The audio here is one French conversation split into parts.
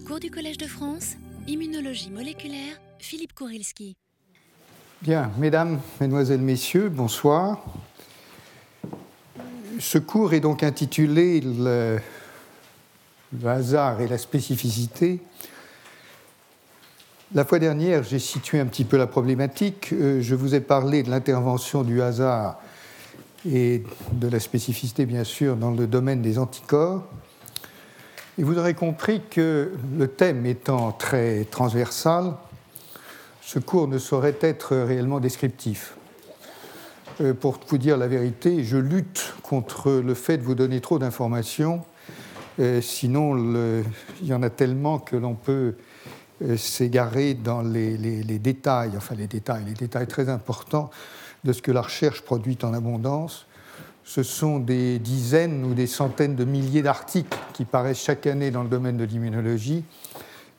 Cours du Collège de France, immunologie moléculaire, Philippe Kourilski. Bien, mesdames, mesdemoiselles, messieurs, bonsoir. Ce cours est donc intitulé le, le hasard et la spécificité. La fois dernière, j'ai situé un petit peu la problématique. Euh, Je vous ai parlé de l'intervention du hasard et de la spécificité, bien sûr, dans le domaine des anticorps. Et vous aurez compris que le thème étant très transversal, ce cours ne saurait être réellement descriptif. Euh, Pour vous dire la vérité, je lutte contre le fait de vous donner trop d'informations. Euh, Sinon, il y en a tellement que l'on peut euh, s'égarer dans les- les détails, enfin les détails, les détails très importants de ce que la recherche produit en abondance. Ce sont des dizaines ou des centaines de milliers d'articles qui paraissent chaque année dans le domaine de l'immunologie.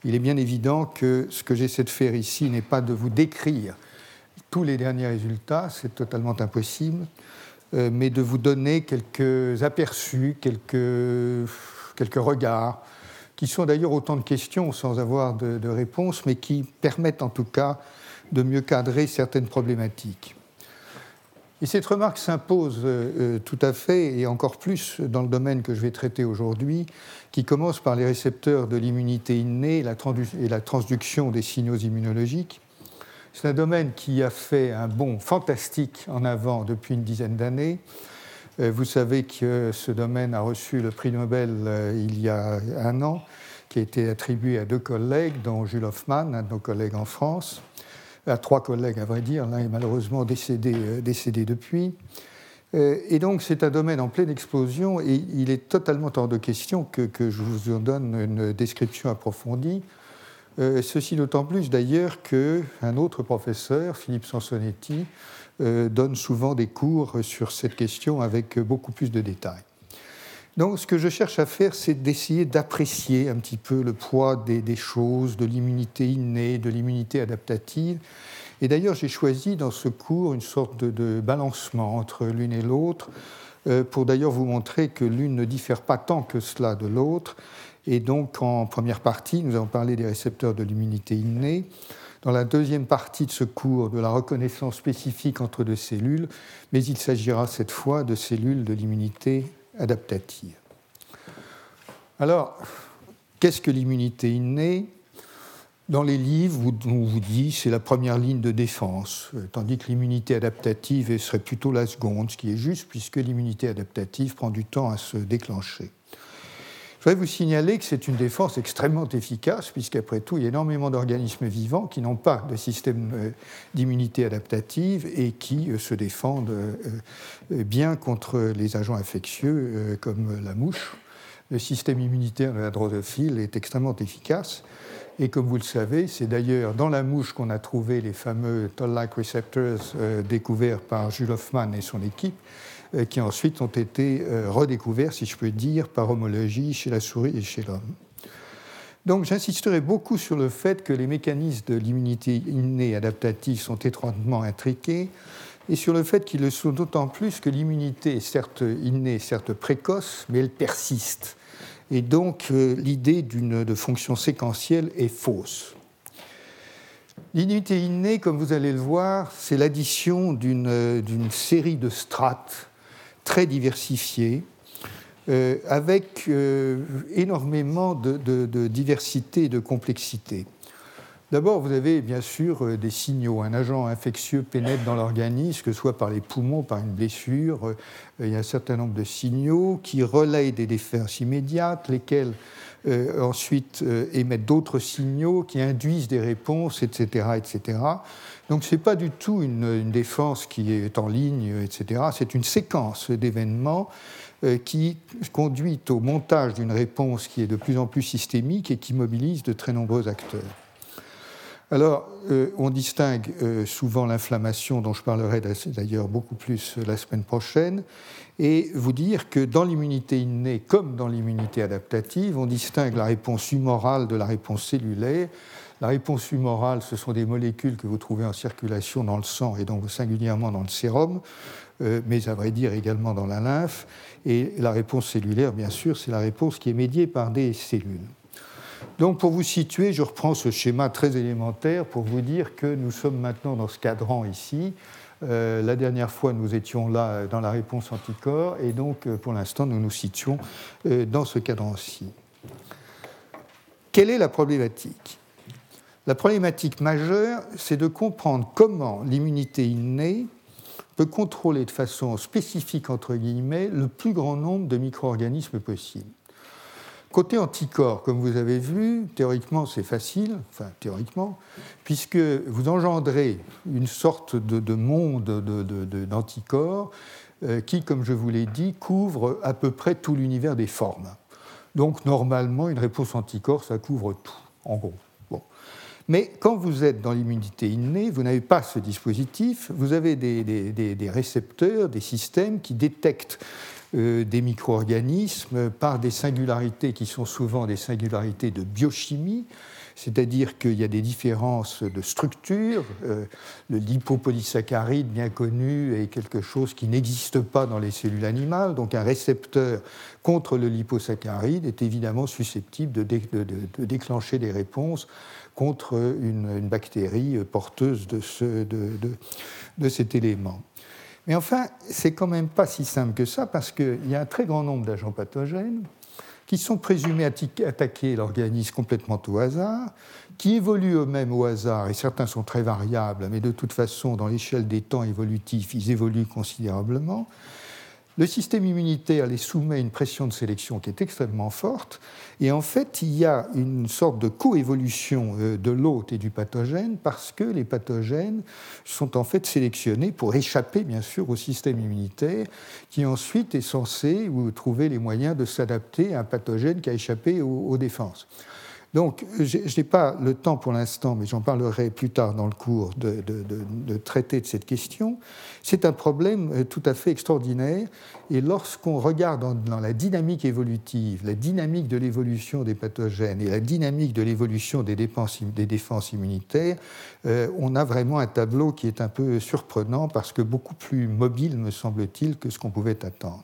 Il est bien évident que ce que j'essaie de faire ici n'est pas de vous décrire tous les derniers résultats, c'est totalement impossible, euh, mais de vous donner quelques aperçus, quelques, quelques regards, qui sont d'ailleurs autant de questions sans avoir de, de réponse, mais qui permettent en tout cas de mieux cadrer certaines problématiques. Et cette remarque s'impose euh, euh, tout à fait, et encore plus dans le domaine que je vais traiter aujourd'hui, qui commence par les récepteurs de l'immunité innée et la, et la transduction des signaux immunologiques. C'est un domaine qui a fait un bond fantastique en avant depuis une dizaine d'années. Euh, Vous savez que ce domaine a reçu le prix Nobel il y a un an, qui a été attribué à deux collègues, dont Jules Hoffman, un de nos collègues en France, à trois collègues à vrai dire, l'un est malheureusement décédé, euh, depuis. Euh, Et donc c'est un domaine en pleine explosion et il est totalement hors de question que, je vous en donne une description approfondie. Euh, ceci d'autant plus d'ailleurs qu'un autre professeur, Philippe Sansonetti, donne souvent des cours sur cette question avec beaucoup plus de détails. Donc ce que je cherche à faire, c'est d'essayer d'apprécier un petit peu le poids des, choses, de l'immunité innée, de l'immunité adaptative. Et d'ailleurs, j'ai choisi dans ce cours une sorte de, de balancement entre l'une et l'autre, euh, pour d'ailleurs vous montrer que l'une ne diffère pas tant que cela de l'autre. Et donc, en première partie, nous avons parlé des récepteurs de l'immunité innée. Dans la deuxième partie de ce cours, de la reconnaissance spécifique entre deux cellules, mais il s'agira cette fois de cellules de l'immunité adaptative. Alors, qu'est-ce que l'immunité innée? Dans les livres, on vous dit c'est la première ligne de défense, tandis que l'immunité adaptative serait plutôt la seconde, ce qui est juste puisque l'immunité adaptative prend du temps à se déclencher. Je voudrais vous signaler que c'est une défense extrêmement efficace, puisqu'après tout, il y a énormément d'organismes vivants qui n'ont pas de système euh, d'immunité adaptative et qui euh, se défendent euh, bien contre les agents infectieux comme la mouche. Le système immunitaire de la drosophile est extrêmement efficace. Et comme vous le savez, c'est d'ailleurs dans la mouche qu'on a trouvé les fameux toll-like receptors découverts par Jules Hoffman et son équipe, qui ensuite ont été euh, redécouverts, si je peux dire, par homologie chez la souris et chez l'homme. Donc j'insisterai beaucoup sur le fait que les mécanismes de l'immunité innée adaptative sont étroitement intriqués et sur le fait qu'ils le sont d'autant plus que l'immunité est certes innée, certes précoce, mais elle persiste. Et donc euh, l'idée d'une de fonction séquentielle est fausse. L'immunité innée, comme vous allez le voir, c'est l'addition euh, d'une série de strates très diversifiées, euh, avec euh, énormément de, diversité et de complexité. D'abord, vous avez bien sûr euh, des signaux. Un agent infectieux pénètre dans l'organisme, que ce soit par les poumons, par une blessure. Euh, Il y a un certain nombre de signaux qui relayent des défenses immédiates, lesquels ensuite émettent d'autres signaux qui induisent des réponses, etc. etc. Donc ce n'est pas du tout une, défense qui est en ligne, etc. C'est une séquence d'événements euh, qui conduit au montage d'une réponse qui est de plus en plus systémique et qui mobilise de très nombreux acteurs. Alors, euh, on distingue euh, souvent l'inflammation, dont je parlerai d'ailleurs beaucoup plus la semaine prochaine, et vous dire que dans l'immunité innée comme dans l'immunité adaptative, on distingue la réponse humorale de la réponse cellulaire. La réponse humorale, ce sont des molécules que vous trouvez en circulation dans le sang et donc singulièrement dans le sérum, euh, mais à vrai dire également dans la lymphe. Et la réponse cellulaire, bien sûr, c'est la réponse qui est médiée par des cellules. Donc pour vous situer, je reprends ce schéma très élémentaire pour vous dire que nous sommes maintenant dans ce cadran ici. Euh, la dernière fois, nous étions là dans la réponse anticorps et donc euh, pour l'instant, nous nous situons euh, dans ce cadran-ci. Quelle est la problématique? La problématique majeure, c'est de comprendre comment l'immunité innée peut contrôler de façon spécifique, entre guillemets, le plus grand nombre de micro-organismes possible. Côté anticorps, comme vous avez vu, théoriquement c'est facile, enfin théoriquement, puisque vous engendrez une sorte de, monde d'anticorps euh, qui, comme je vous l'ai dit, couvre à peu près tout l'univers des formes. Donc normalement, une réponse anticorps, ça couvre tout, en gros. Mais quand vous êtes dans l'immunité innée, vous n'avez pas ce dispositif, vous avez des, récepteurs, des systèmes qui détectent euh, des micro-organismes par des singularités qui sont souvent des singularités de biochimie, c'est-à-dire qu'il y a des différences de structure. Euh, le lipopolysaccharide, bien connu, est quelque chose qui n'existe pas dans les cellules animales. Donc un récepteur contre le liposaccharide est évidemment susceptible de déclencher des réponses contre une, bactérie porteuse de, ce, de, cet élément. Mais enfin, c'est quand même pas si simple que ça, parce qu'il y a un très grand nombre d'agents pathogènes qui sont présumés attaquer l'organisme complètement au hasard, qui évoluent eux-mêmes au hasard, et certains sont très variables, mais de toute façon, dans l'échelle des temps évolutifs, ils évoluent considérablement, le système immunitaire les soumet à une pression de sélection qui est extrêmement forte, et en fait, il y a une sorte de coévolution euh, de l'hôte et du pathogène parce que les pathogènes sont en fait sélectionnés pour échapper, bien sûr, au système immunitaire qui ensuite est censé trouver les moyens de s'adapter à un pathogène qui a échappé aux défenses. Donc, je n'ai pas le temps pour l'instant, mais j'en parlerai plus tard dans le cours, de, traiter de cette question. C'est un problème euh, tout à fait extraordinaire. Et lorsqu'on regarde dans, la dynamique évolutive, la dynamique de l'évolution des pathogènes et la dynamique de l'évolution des, défenses immunitaires, euh, on a vraiment un tableau qui est un peu surprenant parce que beaucoup plus mobile, me semble-t-il, que ce qu'on pouvait attendre.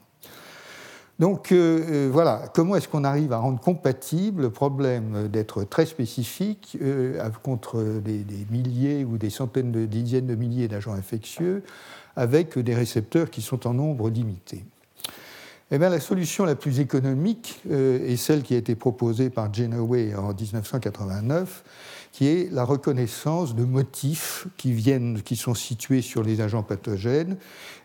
Donc euh, euh, voilà, comment est-ce qu'on arrive à rendre compatible le problème d'être très spécifique euh, contre des, milliers ou des centaines de dizaines de milliers d'agents infectieux avec des récepteurs qui sont en nombre limité? Eh bien, la solution la plus économique est celle qui a été proposée par Genoway en 1989 qui est la reconnaissance de motifs qui, viennent, qui sont situés sur les agents pathogènes,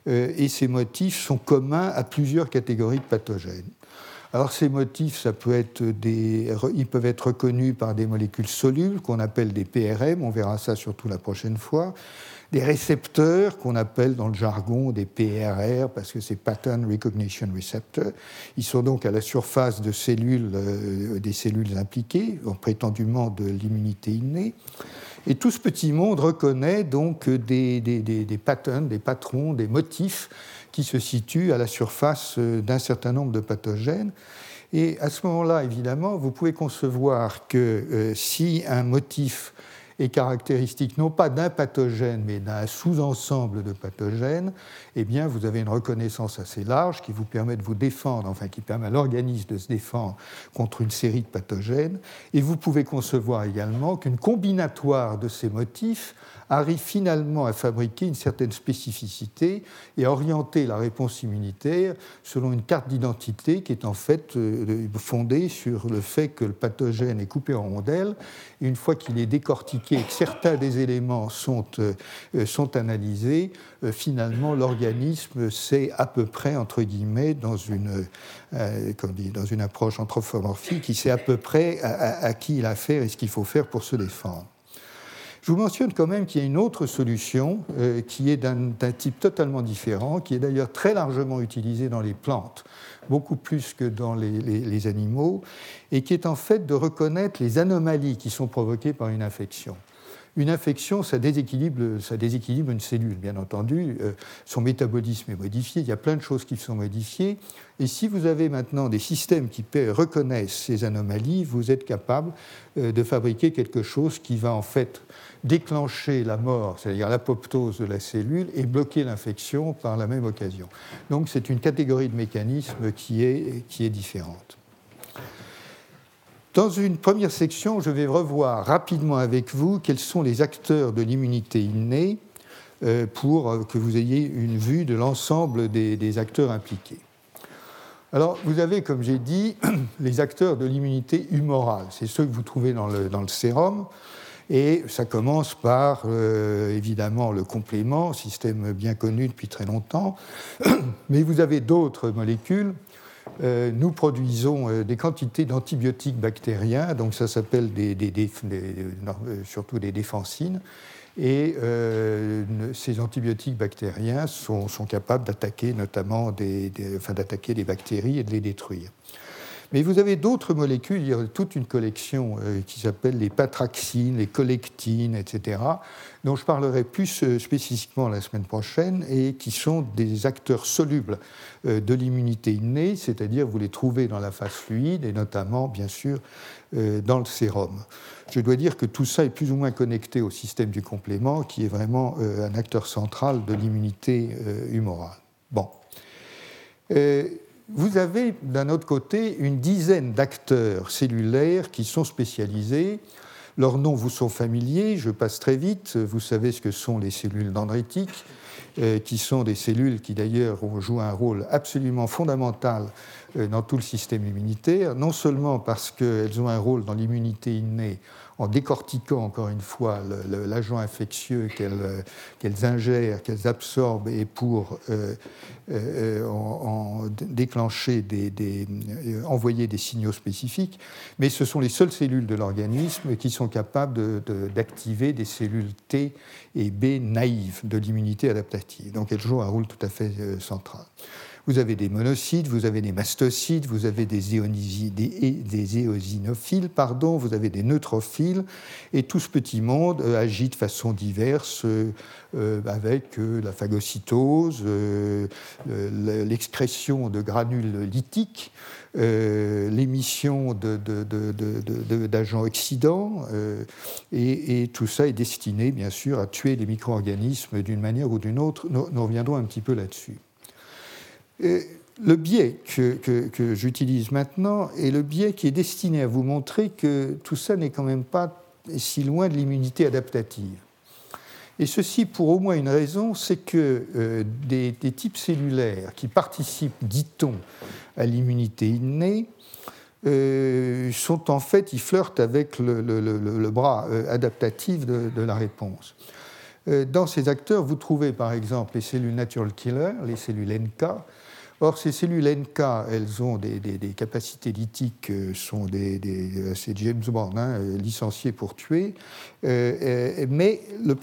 euh, et ces motifs sont communs à plusieurs catégories de pathogènes. Alors ces motifs, ça peut être des, ils peuvent être reconnus par des molécules solubles qu'on appelle des PRM, on verra ça surtout la prochaine fois, des récepteurs qu'on appelle dans le jargon des PRR, parce que c'est Pattern Recognition Receptor. Ils sont donc à la surface cellules, euh, des cellules impliquées, prétendument de l'immunité innée. Et tout ce petit monde reconnaît donc des, des, des, patterns, des patrons, des motifs qui se situent à la surface euh, d'un certain nombre de pathogènes. Et à ce moment-là, évidemment, vous pouvez concevoir que euh, si un motif est caractéristique non pas d'un pathogène, mais d'un sous-ensemble de pathogènes, eh bien, vous avez une reconnaissance assez large qui vous permet de vous défendre, enfin qui permet à l'organisme de se défendre contre une série de pathogènes. Et vous pouvez concevoir également qu'une combinatoire de ces motifs arrive finalement à fabriquer une certaine spécificité et à orienter la réponse immunitaire selon une carte d'identité qui est en fait euh, fondée sur le fait que le pathogène est coupé en rondelles. Et une fois qu'il est décortiqué et que certains des éléments sont, euh, euh, sont analysés, finalement l'organisme sait à peu près, entre guillemets, dans une, dans une approche anthropomorphique, qui sait à peu près à, à qui il a affaire et ce qu'il faut faire pour se défendre. Je vous mentionne quand même qu'il y a une autre solution euh, qui est d'un type totalement différent, qui est d'ailleurs très largement utilisée dans les plantes, beaucoup plus que dans les, animaux, et qui est en fait de reconnaître les anomalies qui sont provoquées par une infection. Une infection, ça déséquilibre, ça déséquilibre une cellule, bien entendu. Euh, son métabolisme est modifié, il y a plein de choses qui sont modifiées. Et si vous avez maintenant des systèmes qui reconnaissent ces anomalies, vous êtes capable euh, de fabriquer quelque chose qui va en fait déclencher la mort, c'est-à-dire l'apoptose de la cellule, et bloquer l'infection par la même occasion. Donc c'est une catégorie de mécanismes qui est, qui est différente. Dans une première section, je vais revoir rapidement avec vous quels sont les acteurs de l'immunité innée euh, pour que vous ayez une vue de l'ensemble des, acteurs impliqués. Alors, vous avez, comme j'ai dit, les acteurs de l'immunité humorale. C'est ceux que vous trouvez dans le sérum. Et ça commence par, euh, évidemment, le complément, système bien connu depuis très longtemps. Mais vous avez d'autres molécules. Euh, nous produisons euh, des quantités d'antibiotiques bactériens, donc ça s'appelle surtout des défensines. Et ces antibiotiques bactériens sont, capables d'attaquer notamment d'attaquer des bactéries et de les détruire. Mais vous avez d'autres molécules, il y a toute une collection euh, qui s'appelle les patraxines, les collectines, etc., dont je parlerai plus euh, spécifiquement la semaine prochaine, et qui sont des acteurs solubles euh, de l'immunité innée, c'est-à-dire vous les trouvez dans la phase fluide, et notamment, bien sûr, dans le sérum. Je dois dire que tout ça est plus ou moins connecté au système du complément, qui est vraiment un acteur central de l'immunité humorale. Bon vous avez d'un autre côté une dizaine d'acteurs cellulaires qui sont spécialisés. Leurs noms vous sont familiers, je passe très vite. Vous savez ce que sont les cellules dendritiques, euh, qui sont des cellules qui d'ailleurs jouent un rôle absolument fondamental euh, dans tout le système immunitaire, non seulement parce qu'elles ont un rôle dans l'immunité innée en décortiquant encore une fois l'agent infectieux qu'elles ingèrent, qu'elles absorbent et pour euh, euh, en, déclencher, euh, envoyer des signaux spécifiques, mais ce sont les seules cellules de l'organisme qui sont capables d'activer des cellules T et B naïves de l'immunité adaptative. Donc elles jouent un rôle tout à fait central. Vous avez des monocytes, vous avez des mastocytes, vous avez des, éosinophiles, pardon, vous avez des neutrophiles, et tout ce petit monde euh, agit de façon diverse euh, euh, avec la phagocytose, l'excrétion de granules lithiques, l'émission d'agents et, et, tout ça est destiné, bien sûr, à tuer les micro-organismes d'une manière ou d'une autre. nous reviendrons un petit peu là-dessus le biais que, j'utilise maintenant est le biais qui est destiné à vous montrer que tout ça n'est quand même pas si loin de l'immunité adaptative. Et ceci pour au moins une raison, c'est que euh, des, types cellulaires qui participent, dit-on, à l'immunité innée, euh, sont en fait, ils flirtent avec le, bras euh, adaptatif de, la réponse. Dans ces acteurs, vous trouvez par exemple les cellules natural killer, les cellules NK, Or, ces cellules NK, elles ont des, capacités lithiques, euh, sont des, euh, c'est James Bond, hein, licencié pour tuer. Euh, mais le,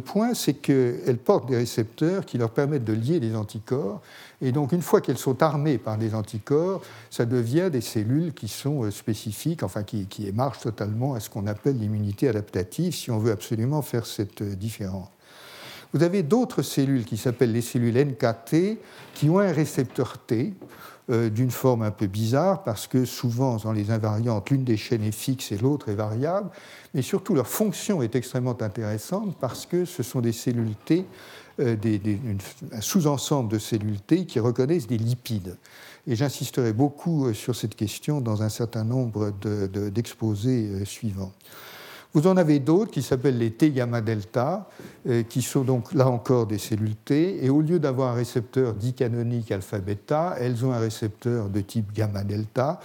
point, c'est qu'elles portent des récepteurs qui leur permettent de lier des anticorps. Et donc, une fois qu'elles sont armées par des anticorps, ça devient des cellules qui sont spécifiques, enfin qui, qui émargent totalement à ce qu'on appelle l'immunité adaptative, si on veut absolument faire cette différence. Vous avez d'autres cellules qui s'appellent les cellules NKT qui ont un récepteur T euh, d'une forme un peu bizarre parce que souvent dans les invariantes, l'une des chaînes est fixe et l'autre est variable, mais surtout leur fonction est extrêmement intéressante parce que ce sont des cellules T, euh, un sous-ensemble de cellules T qui reconnaissent des lipides. Et j'insisterai beaucoup euh, sur cette question dans un certain nombre d'exposés suivants. Vous en avez d'autres qui s'appellent les T gamma delta, euh, qui sont donc là encore des cellules T, et au lieu d'avoir un récepteur dit canonique alpha bêta, elles ont un récepteur de type gamma delta,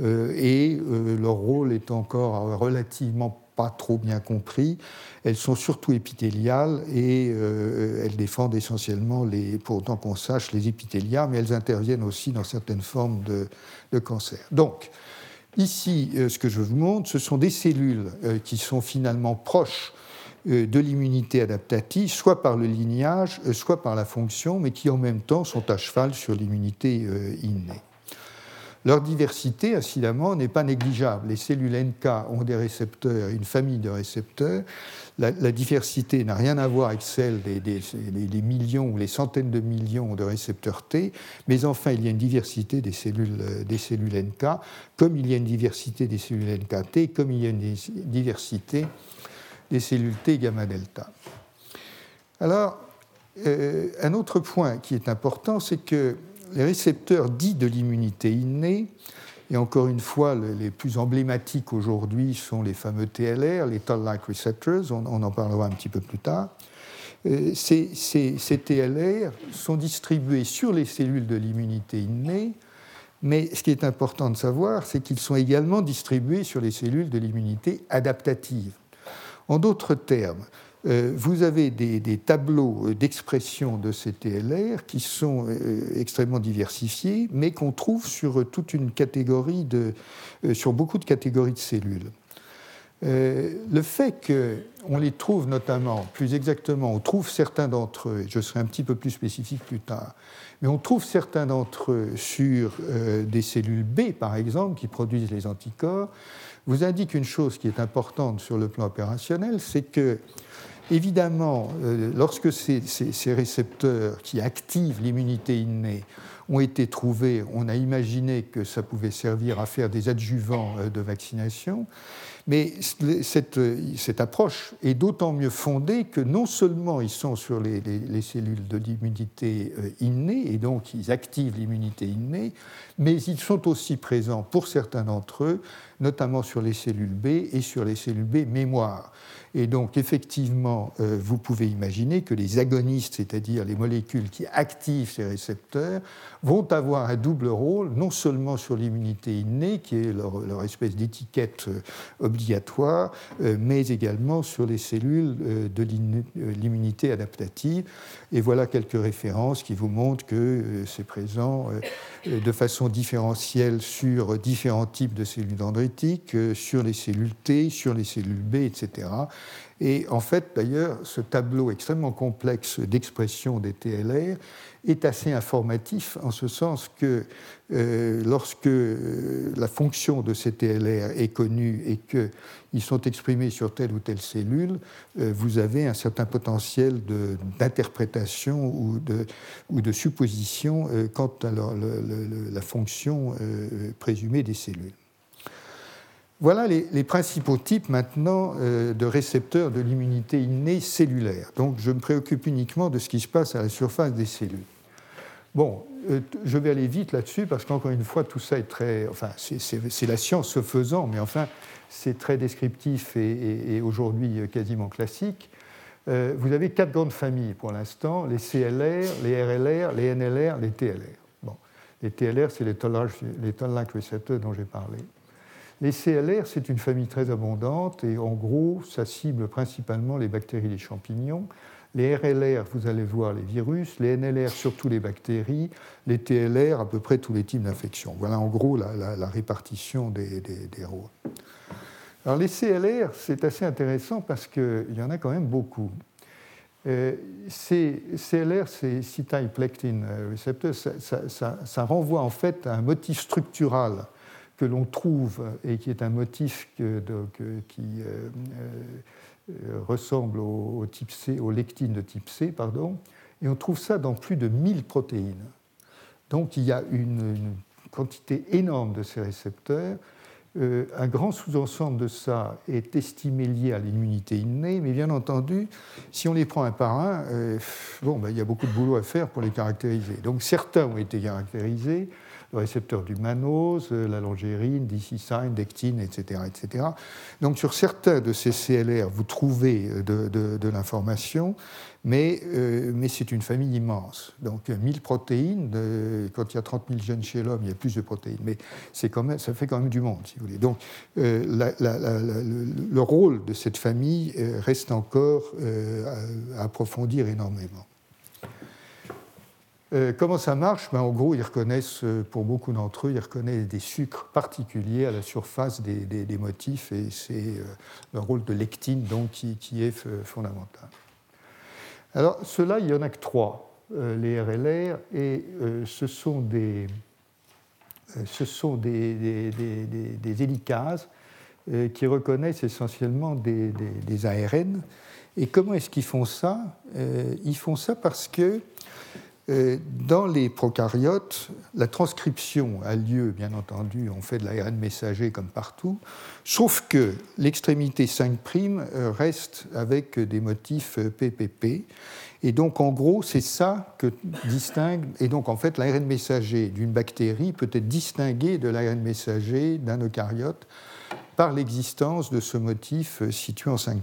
euh, et euh, leur rôle est encore relativement pas trop bien compris. Elles sont surtout épithéliales et elles défendent essentiellement, les, pour autant qu'on sache, les épithélias, mais elles interviennent aussi dans certaines formes de, de cancer. Donc, Ici, euh, ce que je vous montre, ce sont des cellules euh, qui sont finalement proches euh, de l'immunité adaptative, soit par le lignage, soit par la fonction, mais qui en même temps sont à cheval sur l'immunité innée. Leur diversité, incidemment, n'est pas négligeable. Les cellules NK ont des récepteurs, une famille de récepteurs. La, diversité n'a rien à voir avec celle des, millions ou les centaines de millions de récepteurs T, mais enfin, il y a une diversité des cellules, des cellules NK, comme il y a une diversité des cellules NKT, comme il y a une diversité des cellules T gamma delta. Alors, euh, un autre point qui est important, c'est que les récepteurs dits de l'immunité innée Et encore une fois, les plus emblématiques aujourd'hui sont les fameux TLR, les Toll-like receptors, on, en parlera un petit peu plus tard. Euh, ces, TLR sont distribués sur les cellules de l'immunité innée, mais ce qui est important de savoir, c'est qu'ils sont également distribués sur les cellules de l'immunité adaptative. En d'autres termes, vous avez des, tableaux d'expression de ces TLR qui sont euh, extrêmement diversifiés, mais qu'on trouve sur toute une catégorie de, euh, sur beaucoup de catégories de cellules. le fait qu'on les trouve notamment, plus exactement, on trouve certains d'entre eux, je serai un petit peu plus spécifique plus tard, mais on trouve certains d'entre eux sur des cellules B, par exemple, qui produisent les anticorps, vous indique une chose qui est importante sur le plan opérationnel, c'est que Évidemment, euh, lorsque ces, récepteurs qui activent l'immunité innée ont été trouvés, on a imaginé que ça pouvait servir à faire des adjuvants euh, de vaccination. Mais cette, approche est d'autant mieux fondée que non seulement ils sont sur les, cellules de l'immunité euh, innée, et donc ils activent l'immunité innée, mais ils sont aussi présents pour certains d'entre eux, notamment sur les cellules B et sur les cellules B mémoire. Et donc, effectivement, euh, vous pouvez imaginer que les agonistes, c'est-à-dire les molécules qui activent ces récepteurs, vont avoir un double rôle, non seulement sur l'immunité innée, qui est leur, espèce d'étiquette euh, obligatoire, euh, mais également sur les cellules de l'immunité adaptative. Et voilà quelques références qui vous montrent que c'est présent de façon différentielle sur différents types de cellules dendritiques, sur les cellules T, sur les cellules B, etc. Et en fait, d'ailleurs, ce tableau extrêmement complexe d'expression des TLR est assez informatif en ce sens que euh, lorsque euh, la fonction de ces TLR est connue et qu'ils sont exprimés sur telle ou telle cellule, euh, vous avez un certain potentiel d'interprétation ou de, ou de supposition quant à la fonction présumée des cellules. Voilà les, principaux types maintenant euh, de récepteurs de l'immunité innée cellulaire. Donc je me préoccupe uniquement de ce qui se passe à la surface des cellules. Bon, euh, je vais aller vite là-dessus parce qu'encore une fois, tout ça est très. Enfin, c'est la science se faisant, mais enfin, c'est très descriptif et, aujourd'hui quasiment classique. Euh, vous avez quatre grandes familles pour l'instant les CLR, les RLR, les NLR, les TLR. Bon, les TLR, c'est les toll-like receptors dont j'ai parlé. Les CLR, c'est une famille très abondante et en gros, ça cible principalement les bactéries et les champignons. Les RLR, vous allez voir les virus, les NLR, surtout les bactéries, les TLR, à peu près tous les types d'infections. Voilà en gros la, répartition des, rôles. Alors les CLR, c'est assez intéressant parce qu'il y en a quand même beaucoup. Euh, CLR, c'est cytiplectin receptor, ça, ça, renvoie en fait à un motif structural que l'on trouve et qui est un motif qui euh, euh, euh, ressemble au, type C, aux lectines de type C, pardon, et on trouve ça dans plus de 1000 protéines. Donc il y a une, quantité énorme de ces récepteurs. un grand sous-ensemble de ça est estimé lié à l'immunité innée, mais bien entendu, si on les prend un par un, bon, ben, il y a beaucoup de boulot à faire pour les caractériser. Donc certains ont été caractérisés, le récepteur du mannose, la longérine, dicysine, dectine, etc., etc. Donc sur certains de ces CLR, vous trouvez de, de, l'information, mais, euh, mais c'est une famille immense. Donc 1000 protéines, quand il y a 30 000 gènes chez l'homme, il y a plus de protéines, mais ça fait quand même du monde, si vous voulez. Donc euh, le, rôle de cette famille euh, reste encore à approfondir énormément. Euh, comment ça marche? Ben, En gros, ils reconnaissent, euh, pour beaucoup d'entre eux, ils reconnaissent des sucres particuliers à la surface des, motifs, et c'est euh, le rôle de lectine donc, qui, est fondamental. Alors, ceux-là, il n'y en a que trois, les RLR, et ce sont des, ce sont des, des hélicases qui reconnaissent essentiellement des, ARN. Et comment est-ce qu'ils font ça? Ils font ça parce que dans les prokaryotes, la transcription a lieu, bien entendu, on fait de l'ARN messager comme partout, sauf que l'extrémité 5' euh, reste avec des motifs PPP. Et donc, en gros, c'est ça que distingue. Et donc, en fait, l'ARN messager d'une bactérie peut être distingué de l'ARN messager d'un eucaryote par l'existence de ce motif situé en 5'.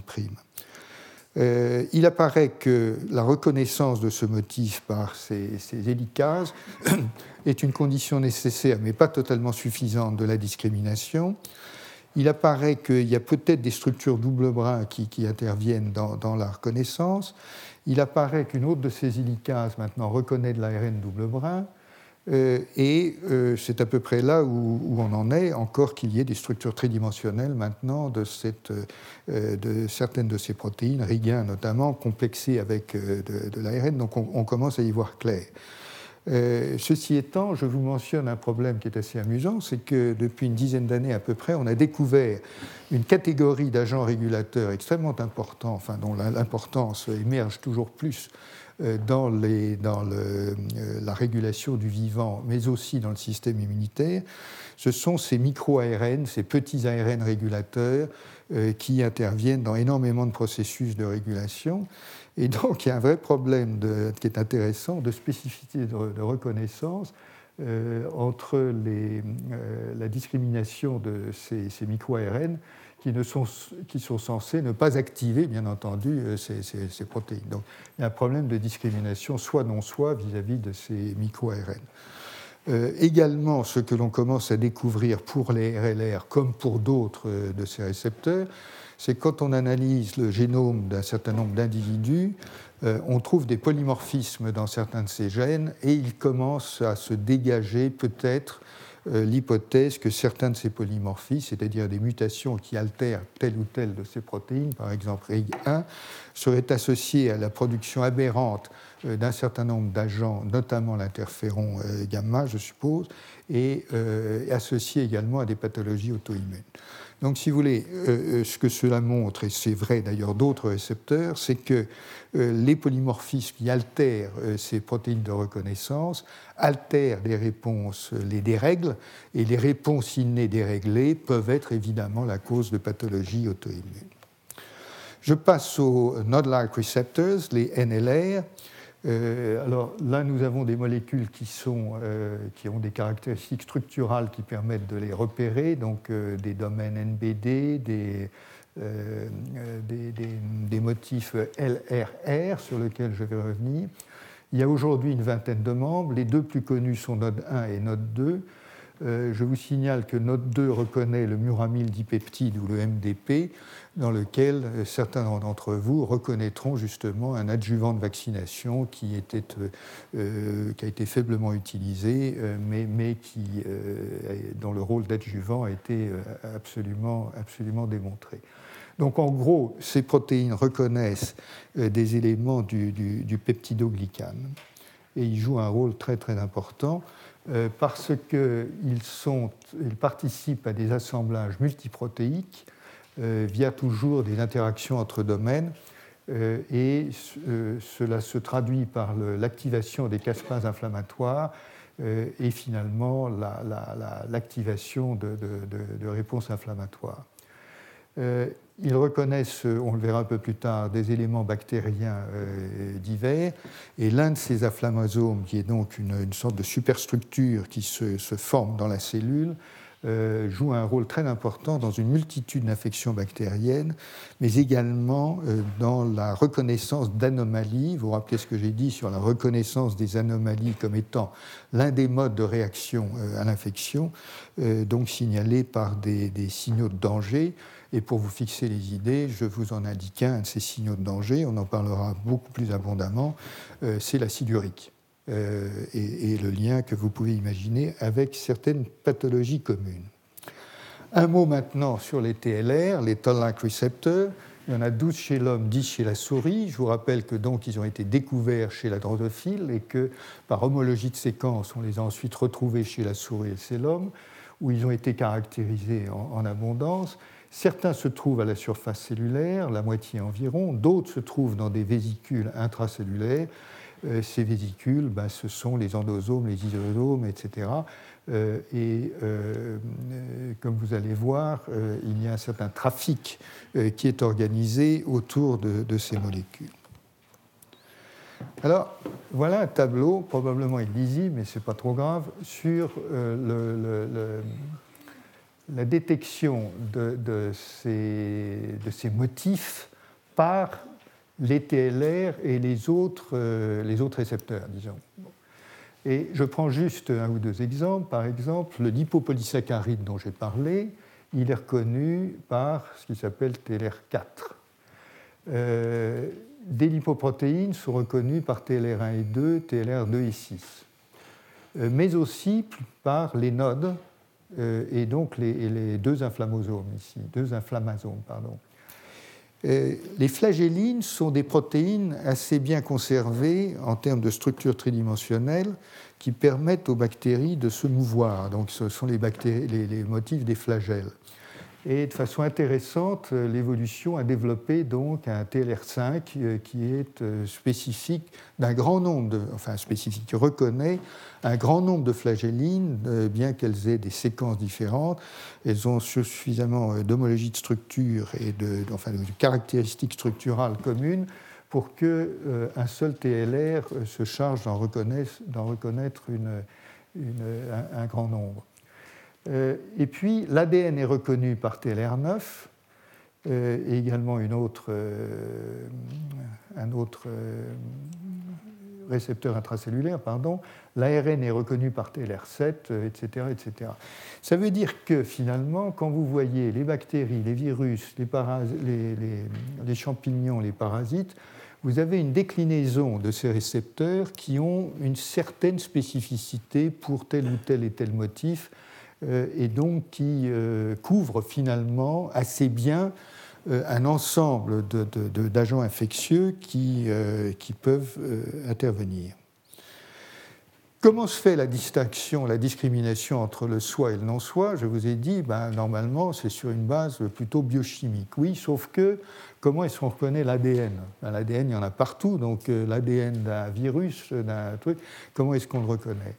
Euh, il apparaît que la reconnaissance de ce motif par ces, hélicases est une condition nécessaire, mais pas totalement suffisante, de la discrimination. Il apparaît qu'il y a peut-être des structures double brin qui, interviennent dans, la reconnaissance. Il apparaît qu'une autre de ces hélicases maintenant reconnaît de l'ARN double brin. Euh, et euh, c'est à peu près là où, on en est, encore qu'il y ait des structures tridimensionnelles maintenant de, euh, certaines de ces protéines, Riguin notamment, complexées avec de, l'ARN, donc on, commence à y voir clair. ceci étant, je vous mentionne un problème qui est assez amusant, c'est que depuis une dizaine d'années à peu près, on a découvert une catégorie d'agents régulateurs extrêmement importants, dont l'importance émerge toujours plus dans, les, dans euh, la régulation du vivant, mais aussi dans le système immunitaire, ce sont ces micro-ARN, ces petits ARN régulateurs euh, qui interviennent dans énormément de processus de régulation. Et donc, il y a un vrai problème qui est intéressant de spécificité de, reconnaissance entre la discrimination de ces, ces micro-ARN qui, ne sont, qui sont censés ne pas activer, bien entendu, euh, ces, protéines. Donc il y a un problème de discrimination, soit non soit, vis-à-vis de ces micro-ARN. Euh, également, ce que l'on commence à découvrir pour les RLR, comme pour d'autres euh, de ces récepteurs, c'est quand on analyse le génome d'un certain nombre d'individus, on trouve des polymorphismes dans certains de ces gènes et ils commencent à se dégager peut-être l'hypothèse que certains de ces polymorphismes, c'est-à-dire des mutations qui altèrent telle ou telle de ces protéines, par exemple RIG1, seraient associées à la production aberrante euh, d'un certain nombre d'agents, notamment l'interféron euh, gamma, je suppose, et associées également à des pathologies auto-immunes. Donc, si vous voulez, ce que cela montre, et c'est vrai d'ailleurs d'autres récepteurs, c'est que les polymorphismes qui altèrent ces protéines de reconnaissance altèrent les réponses, les dérègles, et les réponses innées déréglées peuvent être évidemment la cause de pathologies auto-immunes. Je passe aux Node-like receptors, les NLR. Euh, alors là, nous avons des molécules qui, sont, euh, qui ont des caractéristiques structurales qui permettent de les repérer, donc euh, des domaines NBD, des, des, motifs LRR sur lesquels je vais revenir. Il y a aujourd'hui une vingtaine de membres. Les deux plus connus sont Node 1 et Node 2. Euh, je vous signale que Node 2 reconnaît le muramyl dipeptide ou le MDP, dans lequel euh, certains d'entre vous reconnaîtront justement un adjuvant de vaccination qui, euh, qui a été faiblement utilisé, mais, qui, dont le rôle d'adjuvant a été absolument, absolument démontré. Donc en gros, ces protéines reconnaissent euh, des éléments du, du, peptidoglycane et ils jouent un rôle très très important euh, parce qu'ils ils participent à des assemblages multiprotéiques euh, via toujours des interactions entre domaines et cela se traduit par l'activation des caspases inflammatoires et finalement l'activation de, réponses inflammatoires. Ils reconnaissent, on le verra un peu plus tard, des éléments bactériens euh, divers. Et l'un de ces inflammasomes, qui est donc une, sorte de superstructure qui se, forme dans la cellule, euh, joue un rôle très important dans une multitude d'infections bactériennes, mais également euh, dans la reconnaissance d'anomalies. Vous vous rappelez ce que j'ai dit sur la reconnaissance des anomalies comme étant l'un des modes de réaction à l'infection, donc signalés par des, des signaux de danger. Et pour vous fixer les idées, je vous en indique un de ces signaux de danger, on en parlera beaucoup plus abondamment, euh, c'est l'acide urique. Euh, et, le lien que vous pouvez imaginer avec certaines pathologies communes. Un mot maintenant sur les TLR, les Toll-like receptors. Il y en a 12 chez l'homme, 10 chez la souris. Je vous rappelle que donc ils ont été découverts chez la drosophile et que par homologie de séquence, on les a ensuite retrouvés chez la souris et chez l'homme, où ils ont été caractérisés en abondance. Certains se trouvent à la surface cellulaire, la moitié environ, d'autres se trouvent dans des vésicules intracellulaires. Euh, ces vésicules, ben, ce sont les endosomes, les isosomes, etc. Euh, et euh, comme vous allez voir, il y a un certain trafic qui est organisé autour de, ces molécules. Alors, voilà un tableau, probablement illisible, mais ce n'est pas trop grave, sur la détection de, ces, motifs par les TLR et les autres, euh, les autres récepteurs, disons. Et je prends juste un ou deux exemples. Par exemple, le lipopolysaccharide dont j'ai parlé, il est reconnu par ce qui s'appelle TLR4. Euh, des lipoprotéines sont reconnues par TLR1 et 2, TLR2 et 6, euh, mais aussi par les nodes et donc les, deux inflammasomes ici, deux inflammasomes, pardon. Euh, les flagellines sont des protéines assez bien conservées en termes de structure tridimensionnelle qui permettent aux bactéries de se mouvoir. Donc, ce sont les, les motifs des flagelles. Et de façon intéressante, euh, l'évolution a développé donc un TLR5 euh, qui est euh, spécifique d'un grand nombre de, enfin spécifique, qui reconnaît un grand nombre de flagellines, bien qu'elles aient des séquences différentes. Elles ont suffisamment d'homologie de structure et de, enfin, de caractéristiques structurales communes pour qu'un seul TLR se charge d'en reconnaître, un grand nombre. Euh, et puis l'ADN est reconnu par TLR9 euh, et également une autre, euh, un autre récepteur intracellulaire, pardon. L'ARN est reconnu par TLR7, etc., etc. Ça veut dire que finalement, quand vous voyez les bactéries, les virus, les, les, champignons, les parasites, vous avez une déclinaison de ces récepteurs qui ont une certaine spécificité pour tel ou tel et tel motif et donc qui euh, couvre finalement assez bien euh, un ensemble d'agents infectieux qui, qui peuvent intervenir. Comment se fait la distinction, la discrimination entre le soi et le non-soi? Je vous ai dit, ben, normalement, c'est sur une base plutôt biochimique. Oui, sauf que comment est-ce qu'on reconnaît l'ADN ben, L'ADN, il y en a partout, donc l'ADN d'un virus, d'un truc, comment est-ce qu'on le reconnaît?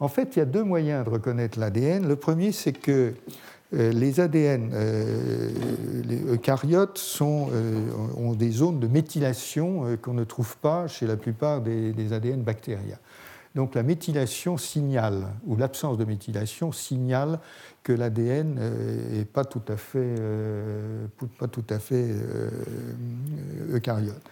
En fait, il y a deux moyens de reconnaître l'ADN. Le premier, c'est que euh, les ADN, euh, eucaryotes, euh, ont des zones de méthylation qu'on ne trouve pas chez la plupart des, ADN bactériens. Donc la méthylation signale, ou l'absence de méthylation signale que l'ADN n'est pas tout à fait eucaryote.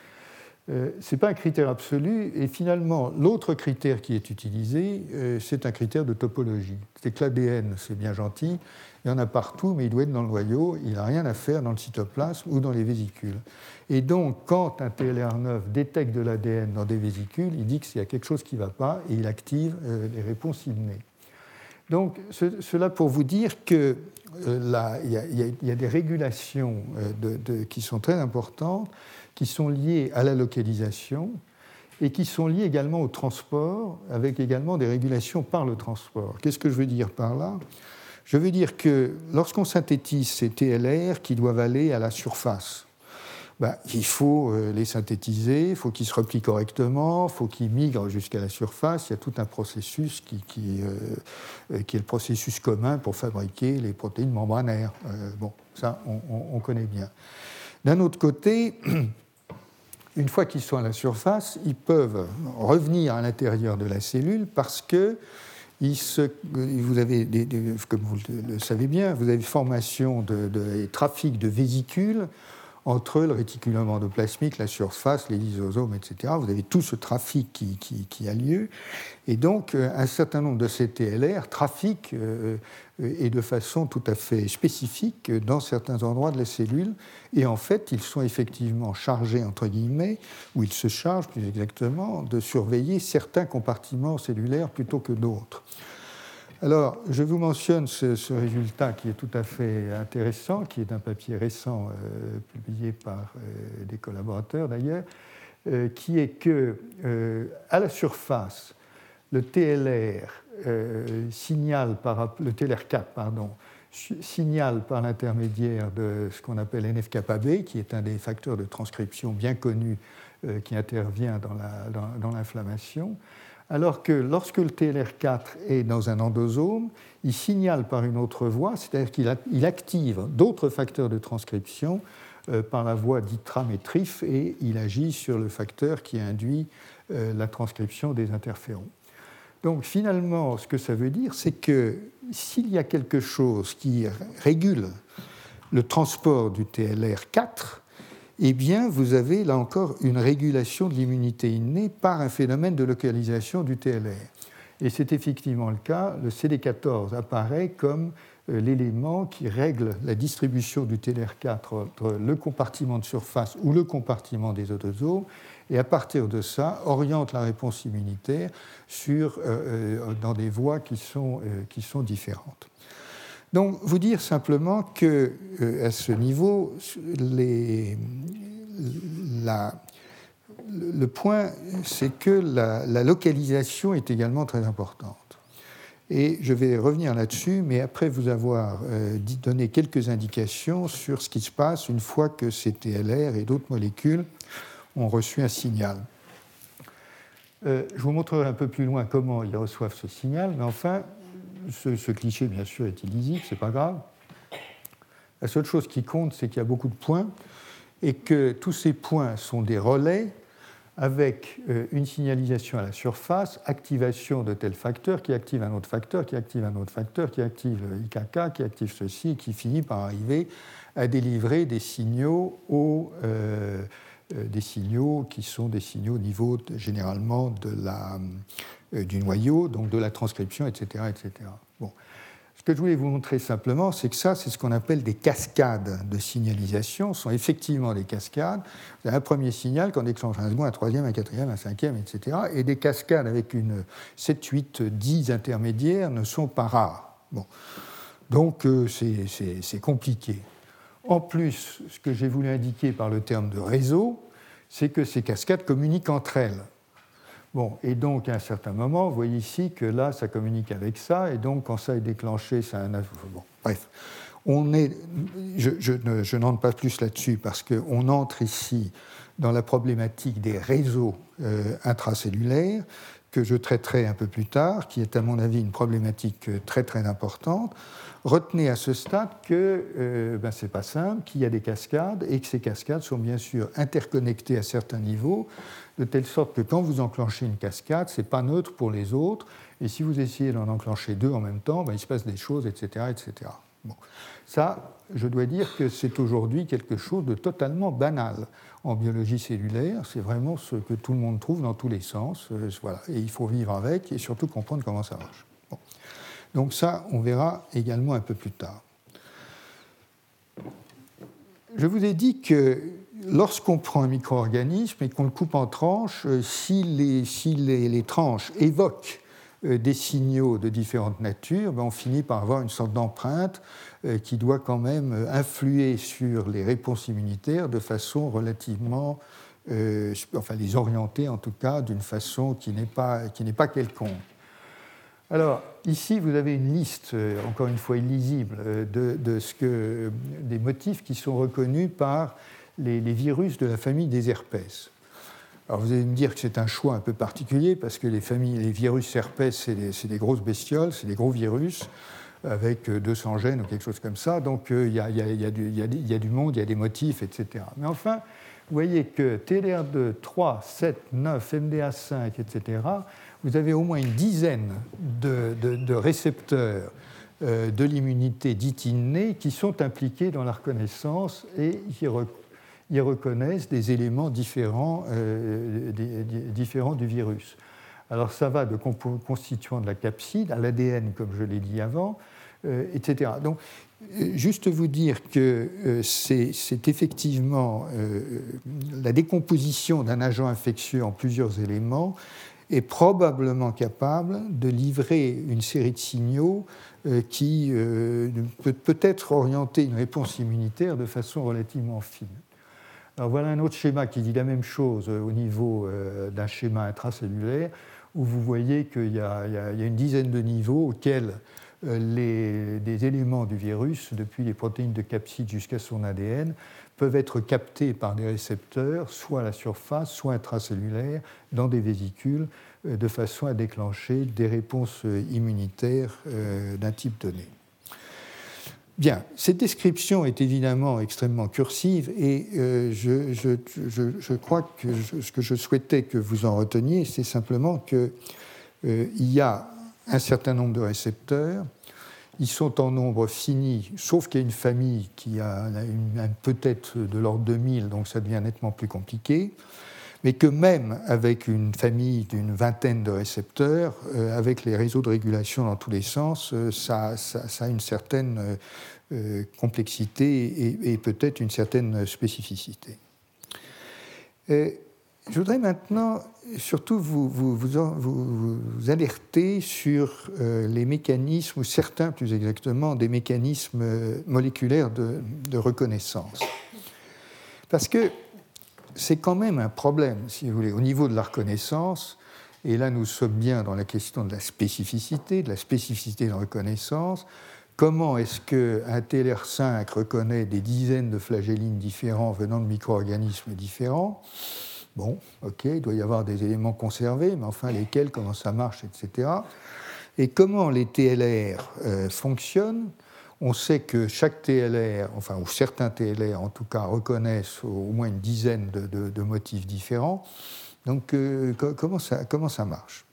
Euh, ce n'est pas un critère absolu. Et finalement, l'autre critère qui est utilisé, euh, c'est un critère de topologie. C'est que l'ADN, c'est bien gentil, il y en a partout, mais il doit être dans le noyau, il n'a rien à faire dans le cytoplasme ou dans les vésicules. Et donc, quand un TLR9 détecte de l'ADN dans des vésicules, il dit qu'il y a quelque chose qui ne va pas et il active euh, les réponses innées. Donc, cela pour vous dire qu'il y, y, a des régulations qui sont très importantes qui sont liées à la localisation et qui sont liées également au transport, avec également des régulations par le transport. Qu'est-ce que je veux dire par là? Je veux dire que lorsqu'on synthétise ces TLR qui doivent aller à la surface, ben, il faut euh, les synthétiser, il faut qu'ils se replient correctement, il faut qu'ils migrent jusqu'à la surface. Il y a tout un processus qui, euh, euh, est le processus commun pour fabriquer les protéines membranaires. bon, ça, on connaît bien. D'un autre côté, une fois qu'ils sont à la surface, ils peuvent revenir à l'intérieur de la cellule parce que vous avez, comme vous le savez bien, vous avez formation de, de trafic de vésicules entre le réticulum endoplasmique, la surface, les lysosomes, etc. Vous avez tout ce trafic qui, a lieu. Et donc, euh, un certain nombre de ces TLR trafiquent euh, et de façon tout à fait spécifique dans certains endroits de la cellule. Et en fait, ils sont effectivement chargés, entre guillemets, ou ils se chargent plus exactement, de surveiller certains compartiments cellulaires plutôt que d'autres. Alors, je vous mentionne ce, résultat qui est tout à fait intéressant, qui est un papier récent euh, publié par euh, des collaborateurs d'ailleurs, euh, qui est que à la surface, le TLR signale par le TLR4 pardon, signale par l'intermédiaire de ce qu'on appelle NF-κB, qui est un des facteurs de transcription bien connus qui intervient dans l'inflammation alors que lorsque le TLR4 est dans un endosome, il signale par une autre voie, c'est-à-dire qu'il active d'autres facteurs de transcription euh, par la voie dite tramétrif et il agit sur le facteur qui induit euh, la transcription des interférons. Donc finalement, ce que ça veut dire, c'est que s'il y a quelque chose qui régule le transport du TLR4, eh bien, vous avez là encore une régulation de l'immunité innée par un phénomène de localisation du TLR. Et c'est effectivement le cas. Le CD14 apparaît comme euh, l'élément qui règle la distribution du TLR4 entre le compartiment de surface ou le compartiment des autosomes, et à partir de ça, oriente la réponse immunitaire sur, euh, euh, dans des voies qui sont, qui sont différentes. Donc, vous dire simplement que à ce niveau, le point, c'est que la, localisation est également très importante. Et je vais revenir là-dessus, mais après vous avoir euh, donné quelques indications sur ce qui se passe une fois que ces TLR et d'autres molécules ont reçu un signal. Euh, je vous montrerai un peu plus loin comment ils reçoivent ce signal, mais enfin, ce, cliché, bien sûr, est illisible, c'est pas grave. La seule chose qui compte, c'est qu'il y a beaucoup de points et que tous ces points sont des relais avec euh, une signalisation à la surface, activation de tel facteur qui active un autre facteur, qui active un autre facteur, qui active IKK, qui active ceci, et qui finit par arriver à délivrer des signaux, au, euh, euh, des signaux qui sont des signaux au niveau généralement de la, du noyau, donc de la transcription, etc. etc. Bon. Ce que je voulais vous montrer simplement, c'est que ça, c'est ce qu'on appelle des cascades de signalisation. Ce sont effectivement des cascades. Vous avez un premier signal qu'on déclenche un second, un troisième, un quatrième, un cinquième, etc. Et des cascades avec une 7, 8, 10 intermédiaires ne sont pas rares. Bon. Donc euh, c'est compliqué. En plus, ce que j'ai voulu indiquer par le terme de réseau, c'est que ces cascades communiquent entre elles. Bon, et donc à un certain moment, vous voyez ici que là, ça communique avec ça, et donc quand ça est déclenché, ça a un. Bon, bref. On est, je, n'entre pas plus là-dessus parce qu'on entre ici dans la problématique des réseaux euh, intracellulaires que je traiterai un peu plus tard, qui est à mon avis une problématique euh, très très importante. Retenez à ce stade que euh, ben, ce n'est pas simple, qu'il y a des cascades et que ces cascades sont bien sûr interconnectées à certains niveaux, de telle sorte que quand vous enclenchez une cascade, ce n'est pas neutre pour les autres, et si vous essayez d'en enclencher deux en même temps, ben, il se passe des choses, etc. etc. Ça, je dois dire que c'est aujourd'hui quelque chose de totalement banal en biologie cellulaire. C'est vraiment ce que tout le monde trouve dans tous les sens. Euh. Et il faut vivre avec et surtout comprendre comment ça marche. Donc ça, on verra également un peu plus tard. Je vous ai dit que lorsqu'on prend un micro-organisme et qu'on le coupe en tranches, euh, si les, tranches évoquent euh, des signaux de différentes natures, ben, on finit par avoir une sorte d'empreinte euh, qui doit quand même influer sur les réponses immunitaires de façon relativement, enfin les orienter en tout cas d'une façon qui n'est pas, pas quelconque. Alors, ici, vous avez une liste, encore une fois illisible, de, de ce que, des motifs qui sont reconnus par les, virus de la famille des herpès. Alors vous allez me dire que c'est un choix un peu particulier parce que les, familles, les virus herpès, c'est des, grosses bestioles, c'est des gros virus avec 200 gènes ou quelque chose comme ça. Donc il y, a, du monde, il y a des motifs, etc. Mais enfin, vous voyez que TLR2, 3, 7, 9, MDA5, etc., vous avez au moins une dizaine de, récepteurs de l'immunité dite innée qui sont impliqués dans la reconnaissance et qui reconnaissent des éléments différents, euh, différents du virus. Alors ça va de constituant de la capside à l'ADN, comme je l'ai dit avant, euh, etc. Donc, euh, juste vous dire que c'est effectivement la décomposition d'un agent infectieux en plusieurs éléments est probablement capable de livrer une série de signaux qui peut peut-être orienter une réponse immunitaire de façon relativement fine. Alors voilà un autre schéma qui dit la même chose euh, au niveau euh, d'un schéma intracellulaire, où vous voyez qu'il y, a une dizaine de niveaux auxquels les, des éléments du virus, depuis les protéines de capside jusqu'à son ADN, peuvent être captés par des récepteurs, soit à la surface, soit intracellulaires, dans des vésicules, de façon à déclencher des réponses immunitaires d'un type donné. Bien, cette description est évidemment extrêmement cursive et euh, je, crois que ce que je souhaitais que vous en reteniez, c'est simplement qu'il euh, y a un certain nombre de récepteurs, ils sont en nombre fini, sauf qu'il y a une famille qui a peut-être de l'ordre de 1000, donc ça devient nettement plus compliqué mais que même avec une famille d'une vingtaine de récepteurs, euh, avec les réseaux de régulation dans tous les sens, euh, ça, a une certaine euh, complexité et, peut-être une certaine spécificité. je voudrais maintenant surtout vous, vous, vous, alerter sur les mécanismes, ou certains plus exactement, des mécanismes moléculaires de, de reconnaissance. Parce que c'est quand même un problème, si vous voulez, au niveau de la reconnaissance. Et là, nous sommes bien dans la question de la spécificité, de la spécificité de la reconnaissance. Comment est-ce qu'un TLR5 reconnaît des dizaines de flagellines différents venant de micro-organismes différents? Bon, ok, il doit y avoir des éléments conservés, mais enfin lesquels, comment ça marche, etc. Et comment les TLR euh, fonctionnent? On sait que chaque TLR, enfin, ou certains TLR en tout cas, reconnaissent au moins une dizaine de, motifs différents. Donc, euh, comment, ça, marche?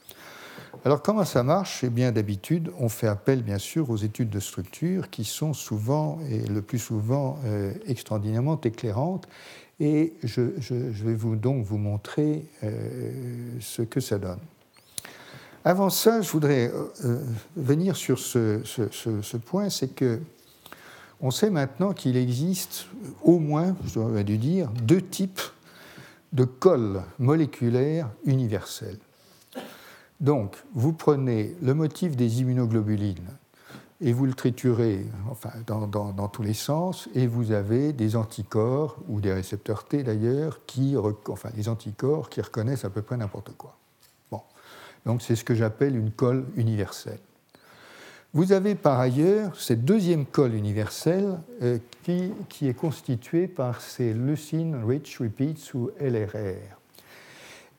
Alors comment ça marche? Eh bien d'habitude, on fait appel bien sûr aux études de structure qui sont souvent, et le plus souvent, euh, extraordinairement éclairantes. Et je, vais vous, donc vous montrer euh, ce que ça donne. Avant ça, je voudrais euh, euh, venir sur ce, point, c'est que on sait maintenant qu'il existe au moins, je dois dû dire, deux types de cols moléculaires universels. Donc, vous prenez le motif des immunoglobulines et vous le triturez enfin, dans, dans, tous les sens, et vous avez des anticorps, ou des récepteurs T d'ailleurs, qui, enfin, les anticorps qui reconnaissent à peu près n'importe quoi. Donc c'est ce que j'appelle une colle universelle. Vous avez par ailleurs cette deuxième colle universelle euh, qui, est constituée par ces leucine rich repeats ou LRR.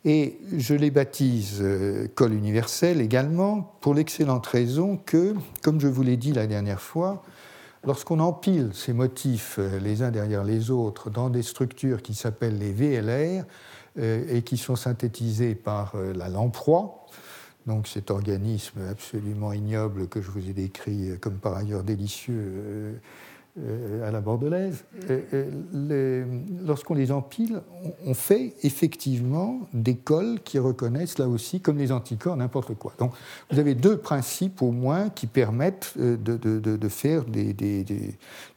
Et je les baptise euh, colle universelle également pour l'excellente raison que, comme je vous l'ai dit la dernière fois, lorsqu'on empile ces motifs euh, les uns derrière les autres dans des structures qui s'appellent les VLR et qui sont synthétisées par la lamproie, donc cet organisme absolument ignoble que je vous ai décrit comme par ailleurs délicieux euh, euh, à la bordelaise, lorsqu'on les empile, on fait effectivement des cols qui reconnaissent là aussi, comme les anticorps, n'importe quoi. Donc vous avez deux principes au moins qui permettent euh, de, faire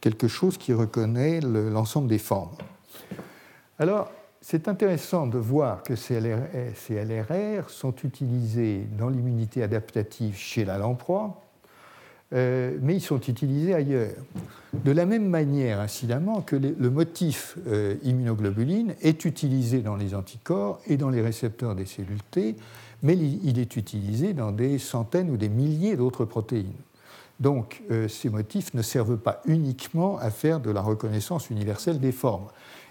quelque chose qui reconnaît l'ensemble des formes. Alors, c'est intéressant de voir que ces LRR, sont utilisés dans l'immunité adaptative chez la lamproie, euh, mais ils sont utilisés ailleurs. De la même manière, incidemment, que le motif euh, immunoglobuline est utilisé dans les anticorps et dans les récepteurs des cellules T, mais il est utilisé dans des centaines ou des milliers d'autres protéines. Donc euh, ces motifs ne servent pas uniquement à faire de la reconnaissance universelle des formes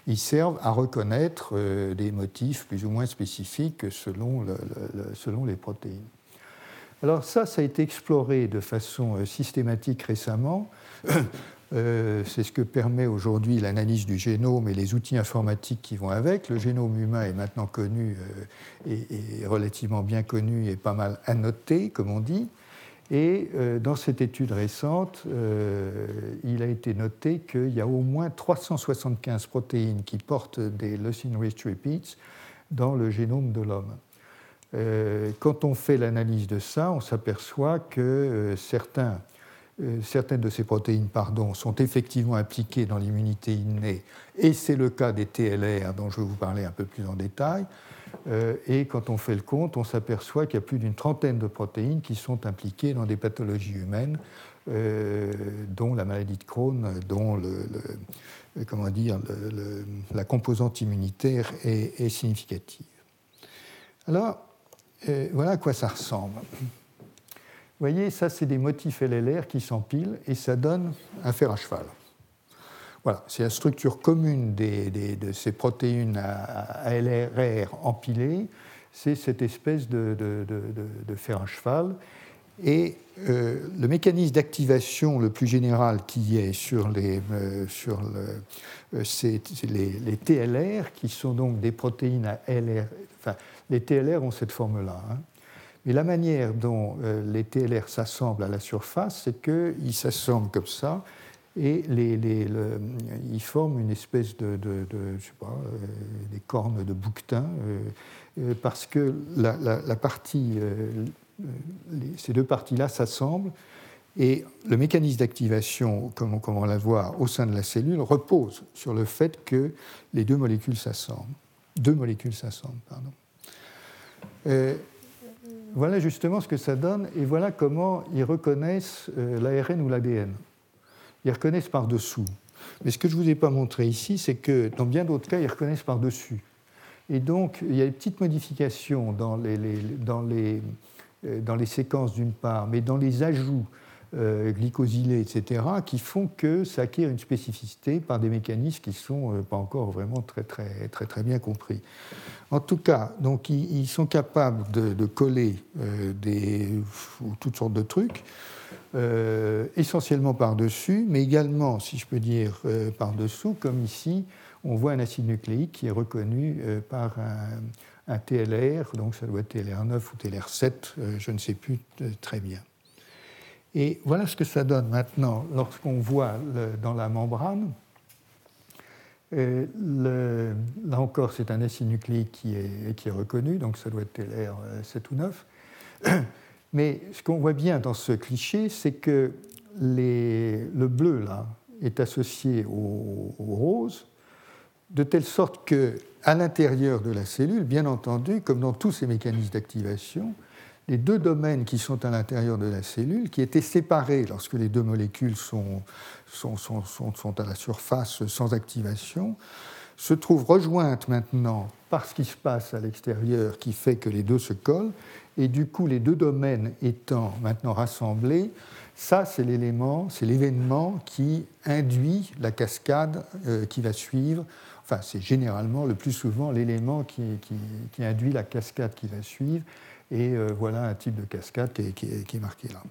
ils servent à reconnaître euh, des motifs plus ou moins spécifiques selon, selon les protéines. Alors ça, ça a été exploré de façon euh, systématique récemment. Euh, c'est ce que permet aujourd'hui l'analyse du génome et les outils informatiques qui vont avec. Le génome humain est maintenant connu et, relativement bien connu et pas mal annoté, comme on dit. Et euh, dans cette étude récente, euh, il a été noté qu'il y a au moins 375 protéines qui portent des leucine rich repeats dans le génome de l'homme. Euh, quand on fait l'analyse de ça, on s'aperçoit que certains, certaines de ces protéines pardon, sont effectivement impliquées dans l'immunité innée, et c'est le cas des TLR dont je vais vous parler un peu plus en détail. Euh, et quand on fait le compte, on s'aperçoit qu'il y a plus d'une trentaine de protéines qui sont impliquées dans des pathologies humaines, euh, dont la maladie de Crohn, dont la composante immunitaire est, significative. Alors, euh, voilà à quoi ça ressemble. voyez, ça, c'est des motifs LLR qui s'empilent et ça donne un fer à cheval. Voilà, c'est la structure commune de ces protéines à, LRR empilées, c'est cette espèce de, fer à cheval. Et euh, le mécanisme d'activation le plus général qui est sur les, euh, sur euh, les, TLR, qui sont donc des protéines à LR. Enfin, les TLR ont cette forme-là. Hein. Mais la manière dont les TLR s'assemblent à la surface, c'est qu'ils s'assemblent comme ça et ils forment une espèce de, de, je sais pas, euh, des cornes de bouquetin, euh, euh, parce que la, partie, ces deux parties-là s'assemblent, et le mécanisme d'activation, comme, comme, on la voit au sein de la cellule, repose sur le fait que les deux molécules s'assemblent. Deux molécules s'assemblent, pardon. voilà justement ce que ça donne, et voilà comment ils reconnaissent l'ARN ou l'ADN ils reconnaissent par-dessous. Mais ce que je ne vous ai pas montré ici, c'est que dans bien d'autres cas, ils reconnaissent par-dessus. Et donc, il y a des petites modifications dans les, euh, séquences d'une part, mais dans les ajouts euh, glycosylés, etc., qui font que ça acquiert une spécificité par des mécanismes qui ne sont euh, pas encore vraiment très, très, très, très bien compris. En tout cas, donc, ils, sont capables de, coller toutes sortes de trucs. Euh, essentiellement par-dessus, mais également, si je peux dire, euh, par-dessous, comme ici, on voit un acide nucléique qui est reconnu euh, par un, TLR, donc ça doit être TLR9 ou TLR7, je ne sais plus très bien. Et voilà ce que ça donne maintenant lorsqu'on voit dans la membrane. là encore, c'est un acide nucléique qui est, qui est, reconnu, donc ça doit être TLR7 ou 9. Mais ce qu'on voit bien dans ce cliché, c'est que le bleu là, est associé au, rose, de telle sorte que, à l'intérieur de la cellule, bien entendu, comme dans tous ces mécanismes d'activation, les deux domaines qui sont à l'intérieur de la cellule, qui étaient séparés lorsque les deux molécules sont, sont, sont, sont à la surface sans activation, se trouvent rejointes maintenant par ce qui se passe à l'extérieur qui fait que les deux se collent et du coup, les deux domaines étant maintenant rassemblés, ça, c'est l'élément, c'est l'événement qui induit la cascade euh, qui va suivre. Enfin, c'est généralement, le plus souvent, l'élément qui, induit la cascade qui va suivre. Et euh, voilà un type de cascade qui est, marqué là.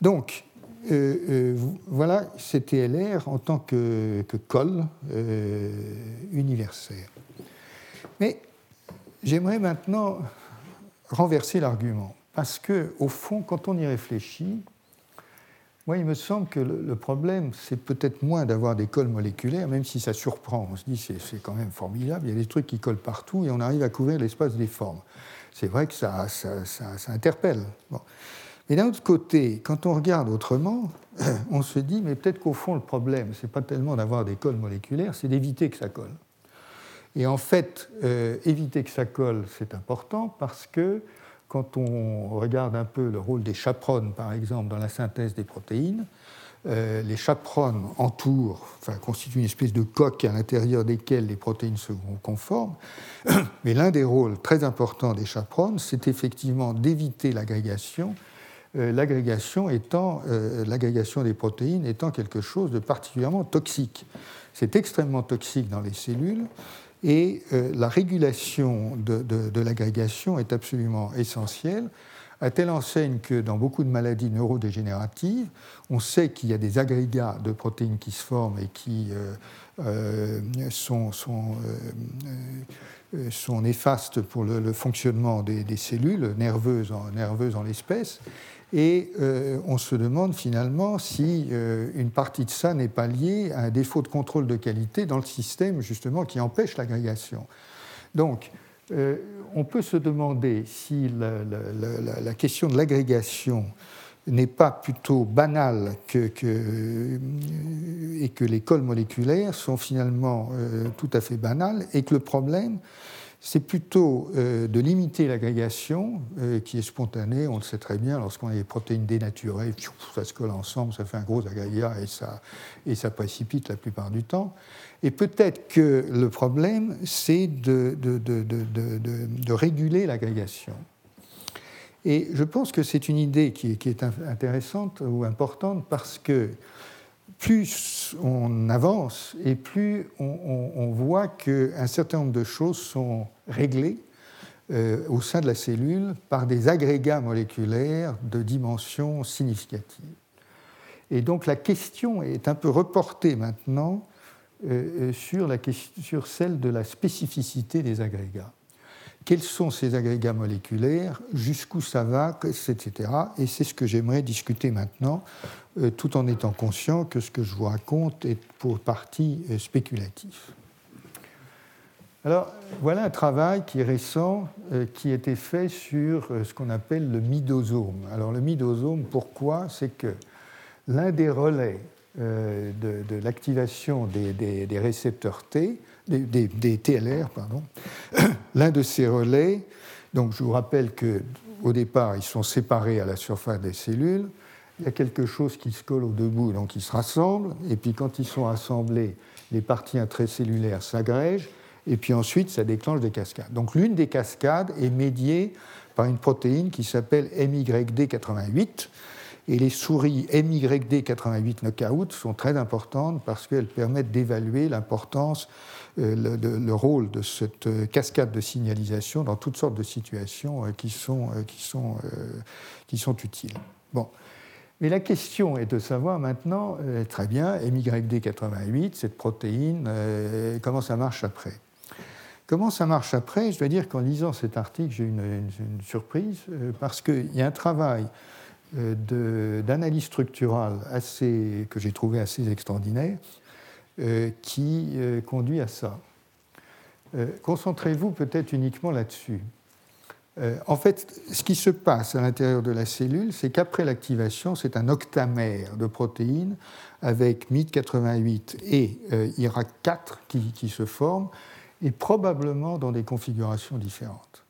Donc, euh, voilà TLR en tant que, que col universaire. Mais j'aimerais maintenant renverser l'argument. Parce que, au fond, quand on y réfléchit, moi, il me semble que le, problème, c'est peut-être moins d'avoir des cols moléculaires, même si ça surprend. On se dit, c'est quand même formidable, il y a des trucs qui collent partout et on arrive à couvrir l'espace des formes. C'est vrai que ça, ça, ça, interpelle. Mais d'un autre côté, quand on regarde autrement, on se dit, mais peut-être qu'au fond, le problème, c'est pas tellement d'avoir des cols moléculaires, c'est d'éviter que ça colle. Et en fait, euh, éviter que ça colle, c'est important parce que quand on regarde un peu le rôle des chaperones, par exemple, dans la synthèse des protéines, euh, les chaperones entourent, enfin, constituent une espèce de coque à l'intérieur desquelles les protéines se conforment. Mais l'un des rôles très importants des chaperones, c'est effectivement d'éviter l'agrégation, euh, l'agrégation étant l'agrégation des protéines étant quelque chose de particulièrement toxique. C'est extrêmement toxique dans les cellules et euh, la régulation de, l'agrégation est absolument essentielle, à telle enseigne que dans beaucoup de maladies neurodégénératives, on sait qu'il y a des agrégats de protéines qui se forment et qui euh, euh, sont, néfastes pour le, fonctionnement des, cellules nerveuses nerveuses en l'espèce. Et euh, on se demande finalement si euh, une partie de ça n'est pas liée à un défaut de contrôle de qualité dans le système justement qui empêche l'agrégation. Donc, euh, on peut se demander si la, question de l'agrégation n'est pas plutôt banale et que les cols moléculaires sont finalement tout à fait banales et que le problème, c'est plutôt euh, de limiter l'agrégation euh, qui est spontanée, on le sait très bien, lorsqu'on a des protéines dénaturées, ça se colle ensemble, ça fait un gros agrégat et ça, et ça précipite la plupart du temps. Et peut-être que le problème, c'est de, de, de, de réguler l'agrégation. Et je pense que c'est une idée qui est, intéressante ou importante parce que plus on avance et plus on, voit qu'un certain nombre de choses sont réglées euh, au sein de la cellule par des agrégats moléculaires de dimensions significatives. Et donc la question est un peu reportée maintenant euh, euh, sur celle de la spécificité des agrégats quels sont ces agrégats moléculaires, jusqu'où ça va, etc. Et c'est ce que j'aimerais discuter maintenant, euh, tout en étant conscient que ce que je vous raconte est pour partie euh, spéculatif. Alors, voilà un travail qui est récent, euh, qui a été fait sur ce qu'on appelle le midosome. Alors, le midosome, pourquoi? C'est que l'un des relais de, l'activation des récepteurs T, des, TLR, pardon. L'un de ces relais, donc je vous rappelle qu'au départ, ils sont séparés à la surface des cellules. Il y a quelque chose qui se colle au debout, donc ils se rassemblent. Et puis quand ils sont assemblés, les parties intracellulaires s'agrègent. Et puis ensuite, ça déclenche des cascades. Donc l'une des cascades est médiée par une protéine qui s'appelle MYD88 et les souris MYD88 knockout sont très importantes parce qu'elles permettent d'évaluer l'importance, euh, le, rôle de cette euh, cascade de signalisation dans toutes sortes de situations euh, qui sont, qui sont, qui sont utiles. Bon. Mais la question est de savoir maintenant, très bien, MYD88, cette protéine, comment ça marche après? Comment ça marche après? Je dois dire qu'en lisant cet article, j'ai eu une, une, surprise, parce qu'il y a un travail d'analyse structurale assez, que j'ai trouvé assez extraordinaire, qui euh, conduit à ça. Concentrez-vous peut-être uniquement là-dessus. en fait, ce qui se passe à l'intérieur de la cellule, c'est qu'après l'activation, c'est un octamère de protéines avec MYD88 et IRAC4 qui, qui se forment, et probablement dans des configurations différentes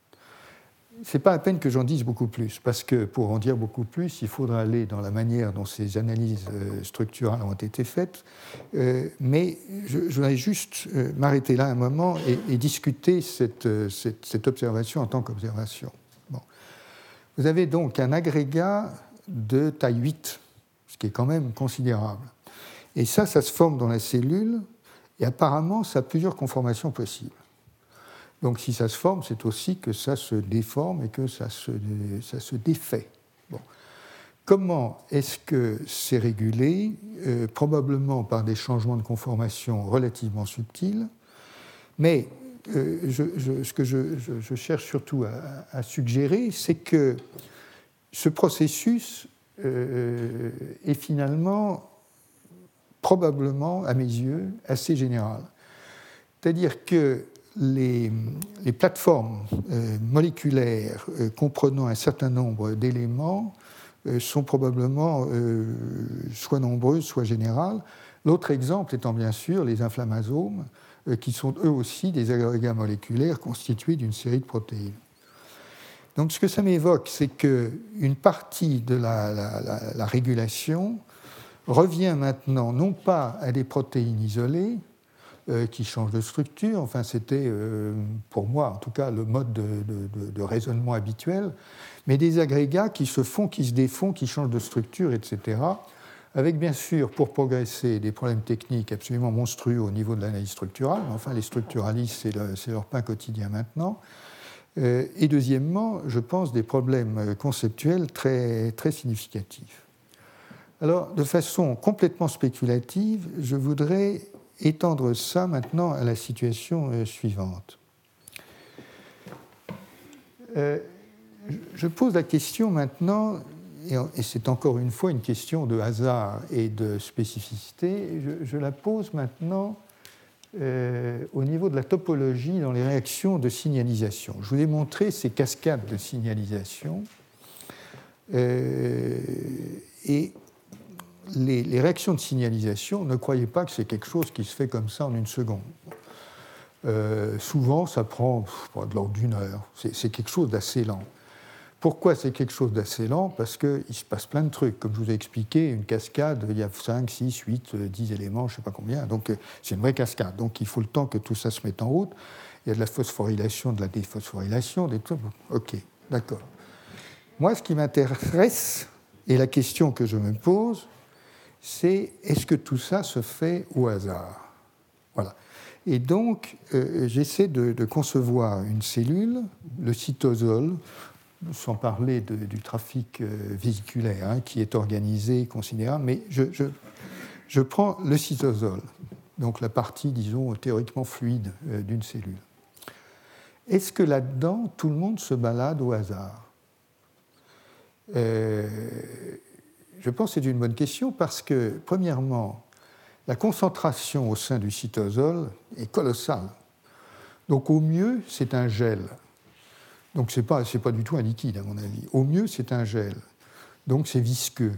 n'est pas la peine que j'en dise beaucoup plus, parce que pour en dire beaucoup plus, il faudra aller dans la manière dont ces analyses euh, structurales ont été faites. Euh, mais je, voudrais juste euh, m'arrêter là un moment et, discuter cette, cette, observation en tant qu'observation. Bon. Vous avez donc un agrégat de taille 8, ce qui est quand même considérable. Et ça, ça se forme dans la cellule, et apparemment, ça a plusieurs conformations possibles. Donc si ça se forme, c'est aussi que ça se déforme et que ça se, ça se défait. Bon. Comment est-ce que c'est régulé? Euh, Probablement par des changements de conformation relativement subtils, mais euh, je, ce que je, cherche surtout à, suggérer, c'est que ce processus euh, est finalement, probablement, à mes yeux, assez général. C'est-à-dire que les, plateformes euh, moléculaires euh, comprenant un certain nombre d'éléments euh, sont probablement soit nombreuses, soit générales. L'autre exemple étant bien sûr les inflammasomes, qui sont eux aussi des agrégats moléculaires constitués d'une série de protéines. Donc ce que ça m'évoque, c'est qu'une partie de la, régulation revient maintenant non pas à des protéines isolées, euh, qui change de structure. Enfin, c'était, euh, pour moi en tout cas, le mode de, raisonnement habituel. Mais des agrégats qui se font, qui se défont, qui changent de structure, etc. Avec bien sûr, pour progresser, des problèmes techniques absolument monstrueux au niveau de l'analyse structurale. Enfin, les structuralistes, c'est leur pain quotidien maintenant. Euh, et deuxièmement, je pense des problèmes conceptuels très, très significatifs. Alors, de façon complètement spéculative, je voudrais étendre ça maintenant à la situation euh, suivante. Euh, je pose la question maintenant, et c'est encore une fois une question de hasard et de spécificité, je, la pose maintenant euh, au niveau de la topologie dans les réactions de signalisation. Je vous ai montré ces cascades de signalisation. et les, réactions de signalisation, ne croyez pas que c'est quelque chose qui se fait comme ça en une seconde. Euh, souvent, ça prend de l'ordre d'une heure. C'est quelque chose d'assez lent. Pourquoi c'est quelque chose d'assez lent? Parce qu'il se passe plein de trucs. Comme je vous ai expliqué, une cascade, il y a 5, 6, 8, 10 éléments, je ne sais pas combien. Donc euh, c'est une vraie cascade. Donc il faut le temps que tout ça se mette en route. Il y a de la phosphorylation, de la déphosphorylation, des trucs. OK, d'accord. Moi, ce qui m'intéresse, et la question que je me pose, c'est est-ce que tout ça se fait au hasard? Voilà. Et donc, euh, j'essaie de, concevoir une cellule, le cytosol, sans parler du trafic euh, vésiculaire hein, qui est organisé, considérable, mais je, prends le cytosol, donc la partie, disons, théoriquement fluide euh, d'une cellule. Est-ce que là-dedans, tout le monde se balade au hasard? Je pense que c'est une bonne question parce que, premièrement, la concentration au sein du cytosol est colossale. Donc au mieux, c'est un gel. Donc ce n'est pas, pas du tout un liquide, à mon avis. Au mieux, c'est un gel. Donc c'est visqueux.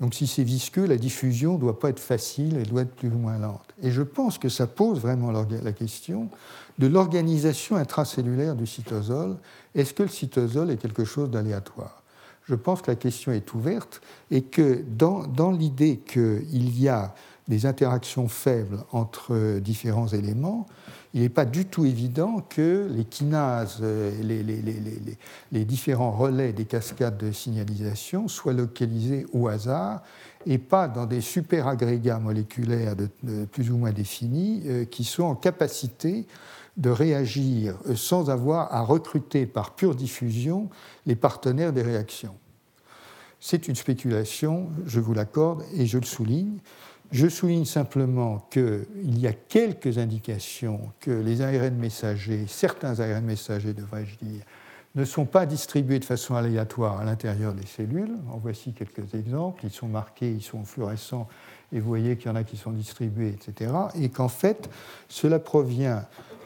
Donc si c'est visqueux, la diffusion ne doit pas être facile, elle doit être plus ou moins lente. Et je pense que ça pose vraiment la question de l'organisation intracellulaire du cytosol. Est-ce que le cytosol est quelque chose d'aléatoire? Je pense que la question est ouverte et que dans, l'idée qu'il y a des interactions faibles entre différents éléments, il n'est pas du tout évident que les kinases, les, les, différents relais des cascades de signalisation soient localisés au hasard et pas dans des superagrégats moléculaires de, plus ou moins définis euh, qui sont en capacité de réagir sans avoir à recruter par pure diffusion les partenaires des réactions. C'est une spéculation, je vous l'accorde, et je le souligne. Je souligne simplement qu'il y a quelques indications que les ARN messagers, certains ARN messagers devrais-je dire, ne sont pas distribués de façon aléatoire à l'intérieur des cellules. En voici quelques exemples. Ils sont marqués, ils sont fluorescents, et vous voyez qu'il y en a qui sont distribués, etc. Et qu'en fait, cela provient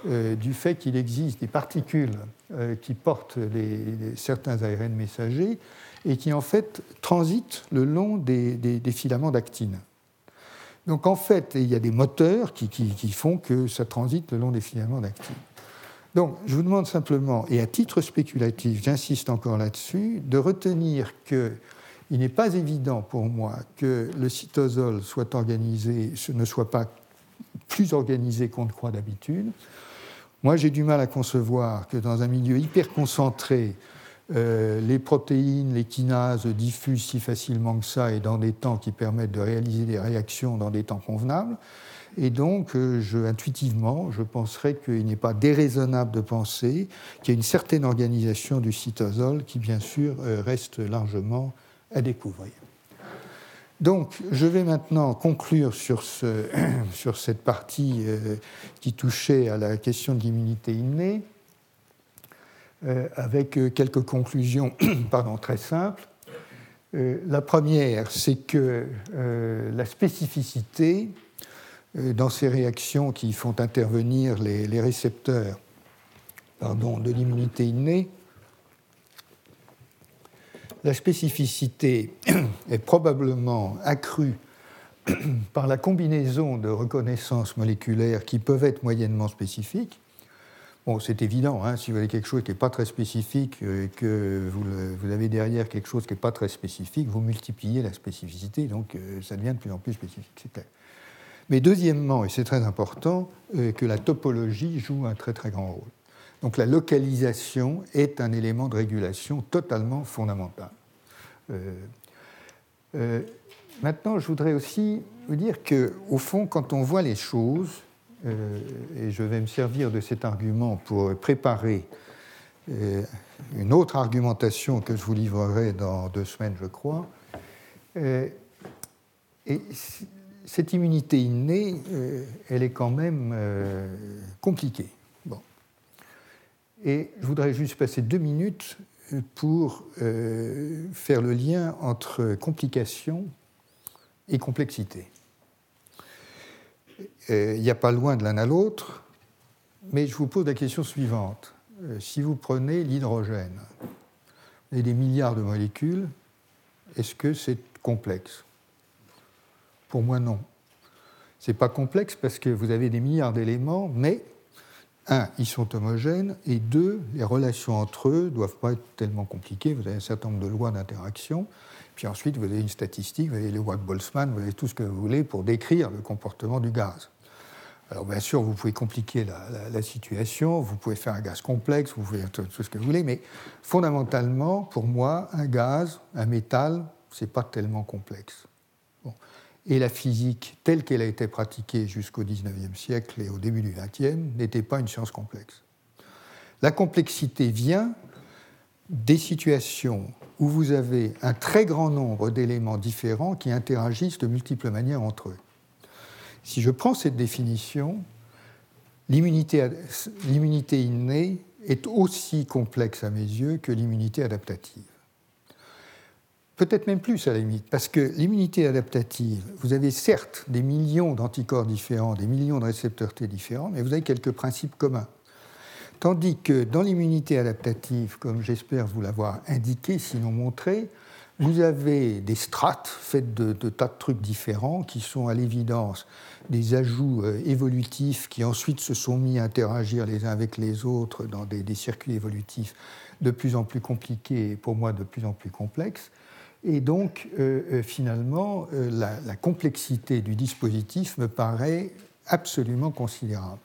euh, du fait qu'il existe des particules euh, qui portent certains ARN messagers et qui en fait transitent le long des filaments d'actine. Donc en fait, il y a des moteurs qui, font que ça transite le long des filaments d'actine. Donc je vous demande simplement, et à titre spéculatif, j'insiste encore là-dessus, de retenir qu'il n'est pas évident pour moi que le cytosol soit organisé, ne soit pas plus organisé qu'on ne croit d'habitude. Moi, j'ai du mal à concevoir que dans un milieu hyper concentré, euh, les protéines, les kinases diffusent si facilement que ça et dans des temps qui permettent de réaliser des réactions dans des temps convenables. Et donc, euh, intuitivement, je penserais qu'il n'est pas déraisonnable de penser qu'il y a une certaine organisation du cytosol qui, bien sûr, euh, reste largement à découvrir. Donc, je vais maintenant conclure sur, ce, sur cette partie qui touchait à la question de l'immunité innée. Euh, avec euh, quelques conclusions pardon, très simples. Euh, la première, c'est que la spécificité dans ces réactions qui font intervenir les, récepteurs de l'immunité innée, la spécificité est probablement accrue par la combinaison de reconnaissances moléculaires qui peuvent être moyennement spécifiques, Bon, c'est évident, hein, si vous avez quelque chose qui n'est pas très spécifique euh, et que vous, avez derrière quelque chose qui n'est pas très spécifique, vous multipliez la spécificité, donc euh, ça devient de plus en plus spécifique, c'est. Mais deuxièmement, et c'est très important, euh, que la topologie joue un très très grand rôle. Donc la localisation est un élément de régulation totalement fondamental. maintenant, je voudrais aussi vous dire qu'au fond, quand on voit les choses, euh, et je vais me servir de cet argument pour préparer euh, une autre argumentation que je vous livrerai dans deux semaines, je crois. Euh, et cette immunité innée, elle est quand même compliquée. Et je voudrais juste passer deux minutes pour faire le lien entre complication et complexité. Euh, il n'y a pas loin de l'un à l'autre, mais je vous pose la question suivante. Euh, si vous prenez l'hydrogène, avez des milliards de molécules, est-ce que c'est complexe? Pour moi, non. Ce n'est pas complexe parce que vous avez des milliards d'éléments, mais, un, ils sont homogènes, et deux, les relations entre eux ne doivent pas être tellement compliquées. Vous avez un certain nombre de lois d'interaction. Puis ensuite, vous avez une statistique, vous avez les lois de Boltzmann, vous avez tout ce que vous voulez pour décrire le comportement du gaz. Alors bien sûr, vous pouvez compliquer la, situation, vous pouvez faire un gaz complexe, vous pouvez faire tout ce que vous voulez, mais fondamentalement, pour moi, un gaz, un métal, ce n'est pas tellement complexe. Et la physique, telle qu'elle a été pratiquée jusqu'au XIXe siècle et au début du XXe, n'était pas une science complexe. La complexité vient des situations où vous avez un très grand nombre d'éléments différents qui interagissent de multiples manières entre eux. Si je prends cette définition, l'immunité innée est aussi complexe à mes yeux que l'immunité adaptative. Peut-être même plus à la limite, parce que l'immunité adaptative, vous avez certes des millions d'anticorps différents, des millions de récepteurs T différents, mais vous avez quelques principes communs. Tandis que dans l'immunité adaptative, comme j'espère vous l'avoir indiqué, sinon montré, vous avez des strates faites de, tas de trucs différents qui sont à l'évidence des ajouts euh, évolutifs qui ensuite se sont mis à interagir les uns avec les autres dans des, circuits évolutifs de plus en plus compliqués et pour moi de plus en plus complexes. Et donc, euh, euh, finalement, la complexité du dispositif me paraît absolument considérable.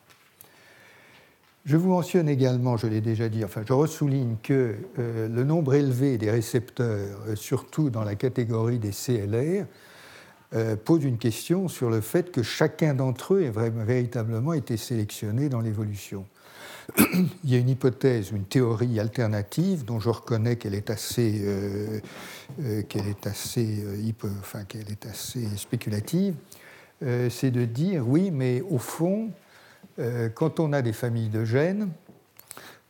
Je vous mentionne également, je l'ai déjà dit, enfin je ressouligne que euh, le nombre élevé des récepteurs, euh, surtout dans la catégorie des CLR, euh, pose une question sur le fait que chacun d'entre eux ait véritablement été sélectionné dans l'évolution. Il y a une hypothèse, une théorie alternative dont je reconnais qu'elle est assez, qu'elle est assez, enfin, qu'elle est assez spéculative, c'est de dire oui, mais au fond, euh, quand on a des familles de gènes,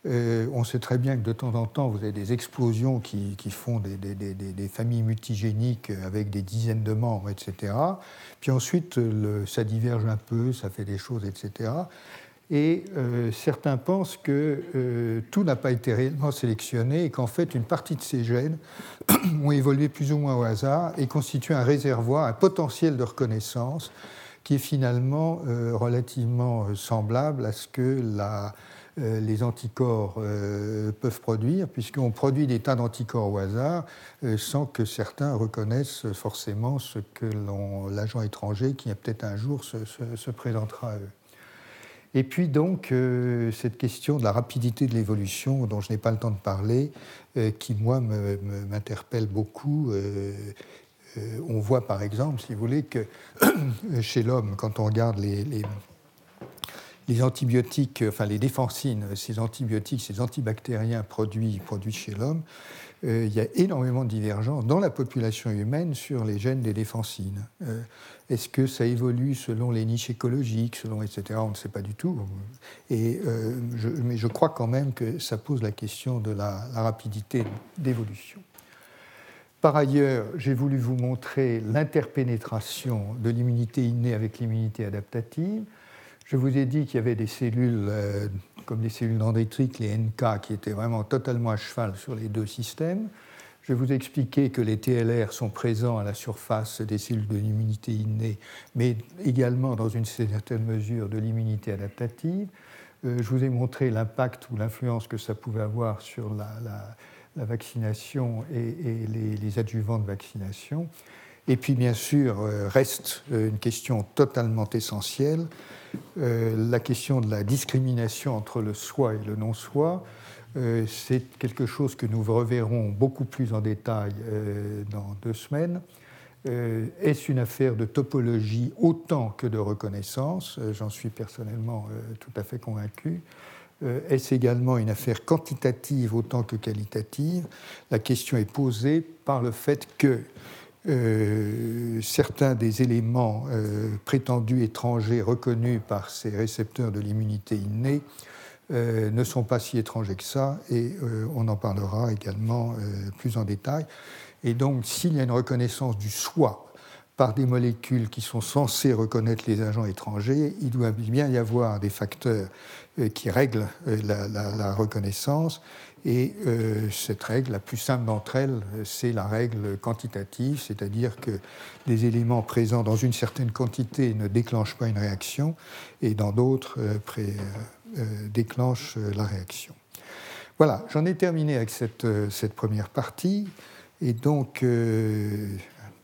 euh, on sait très bien que de temps en temps, vous avez des explosions qui, font des, familles multigéniques avec des dizaines de membres, etc. Puis ensuite, ça diverge un peu, ça fait des choses, etc. Et euh, certains pensent que tout n'a pas été réellement sélectionné et qu'en fait, une partie de ces gènes ont évolué plus ou moins au hasard et constituent un réservoir, un potentiel de reconnaissance qui est finalement euh, relativement euh, semblable à ce que euh, les anticorps peuvent produire, puisqu'on produit des tas d'anticorps au hasard sans que certains reconnaissent forcément ce que l'agent étranger qui peut-être un jour se, présentera à eux. Et puis donc cette question de la rapidité de l'évolution dont je n'ai pas le temps de parler, qui moi m'interpelle beaucoup euh, on voit par exemple, si vous voulez, que chez l'homme, quand on regarde les, antibiotiques, enfin les défensines, ces antibiotiques, ces antibactériens produits, produits chez l'homme, euh, il y a énormément de divergences dans la population humaine sur les gènes des défensines. Euh, est-ce que ça évolue selon les niches écologiques, selon etc. On ne sait pas du tout. Et, mais je crois quand même que ça pose la question de la rapidité d'évolution. Par ailleurs, j'ai voulu vous montrer l'interpénétration de l'immunité innée avec l'immunité adaptative. Je vous ai dit qu'il y avait des cellules, euh, comme les cellules dendritriques, les NK, qui étaient vraiment totalement à cheval sur les deux systèmes. Je vous expliquer que les TLR sont présents à la surface des cellules de l'immunité innée, mais également dans une certaine mesure de l'immunité adaptative. Euh, je vous ai montré l'impact ou l'influence que ça pouvait avoir sur la, vaccination et, les, adjuvants de vaccination. Et puis, bien sûr, euh, reste euh, une question totalement essentielle, la question de la discrimination entre le soi et le non-soi. C'est quelque chose que nous reverrons beaucoup plus en détail dans deux semaines. Est-ce une affaire de topologie autant que de reconnaissance? J'en suis personnellement tout à fait convaincu. Euh, est-ce également une affaire quantitative autant que qualitative? La question est posée par le fait que euh, certains des éléments euh, prétendus étrangers reconnus par ces récepteurs de l'immunité innée ne sont pas si étrangers que ça, et on en parlera également plus en détail. Et donc, s'il y a une reconnaissance du soi par des molécules qui sont censées reconnaître les agents étrangers, il doit bien y avoir des facteurs euh, qui règle euh, la, reconnaissance. Et euh, cette règle, la plus simple d'entre elles, c'est la règle quantitative, c'est-à-dire que des éléments présents dans une certaine quantité ne déclenchent pas une réaction et dans d'autres déclenchent la réaction. Voilà, j'en ai terminé avec cette, cette, première partie. Et donc,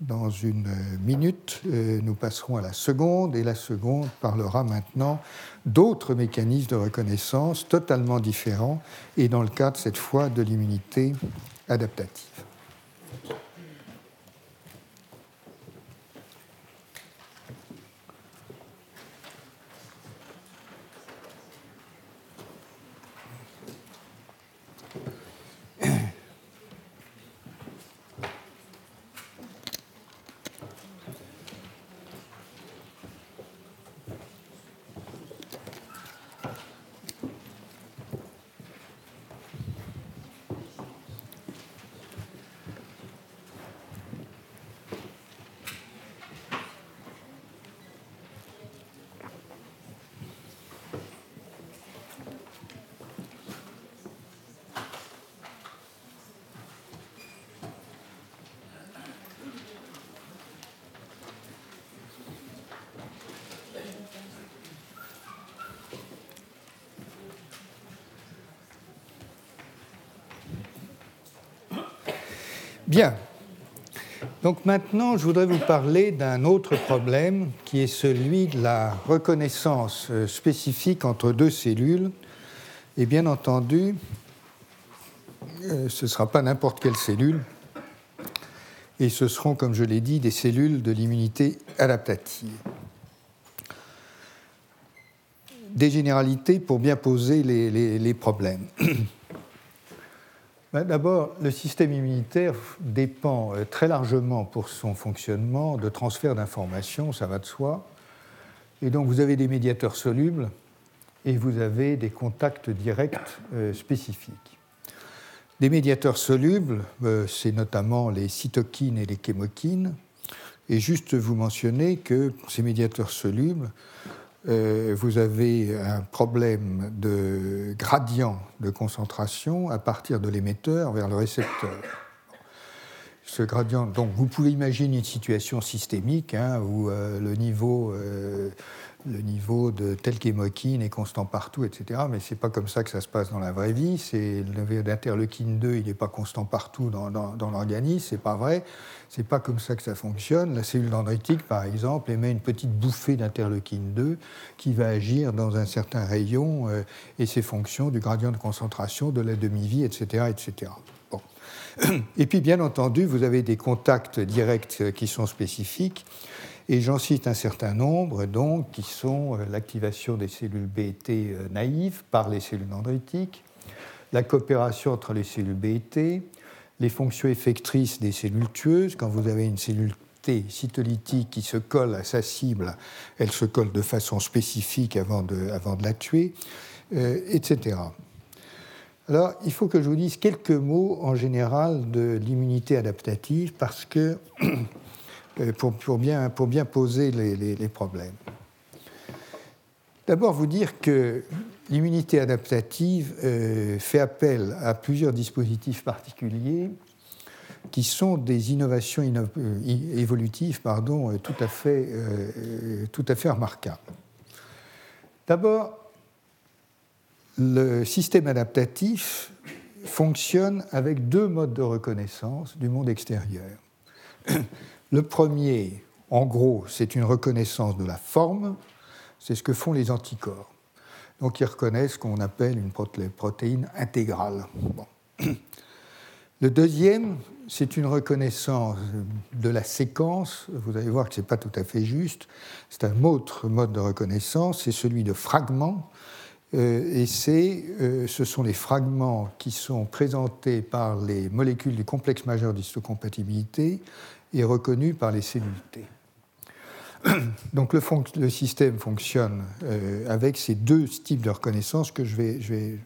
dans une minute, euh, nous passerons à la seconde, et la seconde parlera maintenant d'autres mécanismes de reconnaissance totalement différents, et dans le cadre cette fois de l'immunité adaptative. Bien. Donc maintenant, je voudrais vous parler d'un autre problème qui est celui de la reconnaissance euh, spécifique entre deux cellules. Et bien entendu, euh, ce ne sera pas n'importe quelle cellule, et ce seront, comme je l'ai dit, des cellules de l'immunité adaptative. Des généralités pour bien poser les, les problèmes. Ben, d'abord, le système immunitaire dépend euh, très largement pour son fonctionnement de transfert d'informations, ça va de soi. Et donc vous avez des médiateurs solubles et vous avez des contacts directs euh, spécifiques. Des médiateurs solubles, euh, c'est notamment les cytokines et les chémokines. Et juste vous mentionner que ces médiateurs solubles euh, vous avez un problème de gradient de concentration à partir de l'émetteur vers le récepteur. Ce gradient, donc vous pouvez imaginer une situation systémique hein, où euh, le niveau euh, le niveau de tel qu'hémoquine est constant partout, etc. Mais ce n'est pas comme ça que ça se passe dans la vraie vie. C'est le niveau d'interleukine 2, il n'est pas constant partout dans, dans, l'organisme, c'est pas vrai. C'est pas comme ça que ça fonctionne. La cellule dendritique, par exemple, émet une petite bouffée d'interleukine 2 qui va agir dans un certain rayon euh, et ses fonctions du gradient de concentration, de la demi-vie, etc., etc. Bon. Et puis, bien entendu, vous avez des contacts directs qui sont spécifiques. Et j'en cite un certain nombre, donc, qui sont euh, l'activation des cellules B et T euh, naïves par les cellules dendritiques, la coopération entre les cellules B et T, les fonctions effectrices des cellules tueuses. Quand vous avez une cellule T cytolytique qui se colle à sa cible, elle se colle de façon spécifique avant de, avant de la tuer, euh, etc. Alors, il faut que je vous dise quelques mots en général de l'immunité adaptative parce que Euh, pour, bien, poser les, problèmes. D'abord, vous dire que l'immunité adaptative euh, fait appel à plusieurs dispositifs particuliers qui sont des innovations euh, évolutives pardon, tout, à fait, tout à fait remarquables. D'abord, le système adaptatif fonctionne avec deux modes de reconnaissance du monde extérieur. Le premier, en gros, c'est une reconnaissance de la forme, c'est ce que font les anticorps. Donc ils reconnaissent ce qu'on appelle une protéine intégrale. Le deuxième, c'est une reconnaissance de la séquence. Vous allez voir que ce n'est pas tout à fait juste. C'est un autre mode de reconnaissance, c'est celui de fragments. Euh, et euh, ce sont les fragments qui sont présentés par les molécules du complexe majeur d'histocompatibilité est reconnu par les cellules T. Donc le, système fonctionne euh, avec ces deux types de reconnaissance que je vais,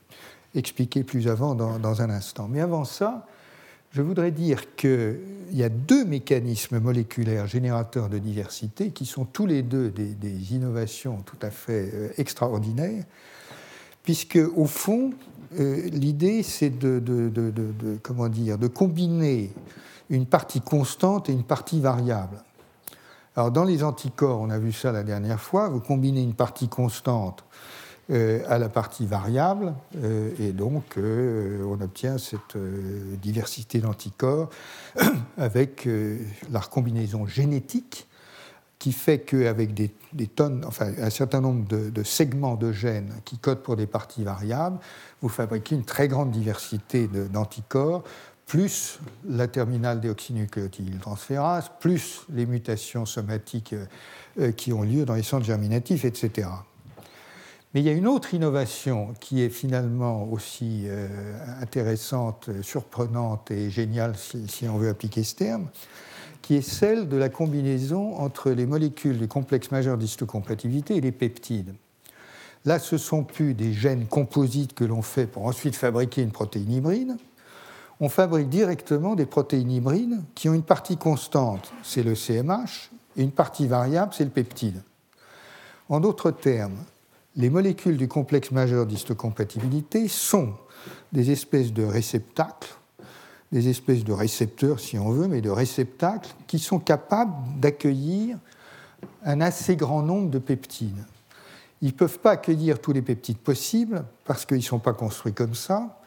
expliquer plus avant dans, un instant. Mais avant ça, je voudrais dire qu'il y a deux mécanismes moléculaires générateurs de diversité qui sont tous les deux des, innovations tout à fait euh, extraordinaires, puisque au fond, euh, l'idée c'est de, comment dire, de combiner une partie constante et une partie variable. Alors dans les anticorps, on a vu ça la dernière fois, vous combinez une partie constante à la partie variable, et donc on obtient cette diversité d'anticorps avec la recombinaison génétique qui fait qu'avec des, tonnes, enfin un certain nombre de, segments de gènes qui codent pour des parties variables, vous fabriquez une très grande diversité d'anticorps plus la terminale déoxynucléotidyltransférase, plus les mutations somatiques euh, euh, qui ont lieu dans les centres germinatifs, etc. Mais il y a une autre innovation qui est finalement aussi euh, intéressante, surprenante et géniale, si, on veut appliquer ce terme, qui est celle de la combinaison entre les molécules du complexe majeur d'histocompatibilité et les peptides. Là, ce sont plus des gènes composites que l'on fait pour ensuite fabriquer une protéine hybride, on fabrique directement des protéines hybrides qui ont une partie constante, c'est le CMH, et une partie variable, c'est le peptide. En d'autres termes, les molécules du complexe majeur d'histocompatibilité sont des espèces de réceptacles, des espèces de récepteurs si on veut, mais de réceptacles qui sont capables d'accueillir un assez grand nombre de peptides. Ils ne peuvent pas accueillir tous les peptides possibles parce qu'ils ne sont pas construits comme ça,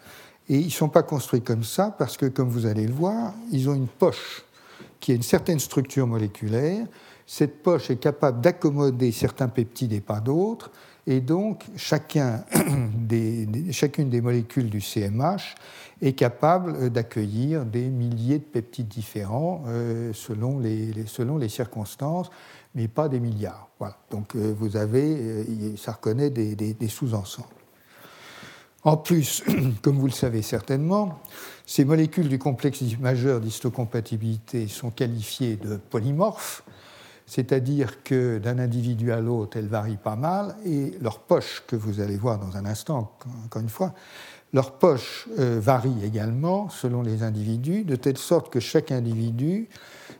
et ils ne sont pas construits comme ça parce que, comme vous allez le voir, ils ont une poche qui a une certaine structure moléculaire. Cette poche est capable d'accommoder certains peptides et pas d'autres. Et donc, chacun des, chacune des molécules du CMH est capable d'accueillir des milliers de peptides différents euh, selon, les, selon les circonstances, mais pas des milliards. Voilà. Donc, euh, vous avez, euh, ça reconnaît des sous-ensembles. En plus, comme vous le savez certainement, ces molécules du complexe majeur d'histocompatibilité sont qualifiées de polymorphes, c'est-à-dire que d'un individu à l'autre, elles varient pas mal, et leur poche, que vous allez voir dans un instant, encore une fois, leur poche euh, varie également selon les individus, de telle sorte que chaque individu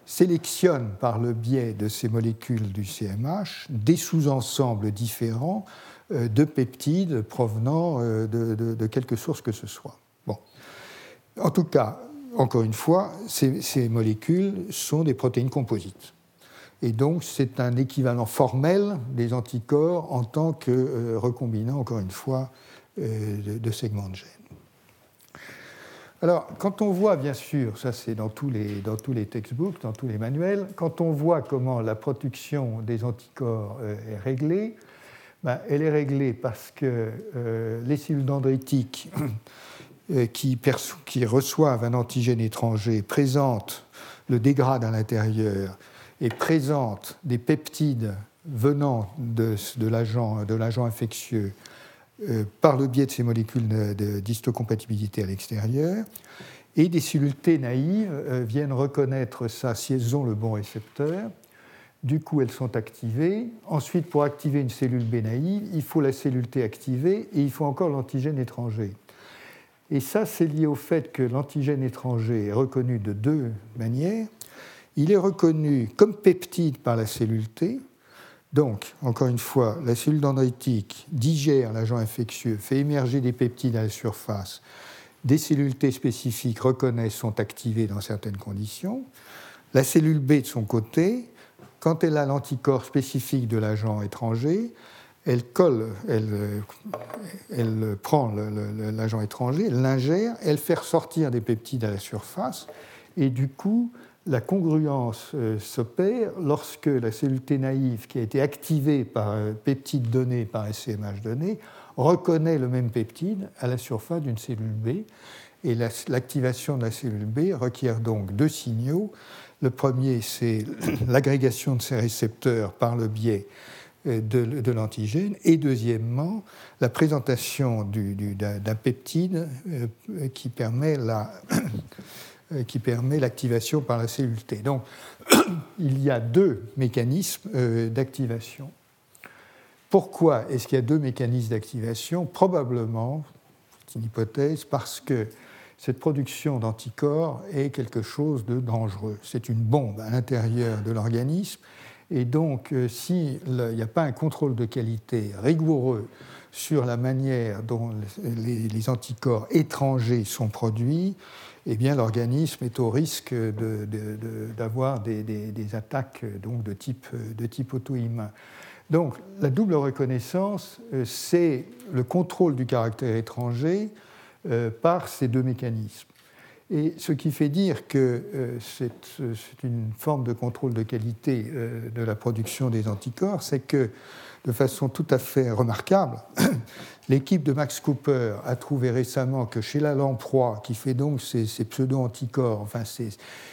sélectionne par le biais de ces molécules du CMH des sous-ensembles différents de peptides provenant euh, de, quelque source que ce soit. En tout cas, encore une fois, ces, molécules sont des protéines composites. Et donc, c'est un équivalent formel des anticorps en tant que euh, recombinant, encore une fois, de, segments de gènes. Alors, quand on voit, bien sûr, ça c'est dans tous les textbooks, dans tous les manuels, quand on voit comment la production des anticorps est réglée, ben, elle est réglée parce que euh, les cellules dendritiques euh, qui, reçoivent un antigène étranger présentent, le dégradent à l'intérieur et présentent des peptides venant de, l'agent infectieux euh, par le biais de ces molécules d'histocompatibilité à l'extérieur. Et des cellules T naïves viennent reconnaître ça si elles ont le bon récepteur du coup, elles sont activées. Ensuite, pour activer une cellule B naïve, il faut la cellule T activée et il faut encore l'antigène étranger. Et ça, c'est lié au fait que l'antigène étranger est reconnu de deux manières. Il est reconnu comme peptide par la cellule T. Donc, encore une fois, la cellule dendritique digère l'agent infectieux, fait émerger des peptides à la surface. Des cellules T spécifiques reconnaissent, sont activées dans certaines conditions. La cellule B, de son côté, quand elle a l'anticorps spécifique de l'agent étranger, elle colle, elle, prend l'agent étranger, l'ingère, elle fait ressortir des peptides à la surface, et du coup, la congruence euh, s'opère lorsque la cellule T naïve, qui a été activée par un peptide donné par SCMH donné, reconnaît le même peptide à la surface d'une cellule B. Et l'activation de la cellule B requiert donc deux signaux le premier, c'est l'agrégation de ces récepteurs par le biais euh, de, l'antigène, et deuxièmement, la présentation d'un peptide euh, qui permet la, euh, qui permet l'activation par la cellule T. Donc, il y a deux mécanismes d'activation. Pourquoi est-ce qu'il y a deux mécanismes d'activation? Probablement, c'est une hypothèse, parce que cette production d'anticorps est quelque chose de dangereux. C'est une bombe à l'intérieur de l'organisme. Et donc, euh, s'il n'y a pas un contrôle de qualité rigoureux sur la manière dont les, anticorps étrangers sont produits, eh bien, l'organisme est au risque d'avoir des, attaques donc, de type, type auto-immun. Donc la double reconnaissance, c'est le contrôle du caractère étranger par ces deux mécanismes. Et ce qui fait dire que c'est une forme de contrôle de qualité de la production des anticorps, c'est que de façon tout à fait remarquable. L'équipe de Max Cooper a trouvé récemment que chez la lamproie, qui fait donc ces, pseudo-anticorps, enfin ces,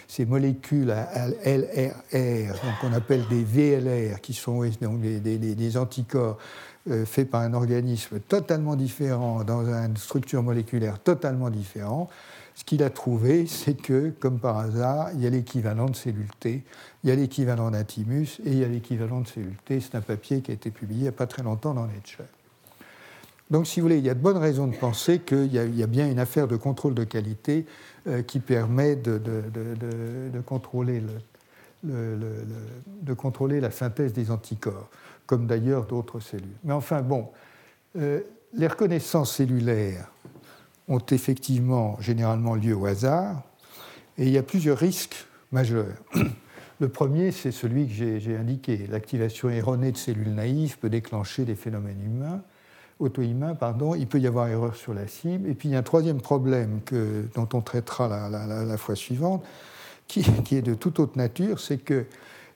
ces, molécules à LRR, qu'on appelle des VLR, qui sont donc des, anticorps euh, faits par un organisme totalement différent, dans une structure moléculaire totalement différente, ce qu'il a trouvé, c'est que, comme par hasard, il y a l'équivalent de cellule T, il y a l'équivalent d'Intimus et il y a l'équivalent de cellule T. C'est un papier qui a été publié il n'y a pas très longtemps dans Nature. Donc, si vous voulez, il y a de bonnes raisons de penser qu'il y, a bien une affaire de contrôle de qualité euh, qui permet de contrôler la synthèse des anticorps, comme d'ailleurs d'autres cellules. Mais enfin, bon, euh, les reconnaissances cellulaires ont effectivement généralement lieu au hasard, et il y a plusieurs risques majeurs. Le premier, c'est celui que j'ai indiqué. L'activation erronée de cellules naïves peut déclencher des phénomènes humains, auto-humains. Pardon. Il peut y avoir erreur sur la cible. Et puis il y a un troisième problème que, dont on traitera la, fois suivante, qui, est de toute autre nature, c'est que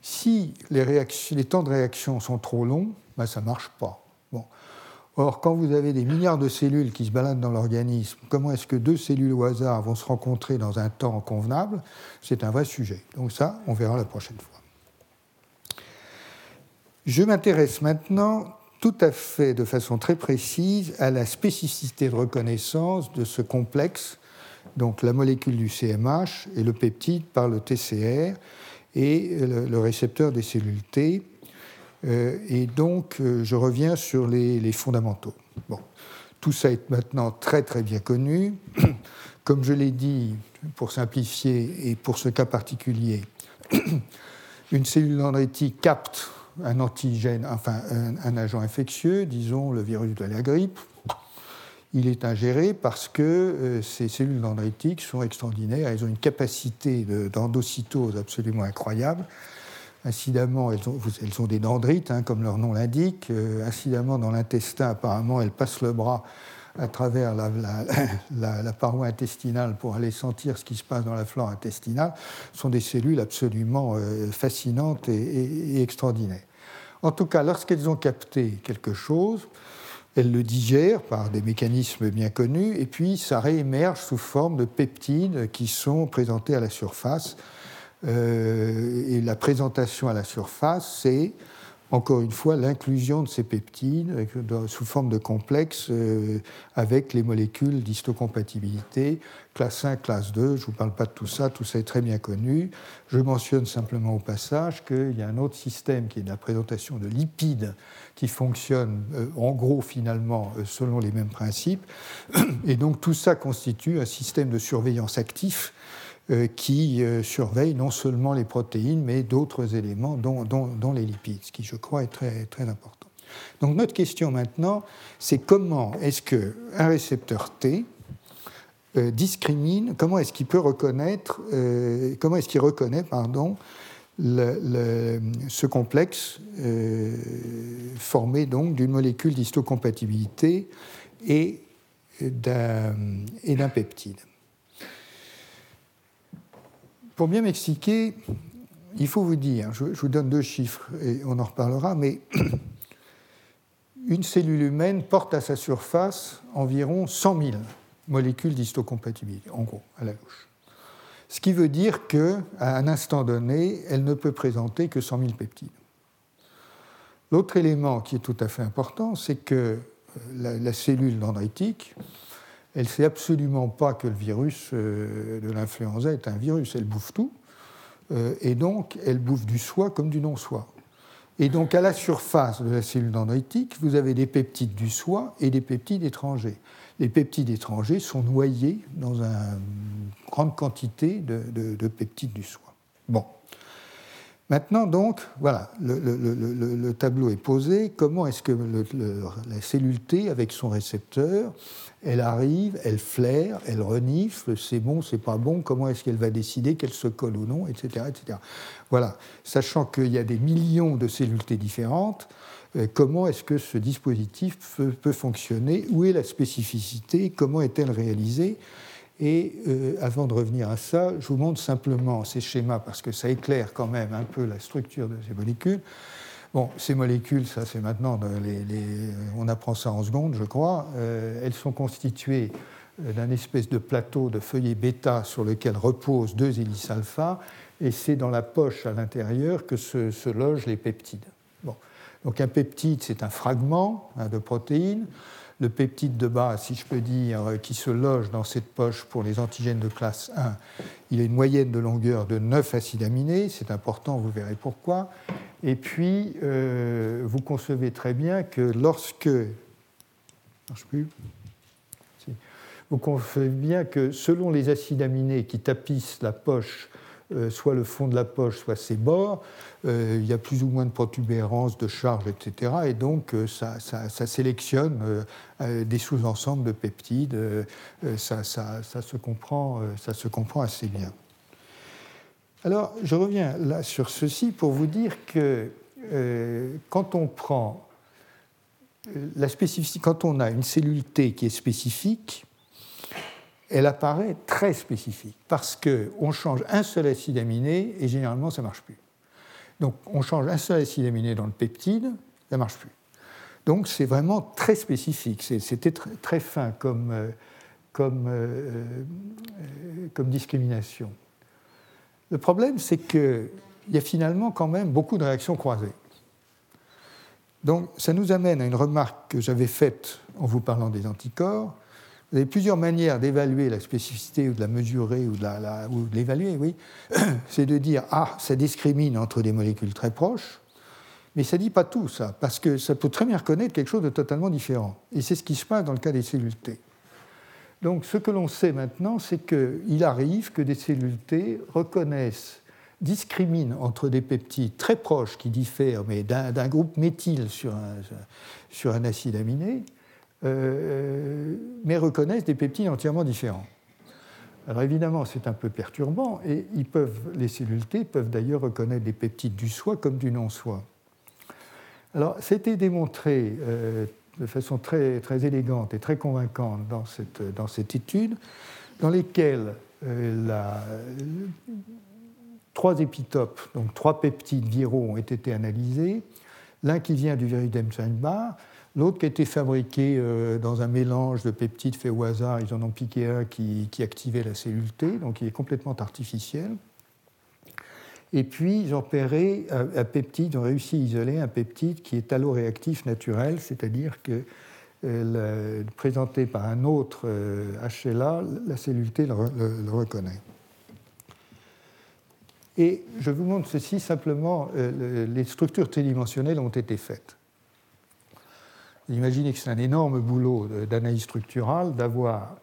si les, temps de réaction sont trop longs, ben ça ne marche pas. Or, quand vous avez des milliards de cellules qui se baladent dans l'organisme, comment est-ce que deux cellules au hasard vont se rencontrer dans un temps convenable? C'est un vrai sujet. Donc ça, on verra la prochaine fois. Je m'intéresse maintenant tout à fait de façon très précise à la spécificité de reconnaissance de ce complexe, donc la molécule du CMH et le peptide par le TCR et le récepteur des cellules T, euh, et donc, euh, je reviens sur les, fondamentaux. Bon. Tout ça est maintenant très très bien connu. Comme je l'ai dit, pour simplifier et pour ce cas particulier, une cellule dendritique capte un antigène, enfin un, agent infectieux, disons le virus de la grippe. Il est ingéré parce que euh, ces cellules dendritiques sont extraordinaires, elles ont une capacité d'endocytose absolument incroyable. Incidemment, elles ont, des dendrites, hein, comme leur nom l'indique. Euh, incidemment, dans l'intestin, apparemment, elles passent le bras à travers la, paroi intestinale pour aller sentir ce qui se passe dans la flore intestinale. Ce sont des cellules absolument euh, fascinantes et, extraordinaires. En tout cas, lorsqu'elles ont capté quelque chose, elles le digèrent par des mécanismes bien connus, et puis ça réémerge sous forme de peptides qui sont présentés à la surface euh, et la présentation à la surface, c'est encore une fois l'inclusion de ces peptides sous forme de complexe euh, avec les molécules d'histocompatibilité, classe 1, classe 2. Je ne vous parle pas de tout ça, tout ça est très bien connu. Je mentionne simplement au passage qu'il y a un autre système qui est la présentation de lipides qui fonctionne euh, en gros finalement selon les mêmes principes. Et donc tout ça constitue un système de surveillance actif euh, qui euh, surveille non seulement les protéines, mais d'autres éléments, dont, les lipides, ce qui, je crois, est très, très important. Donc notre question maintenant, c'est comment est-ce qu'un récepteur T euh, discrimine, comment est-ce qu'il peut reconnaître, comment est-ce qu'il reconnaît, pardon, ce complexe formé donc d'une molécule d'histocompatibilité et d'un peptide. Pour bien m'expliquer, il faut vous dire, je, vous donne deux chiffres et on en reparlera, mais une cellule humaine porte à sa surface environ 100 000 molécules d'histocompatibilité, en gros, à la louche. Ce qui veut dire qu'à un instant donné, elle ne peut présenter que 100 000 peptides. L'autre élément qui est tout à fait important, c'est que la, la cellule dendritique, elle ne sait absolument pas que le virus euh, de l'influenza est un virus. Elle bouffe tout. Euh, et donc, elle bouffe du soi comme du non-soi. Et donc, à la surface de la cellule dendritique, vous avez des peptides du soi et des peptides étrangers. Les peptides étrangers sont noyés dans une grande quantité de, de peptides du soi. Bon. Maintenant, donc, voilà, le, tableau est posé. Comment est-ce que la cellule T, avec son récepteur, elle arrive, elle flaire, elle renifle, c'est bon, c'est pas bon, comment est-ce qu'elle va décider qu'elle se colle ou non, etc. etc. Voilà, sachant qu'il y a des millions de cellules T différentes, comment est-ce que ce dispositif peut, fonctionner, où est la spécificité, comment est-elle réalisée? Et avant de revenir à ça, je vous montre simplement ces schémas parce que ça éclaire quand même un peu la structure de ces molécules. Bon, ces molécules, ça c'est maintenant, on apprend ça en secondes, je crois. Euh, elles sont constituées euh, d'un espèce de plateau de feuillet bêta sur lequel reposent deux hélices alpha, et c'est dans la poche à l'intérieur que se, logent les peptides. Donc un peptide, c'est un fragment hein, de protéines le peptide de base, si je peux dire, euh, qui se loge dans cette poche pour les antigènes de classe 1, il a une moyenne de longueur de 9 acides aminés, c'est important, vous verrez pourquoi. Et puis, euh, vous concevez très bien que lorsque... Marche plus vous concevez bien que selon les acides aminés qui tapissent la poche soit le fond de la poche, soit ses bords, euh, il y a plus ou moins de protubérances, de charges, etc. Et donc, euh, ça, sélectionne des sous-ensembles de peptides. Ça, se comprend, ça se comprend assez bien. Alors, je reviens là sur ceci pour vous dire que quand on prend la spécificité, quand on a une cellule T qui est spécifique, elle apparaît très spécifique parce qu'on change un seul acide aminé et généralement ça ne marche plus. Donc on change un seul acide aminé dans le peptide, ça ne marche plus. Donc c'est vraiment très spécifique, c'était très, fin comme, euh, comme, euh, euh, comme discrimination. Le problème, c'est qu'il y a finalement quand même beaucoup de réactions croisées. Donc ça nous amène à une remarque que j'avais faite en vous parlant des anticorps, vous avez plusieurs manières d'évaluer la spécificité ou de la mesurer ou de l'évaluer, oui. C'est de dire, ah, ça discrimine entre des molécules très proches, mais ça ne dit pas tout, ça, parce que ça peut très bien reconnaître quelque chose de totalement différent. Et c'est ce qui se passe dans le cas des cellules T. Donc ce que l'on sait maintenant, c'est qu'il arrive que des cellules T reconnaissent, discriminent entre des peptides très proches qui diffèrent, mais d'un groupe méthyle sur sur un acide aminé, euh, mais reconnaissent des peptides entièrement différents. Alors évidemment, c'est un peu perturbant, et ils peuvent, les cellules T peuvent d'ailleurs reconnaître des peptides du soi comme du non-soi. Alors, c'était démontré euh, de façon très, très élégante et très convaincante dans cette, dans cette étude, dans lesquelles euh, la, trois épitopes, donc trois peptides viraux ont été analysés, l'un qui vient du virus d'Epstein-Barr, L'autre qui a été fabriqué euh, dans un mélange de peptides fait au hasard, ils en ont piqué un qui, activait la cellule T, donc il est complètement artificiel. Et puis, ils ont repéré un, peptide, ont réussi à isoler un peptide qui est alloréactif naturel, c'est-à-dire que euh, présenté par un autre HLA, euh, la cellule T le, reconnaît. Et je vous montre ceci simplement, les structures tridimensionnelles ont été faites. Imaginez que c'est un énorme boulot d'analyse structurale d'avoir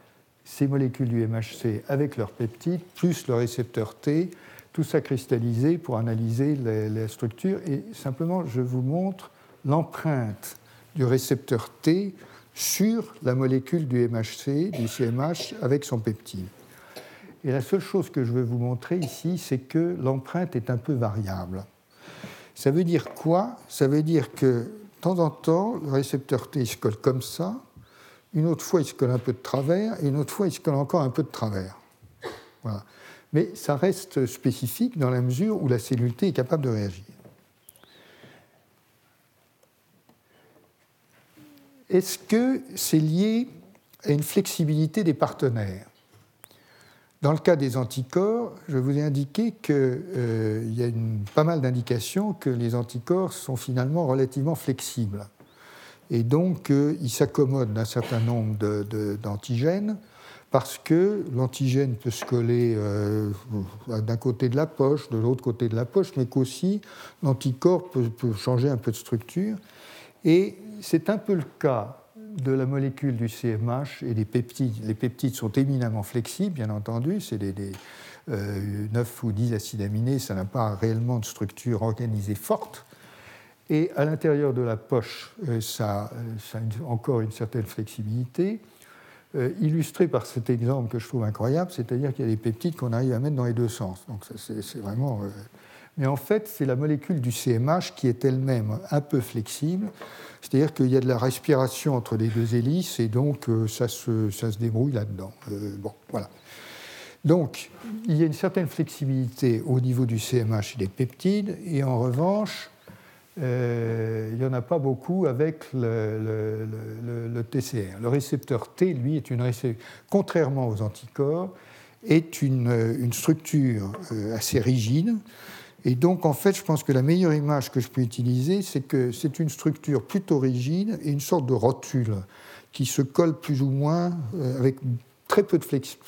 ces molécules du MHC avec leurs peptides, plus le récepteur T, tout ça cristallisé pour analyser la structure. Et simplement, je vous montre l'empreinte du récepteur T sur la molécule du MHC, du CMH, avec son peptide. Et la seule chose que je veux vous montrer ici, c'est que l'empreinte est un peu variable. Ça veut dire quoi? Ça veut dire que de temps en temps, le récepteur T se colle comme ça, une autre fois il se colle un peu de travers, et une autre fois il se colle encore un peu de travers. Mais ça reste spécifique dans la mesure où la cellule T est capable de réagir. Est-ce que c'est lié à une flexibilité des partenaires? Dans le cas des anticorps, je vous ai indiqué qu'il euh, y a pas mal d'indications que les anticorps sont finalement relativement flexibles. Et donc, euh, ils s'accommodent d'un certain nombre d'antigènes parce que l'antigène peut se coller euh, d'un côté de la poche, de l'autre côté de la poche, mais qu'aussi l'anticorps peut, peut, changer un peu de structure. Et c'est un peu le cas de la molécule du CMH et des peptides. Les peptides sont éminemment flexibles, bien entendu, c'est des, 9 euh, ou 10 acides aminés, ça n'a pas réellement de structure organisée forte. Et à l'intérieur de la poche, euh, ça, ça, a encore une certaine flexibilité, euh, illustré par cet exemple que je trouve incroyable, c'est-à-dire qu'il y a des peptides qu'on arrive à mettre dans les deux sens. Donc c'est vraiment mais en fait, c'est la molécule du CMH qui est elle-même un peu flexible, c'est-à-dire qu'il y a de la respiration entre les deux hélices et donc euh, ça, se, débrouille là-dedans. Euh, bon, voilà. Donc, il y a une certaine flexibilité au niveau du CMH et des peptides, et en revanche, euh, il n'y en a pas beaucoup avec le, TCR. Le récepteur T, lui, est une contrairement aux anticorps, est une structure assez rigide et donc, en fait, je pense que la meilleure image que je peux utiliser, c'est que c'est une structure plutôt rigide et une sorte de rotule qui se colle plus ou moins euh, avec très peu, de,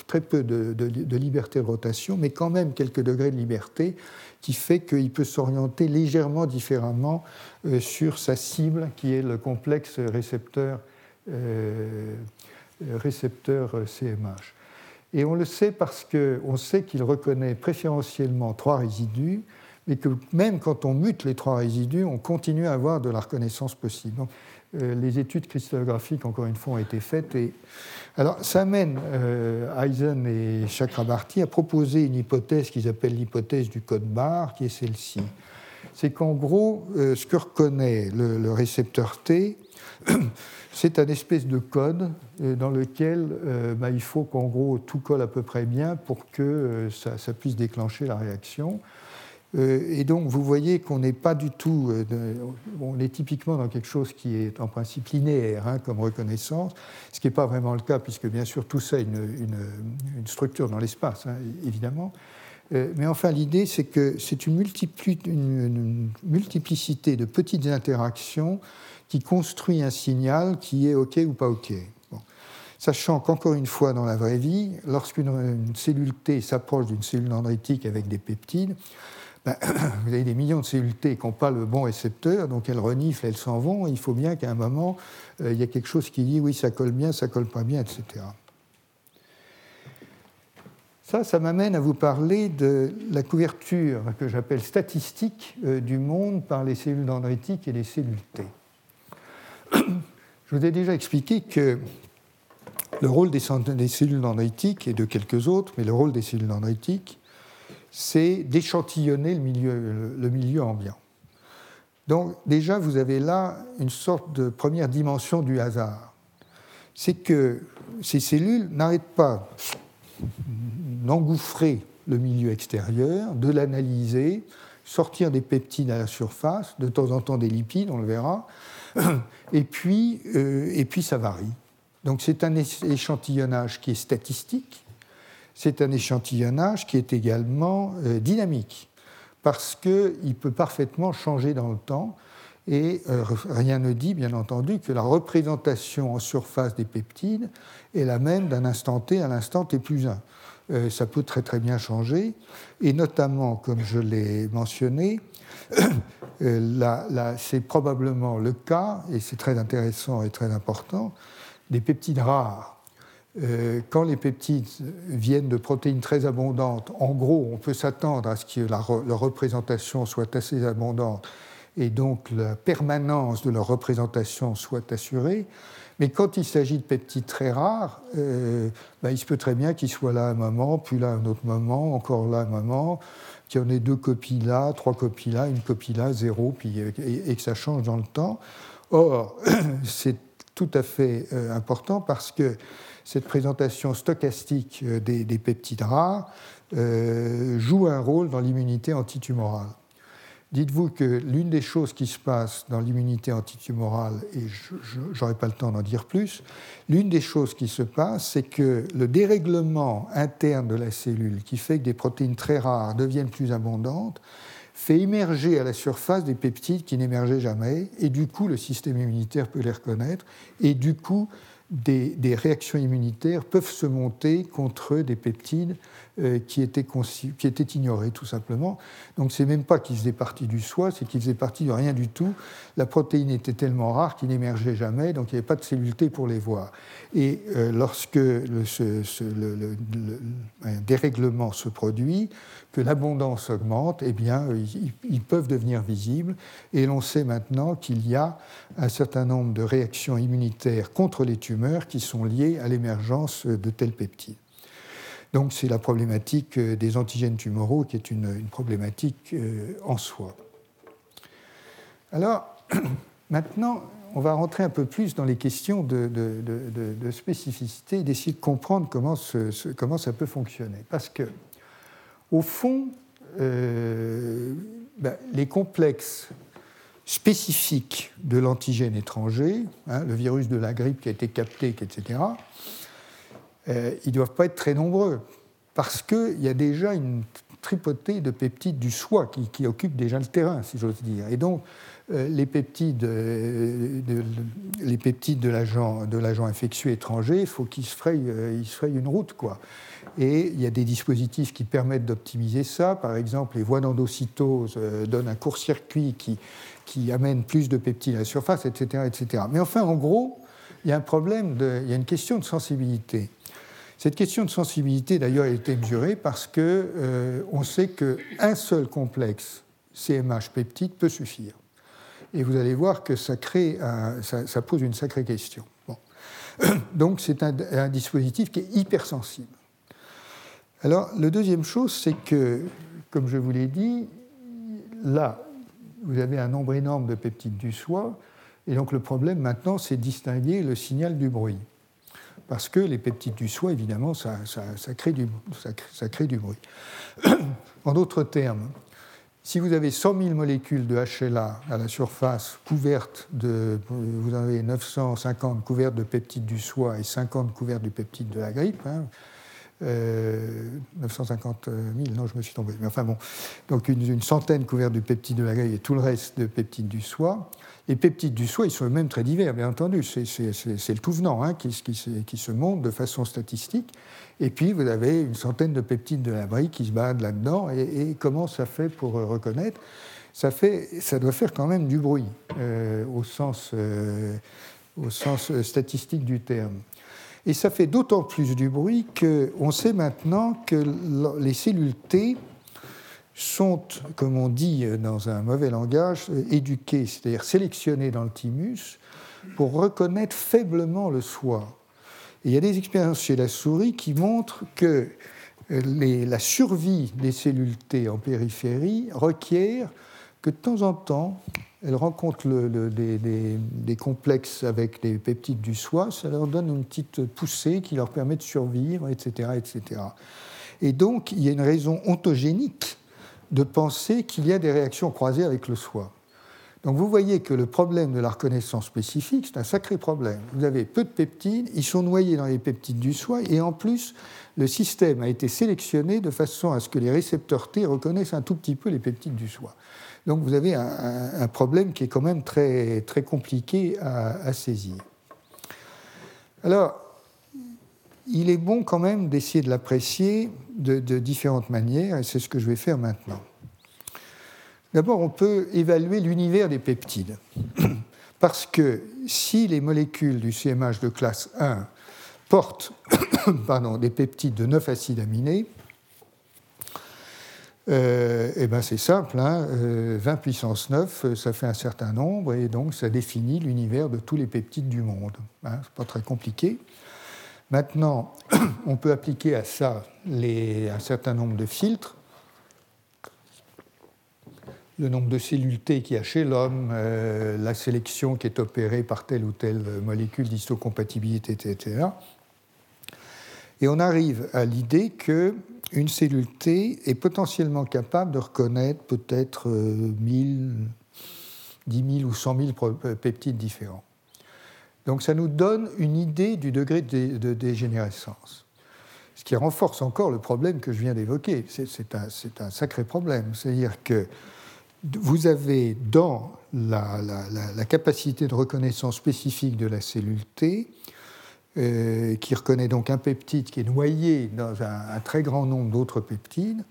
très peu de, liberté de rotation, mais quand même quelques degrés de liberté, qui fait qu'il peut s'orienter légèrement différemment euh, sur sa cible, qui est le complexe récepteur, euh, récepteur CMH. Et on le sait parce qu'on sait qu'il reconnaît préférentiellement trois résidus, et que même quand on mute les trois résidus, on continue à avoir de la reconnaissance possible. Donc, euh, les études cristallographiques, encore une fois, ont été faites. Et... Alors, ça amène euh, Eisen et Chakrabarty à proposer une hypothèse qu'ils appellent l'hypothèse du code barre, qui est celle-ci. C'est qu'en gros, euh, ce que reconnaît le, récepteur T, c'est un espèce de code dans lequel bah, il faut qu'en gros tout colle à peu près bien pour que ça puisse déclencher la réaction. Euh, et donc, vous voyez qu'on n'est pas du tout. Euh, on est typiquement dans quelque chose qui est en principe linéaire hein, comme reconnaissance, ce qui n'est pas vraiment le cas, puisque bien sûr tout ça a une, structure dans l'espace, hein, évidemment. Euh, mais enfin, l'idée, c'est que c'est une, multiplicité de petites interactions qui construit un signal qui est OK ou pas OK. Sachant qu'encore une fois, dans la vraie vie, lorsqu'une cellule T s'approche d'une cellule dendritique avec des peptides, ben, vous avez des millions de cellules T qui n'ont pas le bon récepteur, donc elles reniflent, elles s'en vont. Il faut bien qu'à un moment, euh, il y ait quelque chose qui dit oui, ça colle bien, ça colle pas bien, etc. Ça, ça m'amène à vous parler de la couverture que j'appelle statistique euh, du monde par les cellules dendritiques et les cellules T. Je vous ai déjà expliqué que le rôle des, cellules dendritiques et de quelques autres, mais le rôle des cellules dendritiques, c'est d'échantillonner le milieu, le milieu ambiant. Donc déjà, vous avez là une sorte de première dimension du hasard. C'est que ces cellules n'arrêtent pas d'engouffrer le milieu extérieur, de l'analyser, sortir des peptides à la surface, de temps en temps des lipides, on le verra, et puis, euh, et puis ça varie. Donc c'est un échantillonnage qui est statistique, c'est un échantillonnage qui est également euh, dynamique, parce qu'il peut parfaitement changer dans le temps, et euh, rien ne dit, bien entendu, que la représentation en surface des peptides est la même d'un instant t à l'instant t plus 1. Euh, ça peut très très bien changer, et notamment, comme je l'ai mentionné, c'est probablement le cas, et c'est très intéressant et très important, des peptides rares quand les peptides viennent de protéines très abondantes, en gros, on peut s'attendre à ce que leur représentation soit assez abondante et donc la permanence de leur représentation soit assurée. Mais quand il s'agit de peptides très rares, euh, ben, il se peut très bien qu'ils soient là un moment, puis là un autre moment, encore là un moment, qu'il y en ait deux copies là, trois copies là, une copie là, zéro, puis, et, que ça change dans le temps. Or, c'est tout à fait euh, important parce que cette présentation stochastique euh, des, peptides rares euh, joue un rôle dans l'immunité antitumorale. Dites-vous que l'une des choses qui se passe dans l'immunité antitumorale, et je n'aurai pas le temps d'en dire plus, l'une des choses qui se passe, c'est que le dérèglement interne de la cellule, qui fait que des protéines très rares deviennent plus abondantes, fait émerger à la surface des peptides qui n'émergeaient jamais, et du coup le système immunitaire peut les reconnaître, et du coup des, réactions immunitaires peuvent se monter contre des peptides euh, qui, étaient ignorés, tout simplement. Donc, c'est même pas qu'ils faisaient partie du soi, c'est qu'ils faisaient partie de rien du tout. La protéine était tellement rare qu'il n'émergeait jamais, donc il n'y avait pas de cellule T pour les voir. Et euh, lorsque le, un dérèglement se produit, que l'abondance augmente, eh bien, ils, peuvent devenir visibles. Et l'on sait maintenant qu'il y a un certain nombre de réactions immunitaires contre les tumeurs qui sont liées à l'émergence de tels peptides. Donc c'est la problématique euh, des antigènes tumoraux qui est une, problématique euh, en soi. Alors, maintenant, on va rentrer un peu plus dans les questions de, spécificité et d'essayer de comprendre comment, comment, ça peut fonctionner. Parce que, au fond, euh, ben, les complexes spécifiques de l'antigène étranger, hein, le virus de la grippe qui a été capté, etc., euh, ils ne doivent pas être très nombreux, parce qu'il y a déjà une tripotée de peptides du soi qui, qui occupent déjà le terrain, si j'ose dire. Les peptides, euh, de, les peptides de l'agent, infectieux étranger, il faut qu'ils se frayent, ils se frayent une route, quoi. Et il y a des dispositifs qui permettent d'optimiser ça. Par exemple, les voies d'endocytose donnent un court-circuit qui, amène plus de peptides à la surface, etc., etc. Mais enfin, en gros, il y a un problème, il y a une question de sensibilité. Cette question de sensibilité, d'ailleurs, a été mesurée parce qu'on euh, on sait qu'un seul complexe CMH peptide peut suffire. Et vous allez voir que ça, pose une sacrée question. Donc c'est un, dispositif qui est hypersensible. Alors, la deuxième chose, c'est que, comme je vous l'ai dit, là, vous avez un nombre énorme de peptides du soi, et donc le problème maintenant, c'est distinguer le signal du bruit parce que les peptides du soi, évidemment, ça, crée, du, ça, crée, du, bruit. en d'autres termes, si vous avez 100 000 molécules de HLA à la surface couvertes de, vous avez 950 couvertes de peptides du soi et 50 couvertes du peptide de la grippe, hein, 950 euh, 000, non, je me suis tombé. Mais enfin bon, donc une, centaine couvertes du peptide de la grippe et tout le reste de peptides du soi. Les peptides du soi, ils sont eux-mêmes très divers, bien entendu. C'est le tout venant hein, qui, se montre de façon statistique. Et puis, vous avez une centaine de peptides de la brique qui se baladent là-dedans. Et, comment ça fait pour reconnaître? Ça, fait, ça doit faire quand même du bruit, euh, au, sens, euh, au sens statistique du terme. Et ça fait d'autant plus du bruit qu'on sait maintenant que les cellules T sont, comme on dit dans un mauvais langage, éduquées, c'est-à-dire sélectionnées dans le thymus pour reconnaître faiblement le soi. Et il y a des expériences chez la souris qui montrent que la survie des cellules T en périphérie requiert que de temps en temps, elles rencontrent des, complexes avec des peptides du soi, ça leur donne une petite poussée qui leur permet de survivre, etc. etc. Et donc, il y a une raison ontogénique de penser qu'il y a des réactions croisées avec le soi. Donc vous voyez que le problème de la reconnaissance spécifique, c'est un sacré problème. Vous avez peu de peptides, ils sont noyés dans les peptides du soi, et en plus, le système a été sélectionné de façon à ce que les récepteurs T reconnaissent un tout petit peu les peptides du soi. Donc vous avez un, problème qui est quand même très, très compliqué à, saisir. Alors, il est bon quand même d'essayer de l'apprécier de, différentes manières, et c'est ce que je vais faire maintenant. D'abord, on peut évaluer l'univers des peptides. Parce que si les molécules du CMH de classe 1 portent pardon, des peptides de 9 acides aminés, euh, eh ben c'est simple, hein, 20 euh, puissance 9, euh, ça fait un certain nombre, et donc ça définit l'univers de tous les peptides du monde. Hein, c'est pas très compliqué. Maintenant, on peut appliquer à ça un certain nombre de filtres. Le nombre de cellules T qu'il y a chez l'homme, la sélection qui est opérée par telle ou telle molécule d'histocompatibilité, etc. Et on arrive à l'idée que une cellule T est potentiellement capable de reconnaître peut-être 1000, 10 000 ou 100 000 euh, peptides différents. Donc ça nous donne une idée du degré de dégénérescence. Ce qui renforce encore le problème que je viens d'évoquer. C'est un, sacré problème. C'est-à-dire que vous avez dans la, capacité de reconnaissance spécifique de la cellule T euh, qui reconnaît donc un peptide qui est noyé dans un, très grand nombre d'autres peptides,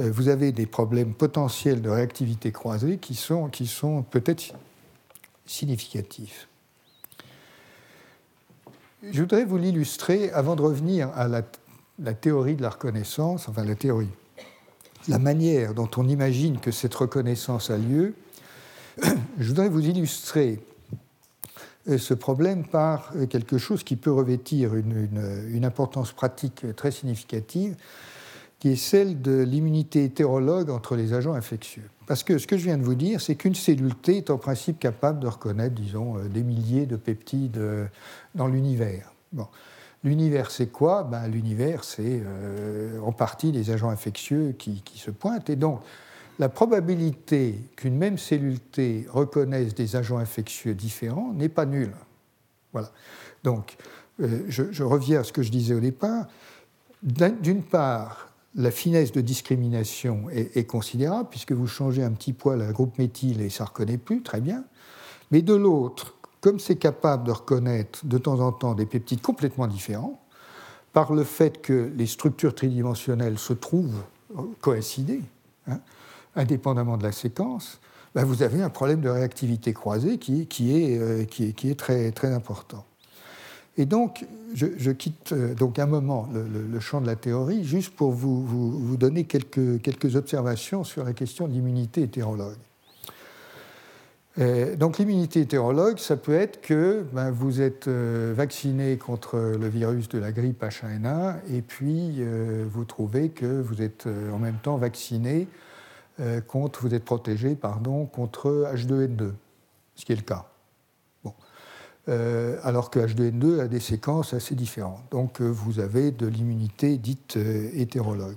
euh, vous avez des problèmes potentiels de réactivité croisée qui sont peut-être significatifs. Je voudrais vous l'illustrer avant de revenir à la, théorie de la reconnaissance, enfin la théorie, la manière dont on imagine que cette reconnaissance a lieu. Je voudrais vous illustrer ce problème par quelque chose qui peut revêtir une, importance pratique très significative, qui est celle de l'immunité hétérologue entre les agents infectieux. Parce que ce que je viens de vous dire, c'est qu'une cellule T est en principe capable de reconnaître, disons, des milliers de peptides dans l'univers. Bon. L'univers, c'est quoi? Ben, L'univers, c'est euh, en partie des agents infectieux qui, se pointent. Et donc, la probabilité qu'une même cellule T reconnaisse des agents infectieux différents n'est pas nulle. Voilà. Donc, euh, je, reviens à ce que je disais au départ. D'une part, la finesse de discrimination est, considérable, puisque vous changez un petit poil à groupe méthyle et ça ne reconnaît plus, très bien. Mais de l'autre, comme c'est capable de reconnaître de temps en temps des peptides complètement différents, par le fait que les structures tridimensionnelles se trouvent coïncidées, hein, indépendamment de la séquence, ben vous avez un problème de réactivité croisée qui, euh, est, très important. Et donc, je, quitte euh, donc un moment le, champ de la théorie, juste pour vous, donner quelques, quelques observations sur la question de l'immunité hétérologue. Euh, donc l'immunité hétérologue, ça peut être que ben, vous êtes euh, vacciné contre le virus de la grippe H1N1 et puis vous trouvez que vous êtes en même temps vacciné contre, vous êtes protégé pardon, contre H2N2, ce qui est le cas. Bon. alors que H2N2 a des séquences assez différentes. Donc vous avez de l'immunité dite hétérologue.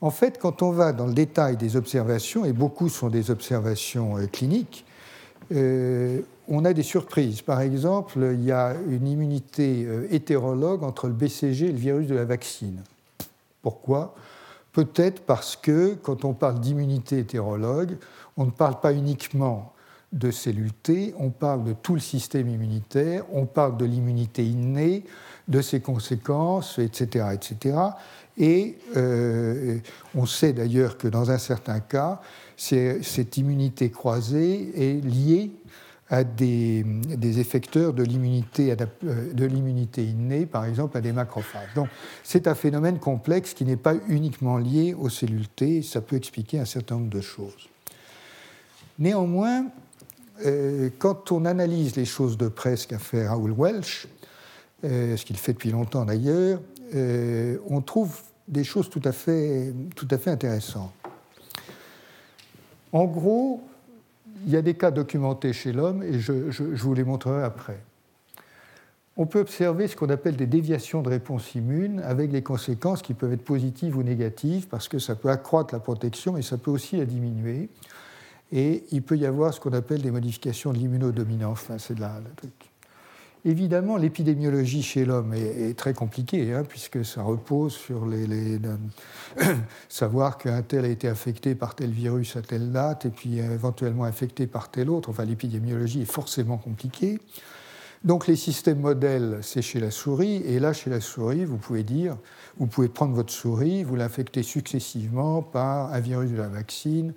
En fait, quand on va dans le détail des observations, et beaucoup sont des observations euh, cliniques, euh, on a des surprises. Par exemple, il y a une immunité euh, hétérologue entre le BCG et le virus de la vaccine. Pourquoi? Peut-être parce que quand on parle d'immunité hétérologue, on ne parle pas uniquement de cellules T, on parle de tout le système immunitaire, on parle de l'immunité innée, de ses conséquences, etc. etc. Et euh, on sait d'ailleurs que dans un certain cas, cette immunité croisée est liée à des, effecteurs de l'immunité, euh, de l'immunité innée, par exemple à des macrophages. Donc c'est un phénomène complexe qui n'est pas uniquement lié aux cellules T, ça peut expliquer un certain nombre de choses. Néanmoins, euh, quand on analyse les choses de près, ce qu'a fait Raoul Welch, ce qu'il fait depuis longtemps d'ailleurs, on trouve des choses tout à fait, tout à fait intéressantes. En gros, il y a des cas documentés chez l'homme et je, vous les montrerai après. On peut observer ce qu'on appelle des déviations de réponse immune avec des conséquences qui peuvent être positives ou négatives parce que ça peut accroître la protection mais ça peut aussi la diminuer. Et il peut y avoir ce qu'on appelle des modifications de l'immunodominance. Enfin, c'est de la, truc. Évidemment, l'épidémiologie chez l'homme est, très compliquée, hein, puisque ça repose sur savoir qu'un tel a été affecté par tel virus à telle date, et puis éventuellement infecté par tel autre. Enfin, l'épidémiologie est forcément compliquée. Donc les systèmes modèles, c'est chez la souris, et là, chez la souris, vous pouvez dire, vous pouvez prendre votre souris, vous l'infecter successivement par un virus de la vaccine,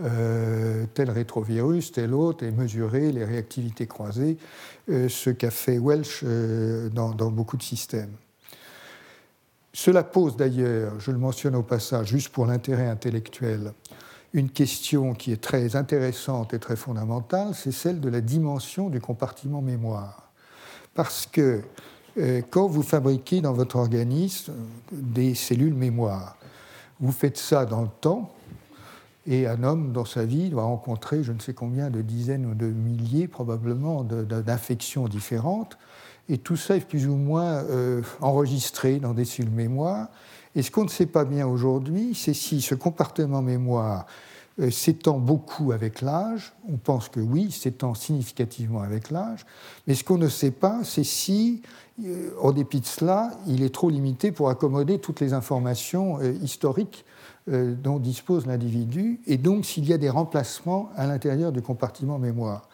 euh, tel rétrovirus, tel autre, et mesurer les réactivités croisées, euh, ce qu'a fait Welch euh, dans, beaucoup de systèmes. Cela pose d'ailleurs, je le mentionne au passage, juste pour l'intérêt intellectuel, une question qui est très intéressante et très fondamentale, c'est celle de la dimension du compartiment mémoire. Parce que quand vous fabriquez dans votre organisme des cellules mémoire, vous faites ça dans le temps, et un homme, dans sa vie, doit rencontrer je ne sais combien de dizaines ou de milliers probablement d'infections différentes. Et tout ça est plus ou moins euh, enregistré dans des cellules mémoire. Et ce qu'on ne sait pas bien aujourd'hui, c'est si ce compartiment mémoire euh, s'étend beaucoup avec l'âge. On pense que oui, s'étend significativement avec l'âge. Mais ce qu'on ne sait pas, c'est si, euh, en dépit de cela, il est trop limité pour accommoder toutes les informations historiques euh, dont dispose l'individu, et donc s'il y a des remplacements à l'intérieur du compartiment mémoire.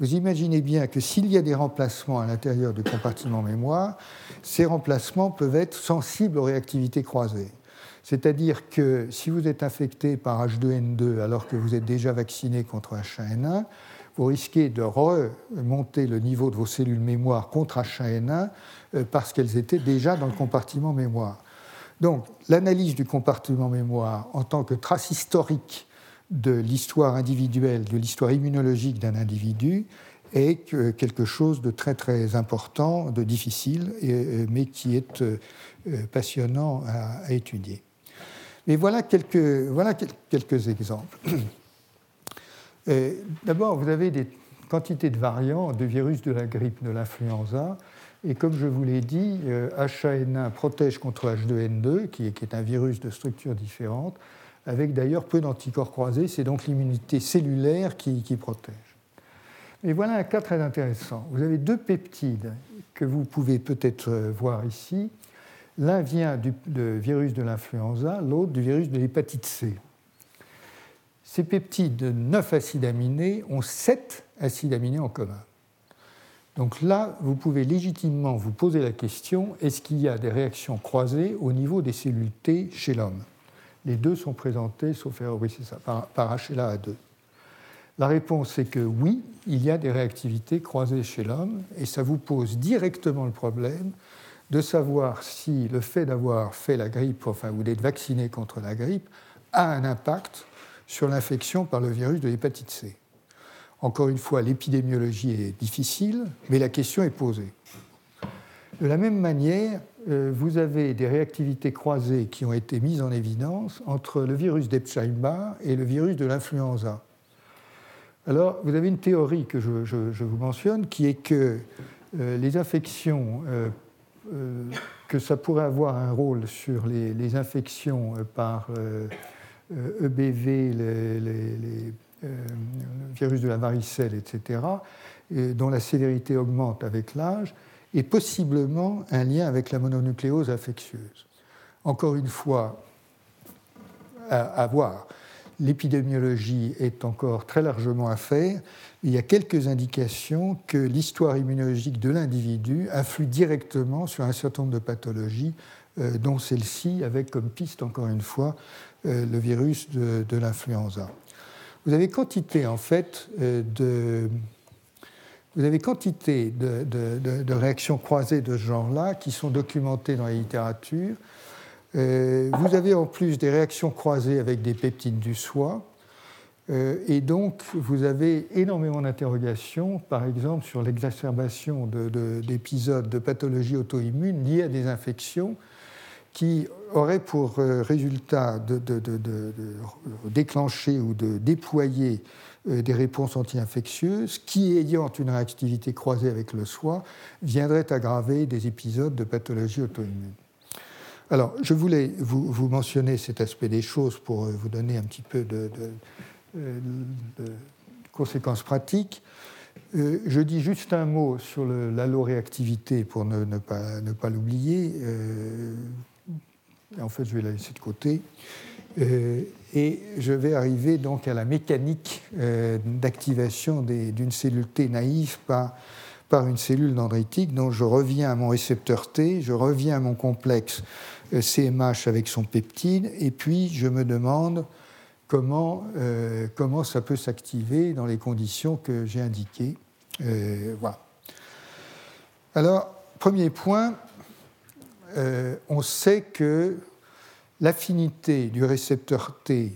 Vous imaginez bien que s'il y a des remplacements à l'intérieur du compartiment mémoire, ces remplacements peuvent être sensibles aux réactivités croisées. C'est-à-dire que si vous êtes infecté par H2N2 alors que vous êtes déjà vacciné contre H1N1, vous risquez de remonter le niveau de vos cellules mémoire contre H1N1 euh, parce qu'elles étaient déjà dans le compartiment mémoire. Donc l'analyse du compartiment mémoire en tant que trace historique de l'histoire individuelle, de l'histoire immunologique d'un individu, est quelque chose de très très important, de difficile, mais qui est passionnant à, étudier. Mais voilà quelques, voilà quelques exemples. D'abord, vous avez des quantités de variants de virus de la grippe, de l'influenza, et comme je vous l'ai dit, H1N1 euh, protège contre H2N2, qui est, un virus de structure différente, avec d'ailleurs peu d'anticorps croisés. C'est donc l'immunité cellulaire qui, protège. Et voilà un cas très intéressant. Vous avez deux peptides que vous pouvez peut-être euh, voir ici. L'un vient du virus de l'influenza, l'autre du virus de l'hépatite C. Ces peptides de 9 acides aminés ont 7 acides aminés en commun. Donc là, vous pouvez légitimement vous poser la question, est-ce qu'il y a des réactions croisées au niveau des cellules T chez l'homme? Les deux sont présentés, sauf erreur, oui c'est ça, par, par HLA-A2. La réponse est que oui, il y a des réactivités croisées chez l'homme, et ça vous pose directement le problème de savoir si le fait d'avoir fait la grippe, enfin, ou d'être vacciné contre la grippe, a un impact sur l'infection par le virus de l'hépatite C. Encore une fois, l'épidémiologie est difficile, mais la question est posée. De la même manière, euh, vous avez des réactivités croisées qui ont été mises en évidence entre le virus d'Epstein-Barr et le virus de l'influenza. Alors, vous avez une théorie que je, vous mentionne, qui est que euh, les infections, euh, que ça pourrait avoir un rôle sur les, infections par EBV, e les le virus de la varicelle, etc., dont la sévérité augmente avec l'âge, et possiblement un lien avec la mononucléose infectieuse. Encore une fois, à, voir. L'épidémiologie est encore très largement à faire. Il y a quelques indications que l'histoire immunologique de l'individu influe directement sur un certain nombre de pathologies, euh, dont celle-ci, avec comme piste, encore une fois, euh, le virus de l'influenza vous avez quantité en fait euh, de vous avez quantité de, réactions croisées de ce genre-là qui sont documentées dans la littérature. Euh, vous avez en plus des réactions croisées avec des peptides du soie. Euh, et donc, vous avez énormément d'interrogations, par exemple, sur l'exacerbation d'épisodes de, pathologies auto-immunes liées à des infections qui aurait pour euh, résultat de, déclencher ou de déployer euh, des réponses anti-infectieuses qui, ayant une réactivité croisée avec le soi, viendraient aggraver des épisodes de pathologie auto-immune. Alors, je voulais vous, mentionner cet aspect des choses pour euh, vous donner un petit peu de, conséquences pratiques. je dis juste un mot sur l'alloréactivité pour ne, pas, ne pas l'oublier en fait, je vais la laisser de côté. Euh, et je vais arriver donc à la mécanique euh, d'activation d'une cellule T naïve par, par une cellule dendritique. Donc je reviens à mon récepteur T, je reviens à mon complexe CMH euh, avec son peptide, et puis je me demande comment, comment ça peut s'activer dans les conditions que j'ai indiquées. voilà. Alors, premier point, euh, on sait que l'affinité du récepteur T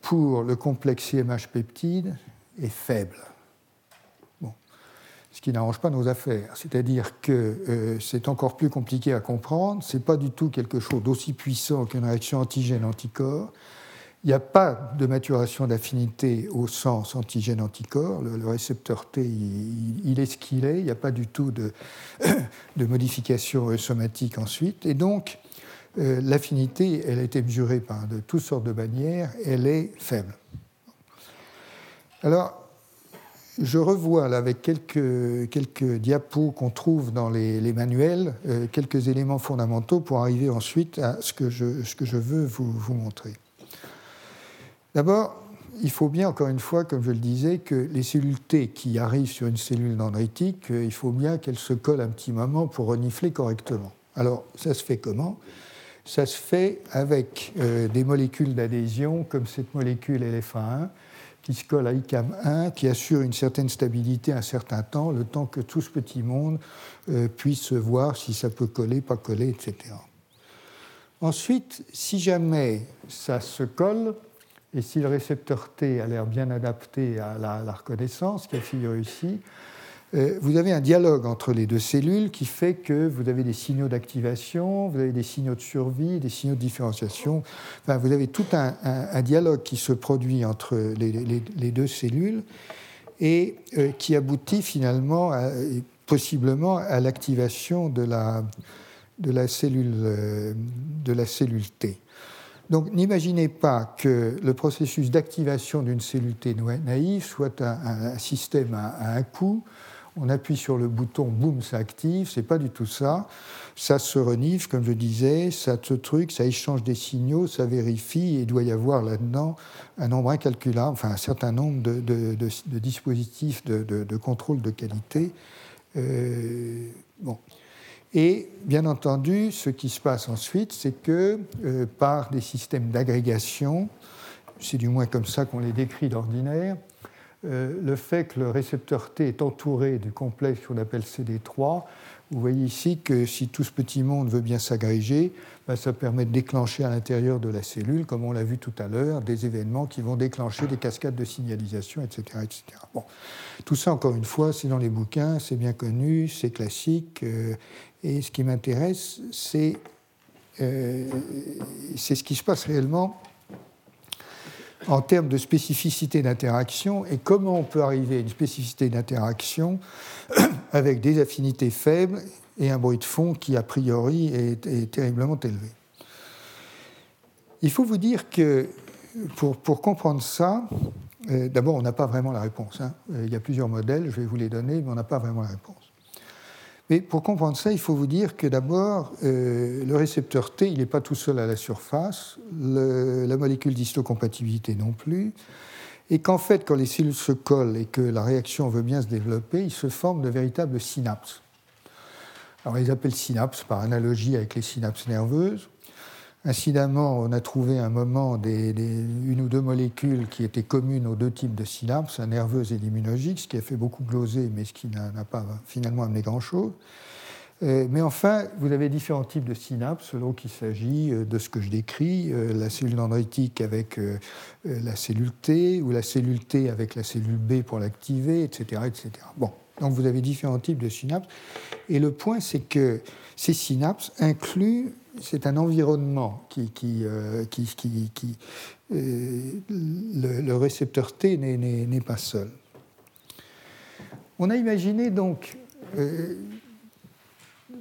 pour le complexe CMH peptide est faible. Ce qui n'arrange pas nos affaires. C'est-à-dire que euh, c'est encore plus compliqué à comprendre. Ce n'est pas du tout quelque chose d'aussi puissant qu'une réaction antigène-anticorps. Il n'y a pas de maturation d'affinité au sens antigène-anticorps. Le, récepteur T, il, est ce qu'il est. Il n'y a pas du tout de, modification somatique ensuite. Et donc, euh, l'affinité, elle a été mesurée par de toutes sortes de manières, elle est faible. Alors, je revois avec quelques, quelques diapos qu'on trouve dans les, manuels, euh, quelques éléments fondamentaux pour arriver ensuite à ce que je, veux vous montrer. D'abord, il faut bien, encore une fois, comme je le disais, que les cellules T qui arrivent sur une cellule dendritique, euh, il faut bien qu'elles se collent un petit moment pour renifler correctement. Alors, ça se fait comment? Ça se fait avec euh, des molécules d'adhésion, comme cette molécule LFA1, qui se colle à ICAM1, qui assure une certaine stabilité un certain temps, le temps que tout ce petit monde euh, puisse voir si ça peut coller, pas coller, etc. Ensuite, si jamais ça se colle, Et si le récepteur T a l'air bien adapté à la, reconnaissance, qui a figuré ici, euh, vous avez un dialogue entre les deux cellules qui fait que vous avez des signaux d'activation, vous avez des signaux de survie, des signaux de différenciation. Enfin, vous avez tout un, dialogue qui se produit entre les, deux cellules et euh, qui aboutit finalement, possiblement, à l'activation de la, euh, de la cellule T. Donc n'imaginez pas que le processus d'activation d'une cellule T naïve soit un, système à, un coup. On appuie sur le bouton, boum, ça active. C'est pas du tout ça. Ça se renifle, comme je disais, ça se truc, ça échange des signaux, ça vérifie, et il doit y avoir là-dedans un nombre incalculable, enfin un certain nombre de, dispositifs de, contrôle de qualité. Euh, bon. Et bien entendu, ce qui se passe ensuite, c'est que euh, par des systèmes d'agrégation, c'est du moins comme ça qu'on les décrit d'ordinaire, euh, le fait que le récepteur T est entouré du complexe qu'on appelle CD3, vous voyez ici que si tout ce petit monde veut bien s'agréger, ben, ça permet de déclencher à l'intérieur de la cellule, comme on l'a vu tout à l'heure, des événements qui vont déclencher des cascades de signalisation, etc. etc. Bon. Tout ça, encore une fois, c'est dans les bouquins, c'est bien connu, c'est classique, euh, et ce qui m'intéresse, euh, c'est ce qui se passe réellement en termes de spécificité d'interaction et comment on peut arriver à une spécificité d'interaction avec des affinités faibles et un bruit de fond qui, a priori, est, terriblement élevé. Il faut vous dire que pour, comprendre ça, euh, d'abord, on n'a pas vraiment la réponse. Hein. Il y a plusieurs modèles, je vais vous les donner, mais on n'a pas vraiment la réponse. Mais pour comprendre ça, il faut vous dire que d'abord, euh, le récepteur T, il n'est pas tout seul à la surface, la molécule d'histocompatibilité non plus, et qu'en fait, quand les cellules se collent et que la réaction veut bien se développer, il se forment de véritables synapses. Alors, ils appellent synapses par analogie avec les synapses nerveuses. Incidemment, on a trouvé un moment une ou deux molécules qui étaient communes aux deux types de synapses, la nerveuse et l'immunologique, ce qui a fait beaucoup gloser, mais ce qui n'a pas finalement amené grand-chose. Euh, mais enfin, vous avez différents types de synapses selon qu'il s'agit euh, de ce que je décris, euh, la cellule dendritique avec la cellule T ou la cellule T avec la cellule B pour l'activer, etc., etc. Bon, donc vous avez différents types de synapses. Et le point, c'est que ces synapses incluent c'est un environnement qui, qui, euh, euh, le, récepteur T n'est pas seul. On a imaginé donc, euh,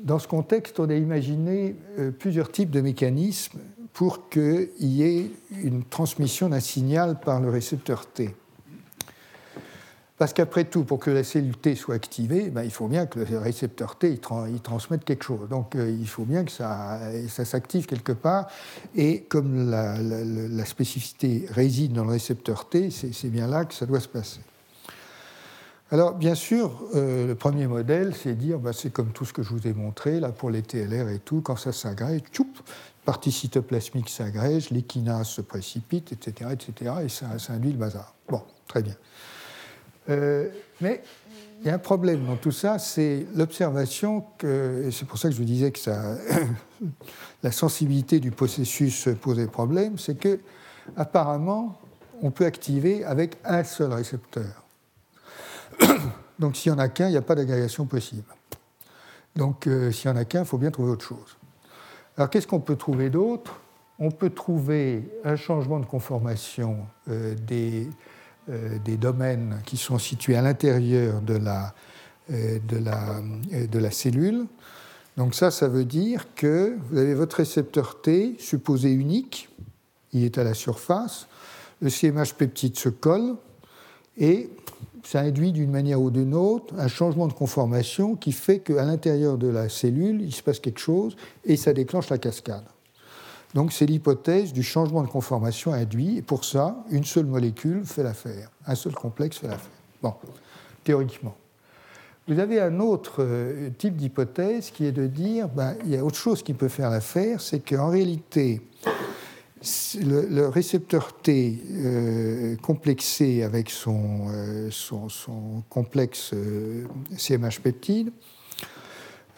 dans ce contexte, on a imaginé plusieurs types de mécanismes pour qu'il y ait une transmission d'un signal par le récepteur T. Parce qu'après tout, pour que la cellule T soit activée, ben, il faut bien que le récepteur T il, transmette quelque chose. Donc euh, il faut bien que ça, ça s'active quelque part. Et comme la, spécificité réside dans le récepteur T, c'est bien là que ça doit se passer. Alors, bien sûr, euh, le premier modèle, c'est dire, ben, c'est comme tout ce que je vous ai montré, là, pour les TLR et tout, quand ça s'agrège, tchoup, partie cytoplasmique s'agrège, l'équinase se précipite, etc., etc., et ça induit le bazar. Bon, très bien. Euh, mais il y a un problème dans tout ça, c'est l'observation que, et c'est pour ça que je vous disais que ça, la sensibilité du processus posait problème, c'est que apparemment, on peut activer avec un seul récepteur. Donc s'il n'y en a qu'un, il n'y a pas d'agrégation possible. Donc euh, s'il n'y en a qu'un, il faut bien trouver autre chose. Alors qu'est-ce qu'on peut trouver d'autre? On peut trouver un changement de conformation euh, des, des domaines qui sont situés à l'intérieur de la, euh, de, la, euh, de la cellule. Donc ça, ça veut dire que vous avez votre récepteur T, supposé unique, il est à la surface, le CMH peptide se colle, et ça induit d'une manière ou d'une autre un changement de conformation qui fait qu'à l'intérieur de la cellule, il se passe quelque chose et ça déclenche la cascade. Donc c'est l'hypothèse du changement de conformation induit, et pour ça, une seule molécule fait l'affaire, un seul complexe fait l'affaire. Bon, théoriquement. Vous avez un autre euh, type d'hypothèse qui est de dire, ben, il y a autre chose qui peut faire l'affaire, c'est qu'en réalité, le, récepteur T euh, complexé avec son, euh, son, son complexe CMH peptide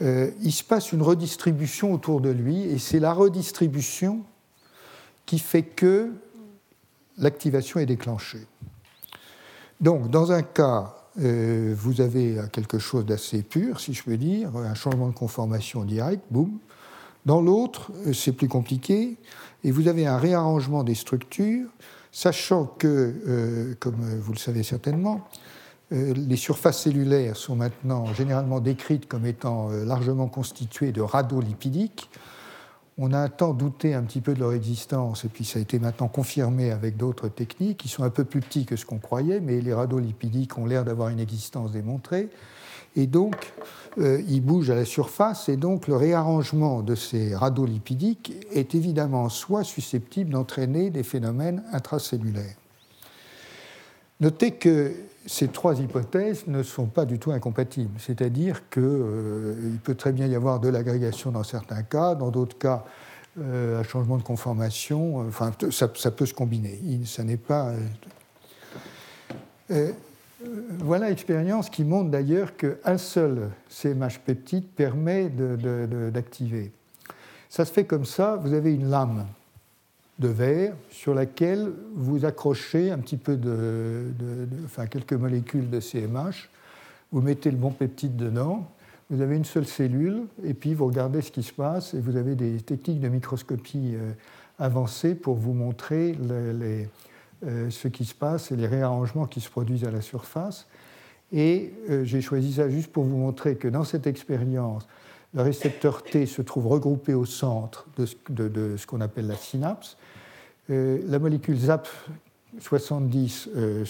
euh, il se passe une redistribution autour de lui, et c'est la redistribution qui fait que l'activation est déclenchée. Donc, dans un cas, euh, vous avez quelque chose d'assez pur, si je peux dire, un changement de conformation direct, boum. Dans l'autre, euh, c'est plus compliqué, et vous avez un réarrangement des structures, sachant que, comme vous le savez certainement, les surfaces cellulaires sont maintenant généralement décrites comme étant largement constituées de radolipidiques, on a un temps douté un petit peu de leur existence, et puis ça a été maintenant confirmé avec d'autres techniques qui sont un peu plus petits que ce qu'on croyait, mais les radolipidiques ont l'air d'avoir une existence démontrée. Et donc, euh, ils bougent à la surface, et donc le réarrangement de ces radolipidiques est évidemment en soi susceptible d'entraîner des phénomènes intracellulaires. Notez que ces trois hypothèses ne sont pas du tout incompatibles. C'est-à-dire qu'il euh, peut très bien y avoir de l'agrégation dans certains cas, dans d'autres cas, euh, un changement de conformation. Euh, enfin, ça, peut se combiner. Ça n'est pas. voilà l'expérience qui montre d'ailleurs qu'un seul CMH peptide permet d'activer. Ça se fait comme ça. Vous avez une lame de verre sur laquelle vous accrochez un petit peu de, enfin, quelques molécules de CMH, vous mettez le bon peptide dedans, vous avez une seule cellule, et puis vous regardez ce qui se passe, et vous avez des techniques de microscopie euh, avancées pour vous montrer euh, ce qui se passe et les réarrangements qui se produisent à la surface. Et euh, j'ai choisi ça juste pour vous montrer que dans cette expérience, le récepteur T se trouve regroupé au centre de ce, qu'on appelle la synapse. Euh, la molécule ZAP70 euh,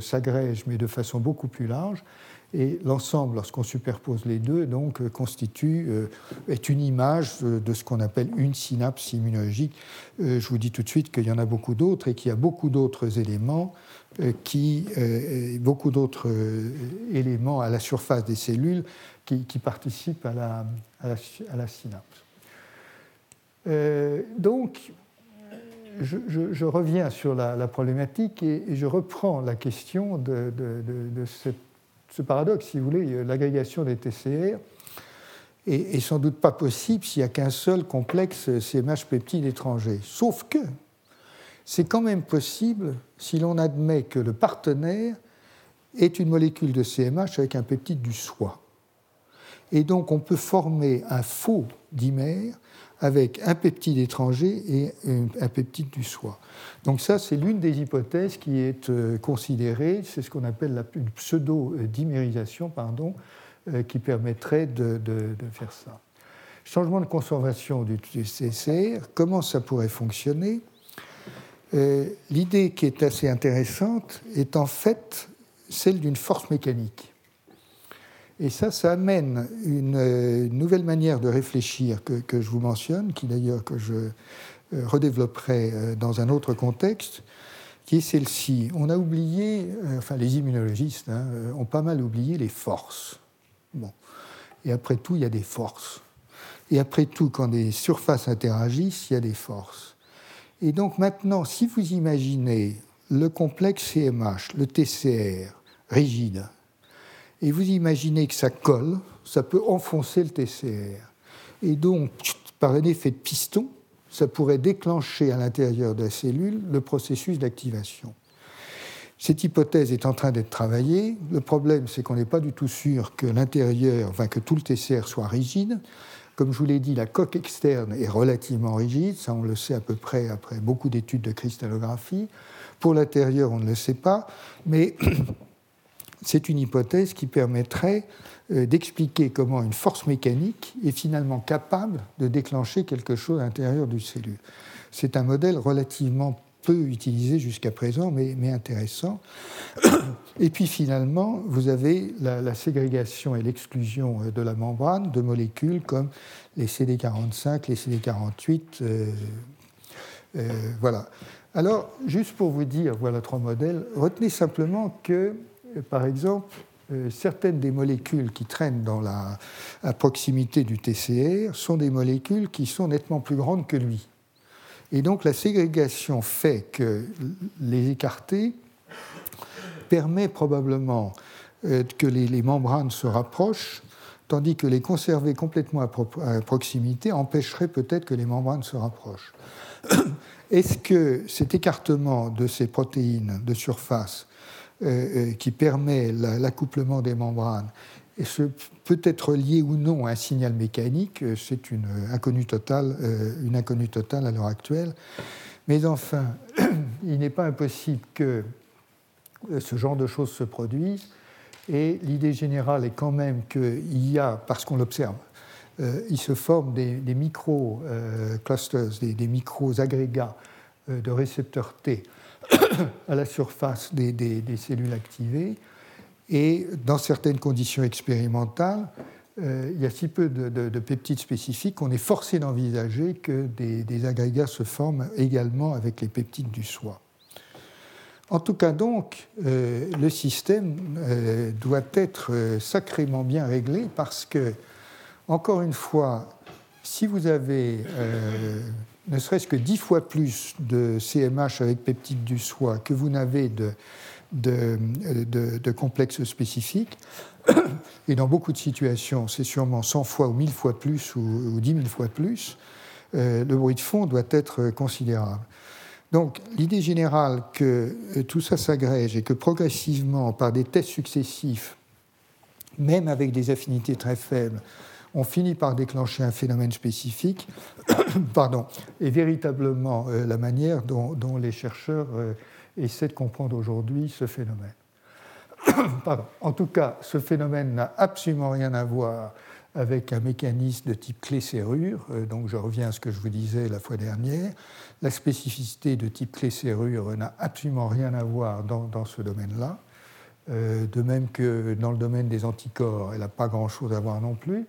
s'agrège, mais de façon beaucoup plus large. Et l'ensemble, lorsqu'on superpose les deux, donc, euh, constitue, est une image de ce qu'on appelle une synapse immunologique. je vous dis tout de suite qu'il y en a beaucoup d'autres et qu'il y a beaucoup d'autres éléments qui, beaucoup d'autres éléments à la surface des cellules qui, participent à la, à la, synapse. Euh, donc, je, reviens sur la, problématique et, je reprends la question de, ce paradoxe, si vous voulez, l'agrégation des TCR est, sans doute pas possible s'il n'y a qu'un seul complexe CMH peptide étranger. Sauf que c'est quand même possible si l'on admet que le partenaire est une molécule de CMH avec un peptide du soi. Et donc on peut former un faux dimère avec un peptide étranger et un peptide du soi. Donc ça, c'est l'une des hypothèses qui est euh, considérée, c'est ce qu'on appelle la pseudo-dimérisation, pardon, euh, qui permettrait de, faire ça. Changement de conservation du TCR, comment ça pourrait fonctionner? Euh, L'idée qui est assez intéressante est en fait celle d'une force mécanique. Et ça, ça amène une, nouvelle manière de réfléchir que, je vous mentionne, qui d'ailleurs que je euh, redévelopperai euh, dans un autre contexte, qui est celle-ci. On a oublié, euh, enfin les immunologistes hein, ont pas mal oublié les forces. Bon. Et après tout, il y a des forces. Et après tout, quand des surfaces interagissent, il y a des forces. Et donc maintenant, si vous imaginez le complexe CMH, le TCR, rigide, et vous imaginez que ça colle, ça peut enfoncer le TCR. Et donc, par un effet de piston, ça pourrait déclencher à l'intérieur de la cellule le processus d'activation. Cette hypothèse est en train d'être travaillée. Le problème, c'est qu'on n'est pas du tout sûr que l'intérieur, enfin que tout le TCR soit rigide. Comme je vous l'ai dit, la coque externe est relativement rigide, ça on le sait à peu près après beaucoup d'études de cristallographie. Pour l'intérieur, on ne le sait pas, mais c'est une hypothèse qui permettrait euh, d'expliquer comment une force mécanique est finalement capable de déclencher quelque chose à l'intérieur du cellule. C'est un modèle relativement peu utilisé jusqu'à présent, mais, intéressant. Et puis finalement, vous avez la, ségrégation et l'exclusion euh, de la membrane de molécules comme les CD45, les CD48. Euh, voilà. Alors, juste pour vous dire, voilà trois modèles, retenez simplement que par exemple, euh, certaines des molécules qui traînent dans la, à proximité du TCR sont des molécules qui sont nettement plus grandes que lui. Et donc la ségrégation fait que les écarter permet probablement euh, que les, membranes se rapprochent, tandis que les conserver complètement à, proximité empêcherait peut-être que les membranes se rapprochent. Est-ce que cet écartement de ces protéines de surface qui permet l'accouplement des membranes peut être lié ou non à un signal mécanique, c'est une inconnue totale, une inconnue totale à l'heure actuelle. Mais enfin, il n'est pas impossible que ce genre de choses se produisent. Et l'idée générale est quand même qu'il y a, parce qu'on l'observe, euh, il se forme des, micro-clusters, euh, des, micro-agrégats euh, de récepteurs T à la surface des, cellules activées. Et dans certaines conditions expérimentales, il y a si peu de, peptides spécifiques qu'on est forcé d'envisager que des, agrégats se forment également avec les peptides du soi. En tout cas, donc, euh, le système euh, doit être euh, sacrément bien réglé parce que, encore une fois, si vous avez ne serait-ce que dix fois plus de CMH avec peptides du soi que vous n'avez de, de, complexes spécifiques, et dans beaucoup de situations, c'est sûrement 100 fois ou 1000 fois plus ou, ou 10 000 fois plus, le bruit de fond doit être considérable. Donc l'idée générale que euh, tout ça s'agrège et que progressivement, par des tests successifs, même avec des affinités très faibles, on finit par déclencher un phénomène spécifique, pardon, est véritablement euh, la manière dont, les chercheurs euh, essaient de comprendre aujourd'hui ce phénomène. pardon. En tout cas, ce phénomène n'a absolument rien à voir avec un mécanisme de type clé-serrure. Donc je reviens à ce que je vous disais la fois dernière. La spécificité de type clé-serrure n'a absolument rien à voir dans, ce domaine-là. Euh, de même que dans le domaine des anticorps, elle n'a pas grand-chose à voir non plus.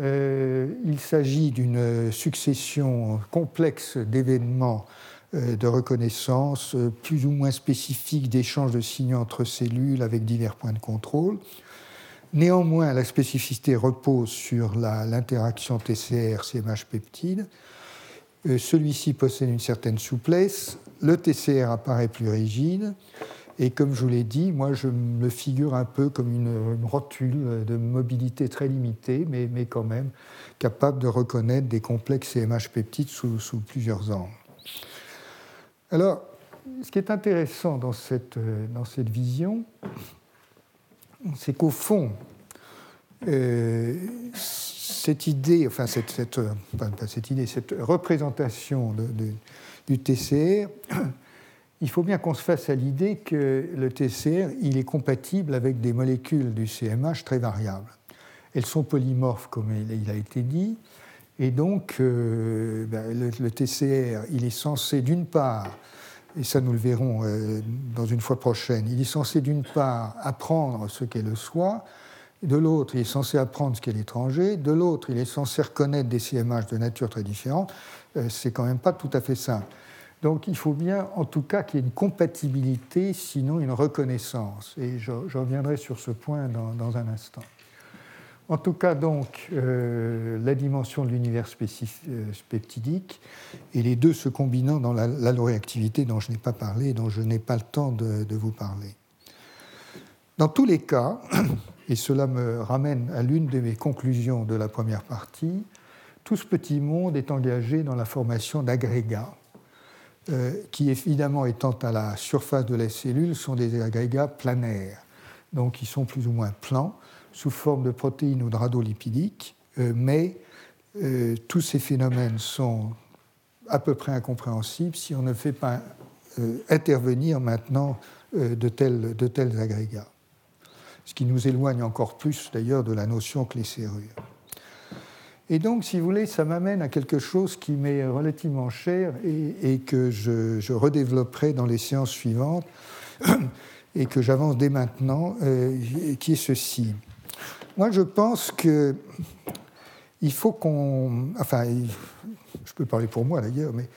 Euh, il s'agit d'une succession complexe d'événements euh, de reconnaissance, plus ou moins spécifiques d'échanges de signaux entre cellules avec divers points de contrôle. Néanmoins, la spécificité repose sur l'interaction TCR-CMH-peptide euh, celui-ci possède une certaine souplesse, le TCR apparaît plus rigide, et comme je vous l'ai dit, moi je me figure un peu comme une, rotule de mobilité très limitée, mais, mais, quand même capable de reconnaître des complexes CMH peptides sous, sous, plusieurs angles. Alors, ce qui est intéressant dans cette, dans cette vision, c'est qu'au fond, euh, cette idée, enfin cette, cette, euh, cette idée, cette représentation du TCR, il faut bien qu'on se fasse à l'idée que le TCR, il est compatible avec des molécules du CMH très variables. Elles sont polymorphes, comme il a été dit, et donc euh, ben, le, TCR, il est censé d'une part, et ça nous le verrons euh, dans une fois prochaine, il est censé d'une part apprendre ce qu'est le soi, de l'autre, il est censé apprendre ce qu'est l'étranger, de l'autre, il est censé reconnaître des CMH de nature très différente, euh, c'est quand même pas tout à fait simple. Donc il faut bien, en tout cas, qu'il y ait une compatibilité, sinon une reconnaissance. Et je, reviendrai sur ce point dans, un instant. En tout cas, donc, euh, la dimension de l'univers euh, et les deux se combinant dans l'alloréactivité dont je n'ai pas parlé, dont je n'ai pas le temps de vous parler. Dans tous les cas, et cela me ramène à l'une de mes conclusions de la première partie, tout ce petit monde est engagé dans la formation d'agrégats, euh, qui évidemment étant à la surface de la cellule sont des agrégats planaires, donc ils sont plus ou moins plans, sous forme de protéines ou de radolipidiques, euh, mais euh, tous ces phénomènes sont à peu près incompréhensibles si on ne fait pas intervenir maintenant de tels, agrégats ce qui nous éloigne encore plus d'ailleurs de la notion clé-serrure. Et donc, si vous voulez, ça m'amène à quelque chose qui m'est relativement cher et, que je, redévelopperai dans les séances suivantes et que j'avance dès maintenant, euh, qui est ceci. Moi, je pense que il faut qu'on. Enfin, je peux parler pour moi d'ailleurs, mais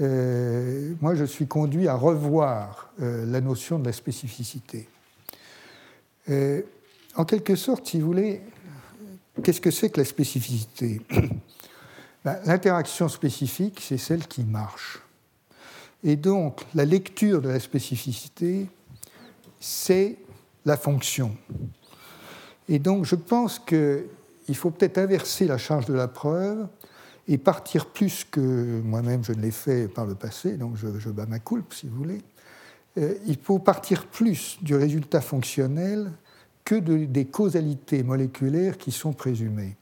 euh, moi, je suis conduit à revoir euh, la notion de la spécificité. En quelque sorte, si vous voulez, qu'est-ce que c'est que la spécificité ben, L'interaction spécifique, c'est celle qui marche. Et donc, la lecture de la spécificité, c'est la fonction. Et donc, je pense qu'il faut peut-être inverser la charge de la preuve et partir plus que moi-même je ne l'ai fait par le passé, donc je, bats ma coulpe si vous voulez, euh, il faut partir plus du résultat fonctionnel que des causalités moléculaires qui sont présumées.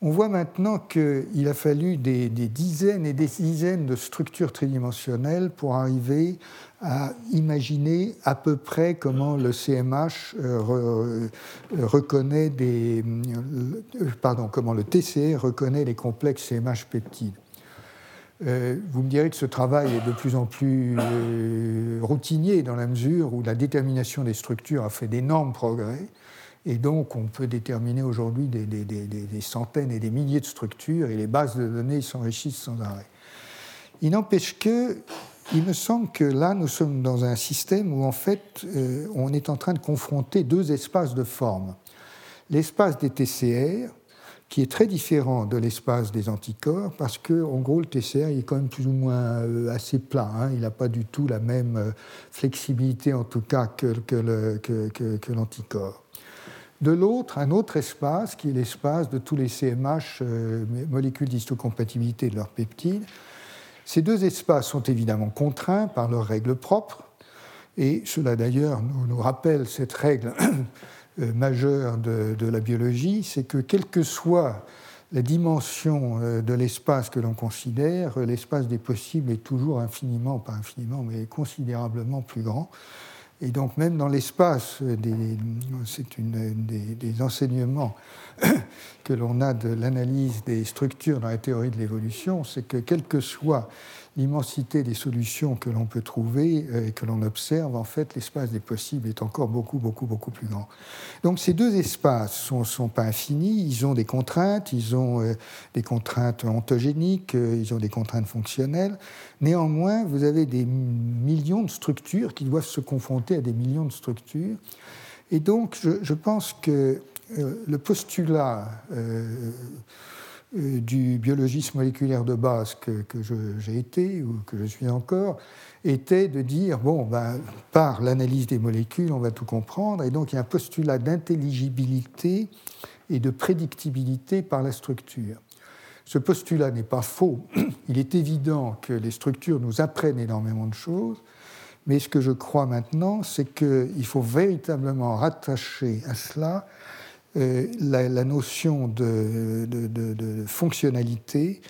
On voit maintenant qu'il a fallu des, dizaines et des dizaines de structures tridimensionnelles pour arriver à imaginer à peu près comment le CMH euh, euh, reconnaît des, euh, pardon, comment le TCR reconnaît les complexes CMH peptides. Vous me direz que ce travail est de plus en plus routinier dans la mesure où la détermination des structures a fait d'énormes progrès. Et donc, on peut déterminer aujourd'hui des, centaines et des milliers de structures et les bases de données s'enrichissent sans arrêt. Il n'empêche que, il me semble que là, nous sommes dans un système où, en fait, euh, on est en train de confronter deux espaces de forme. L'espace des TCR, qui est très différent de l'espace des anticorps, parce que, en gros, le TCR est quand même plus ou moins euh, assez plat. Hein. il n'a pas du tout la même euh, flexibilité, en tout cas, que, l'anticorps de l'autre un autre espace qui est l'espace de tous les CMH, euh, molécules d'histocompatibilité de leurs peptides. Ces deux espaces sont évidemment contraints par leurs règles propres, et cela d'ailleurs nous, rappelle cette règle euh, majeure de, la biologie, c'est que quelle que soit la dimension euh, de l'espace que l'on considère, l'espace des possibles est toujours infiniment, pas infiniment, mais considérablement plus grand. Et donc même dans l'espace, c'est des, des, enseignements que l'on a de l'analyse des structures dans la théorie de l'évolution, c'est que quel que soit l'immensité des solutions que l'on peut trouver euh, et que l'on observe, en fait, l'espace des possibles est encore beaucoup, beaucoup, beaucoup plus grand. Donc ces deux espaces ne sont, pas infinis, ils ont des contraintes, ils ont euh, des contraintes ontogéniques, euh, ils ont des contraintes fonctionnelles. Néanmoins, vous avez des millions de structures qui doivent se confronter à des millions de structures. Et donc, je, pense que le postulat du biologisme moléculaire de base que, que j'ai été ou que je suis encore était de dire bon, ben, par l'analyse des molécules, on va tout comprendre, et donc il y a un postulat d'intelligibilité et de prédictibilité par la structure. Ce postulat n'est pas faux. Il est évident que les structures nous apprennent énormément de choses, mais ce que je crois maintenant, c'est qu'il faut véritablement rattacher à cela euh, la, notion de, fonctionnalité.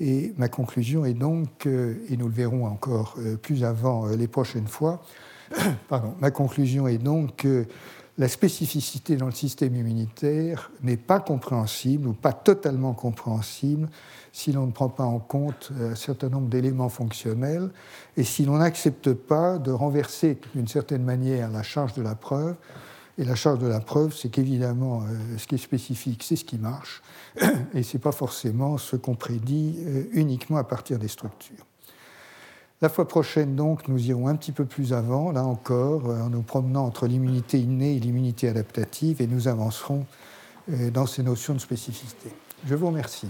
Et ma conclusion est donc, et nous le verrons encore euh, plus avant euh, les prochaines fois, pardon, ma conclusion est donc que la spécificité dans le système immunitaire n'est pas compréhensible ou pas totalement compréhensible si l'on ne prend pas en compte un certain nombre d'éléments fonctionnels et si l'on n'accepte pas de renverser d'une certaine manière la charge de la preuve et la charge de la preuve, c'est qu'évidemment, euh, ce qui est spécifique, c'est ce qui marche, et ce n'est pas forcément ce qu'on prédit euh, uniquement à partir des structures. La fois prochaine, donc, nous irons un petit peu plus avant, là encore, euh, en nous promenant entre l'immunité innée et l'immunité adaptative, et nous avancerons dans ces notions de spécificité. Je vous remercie.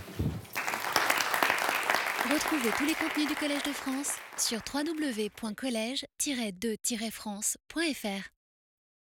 Retrouvez tous les contenus du Collège de France sur www.colège-2-france.fr.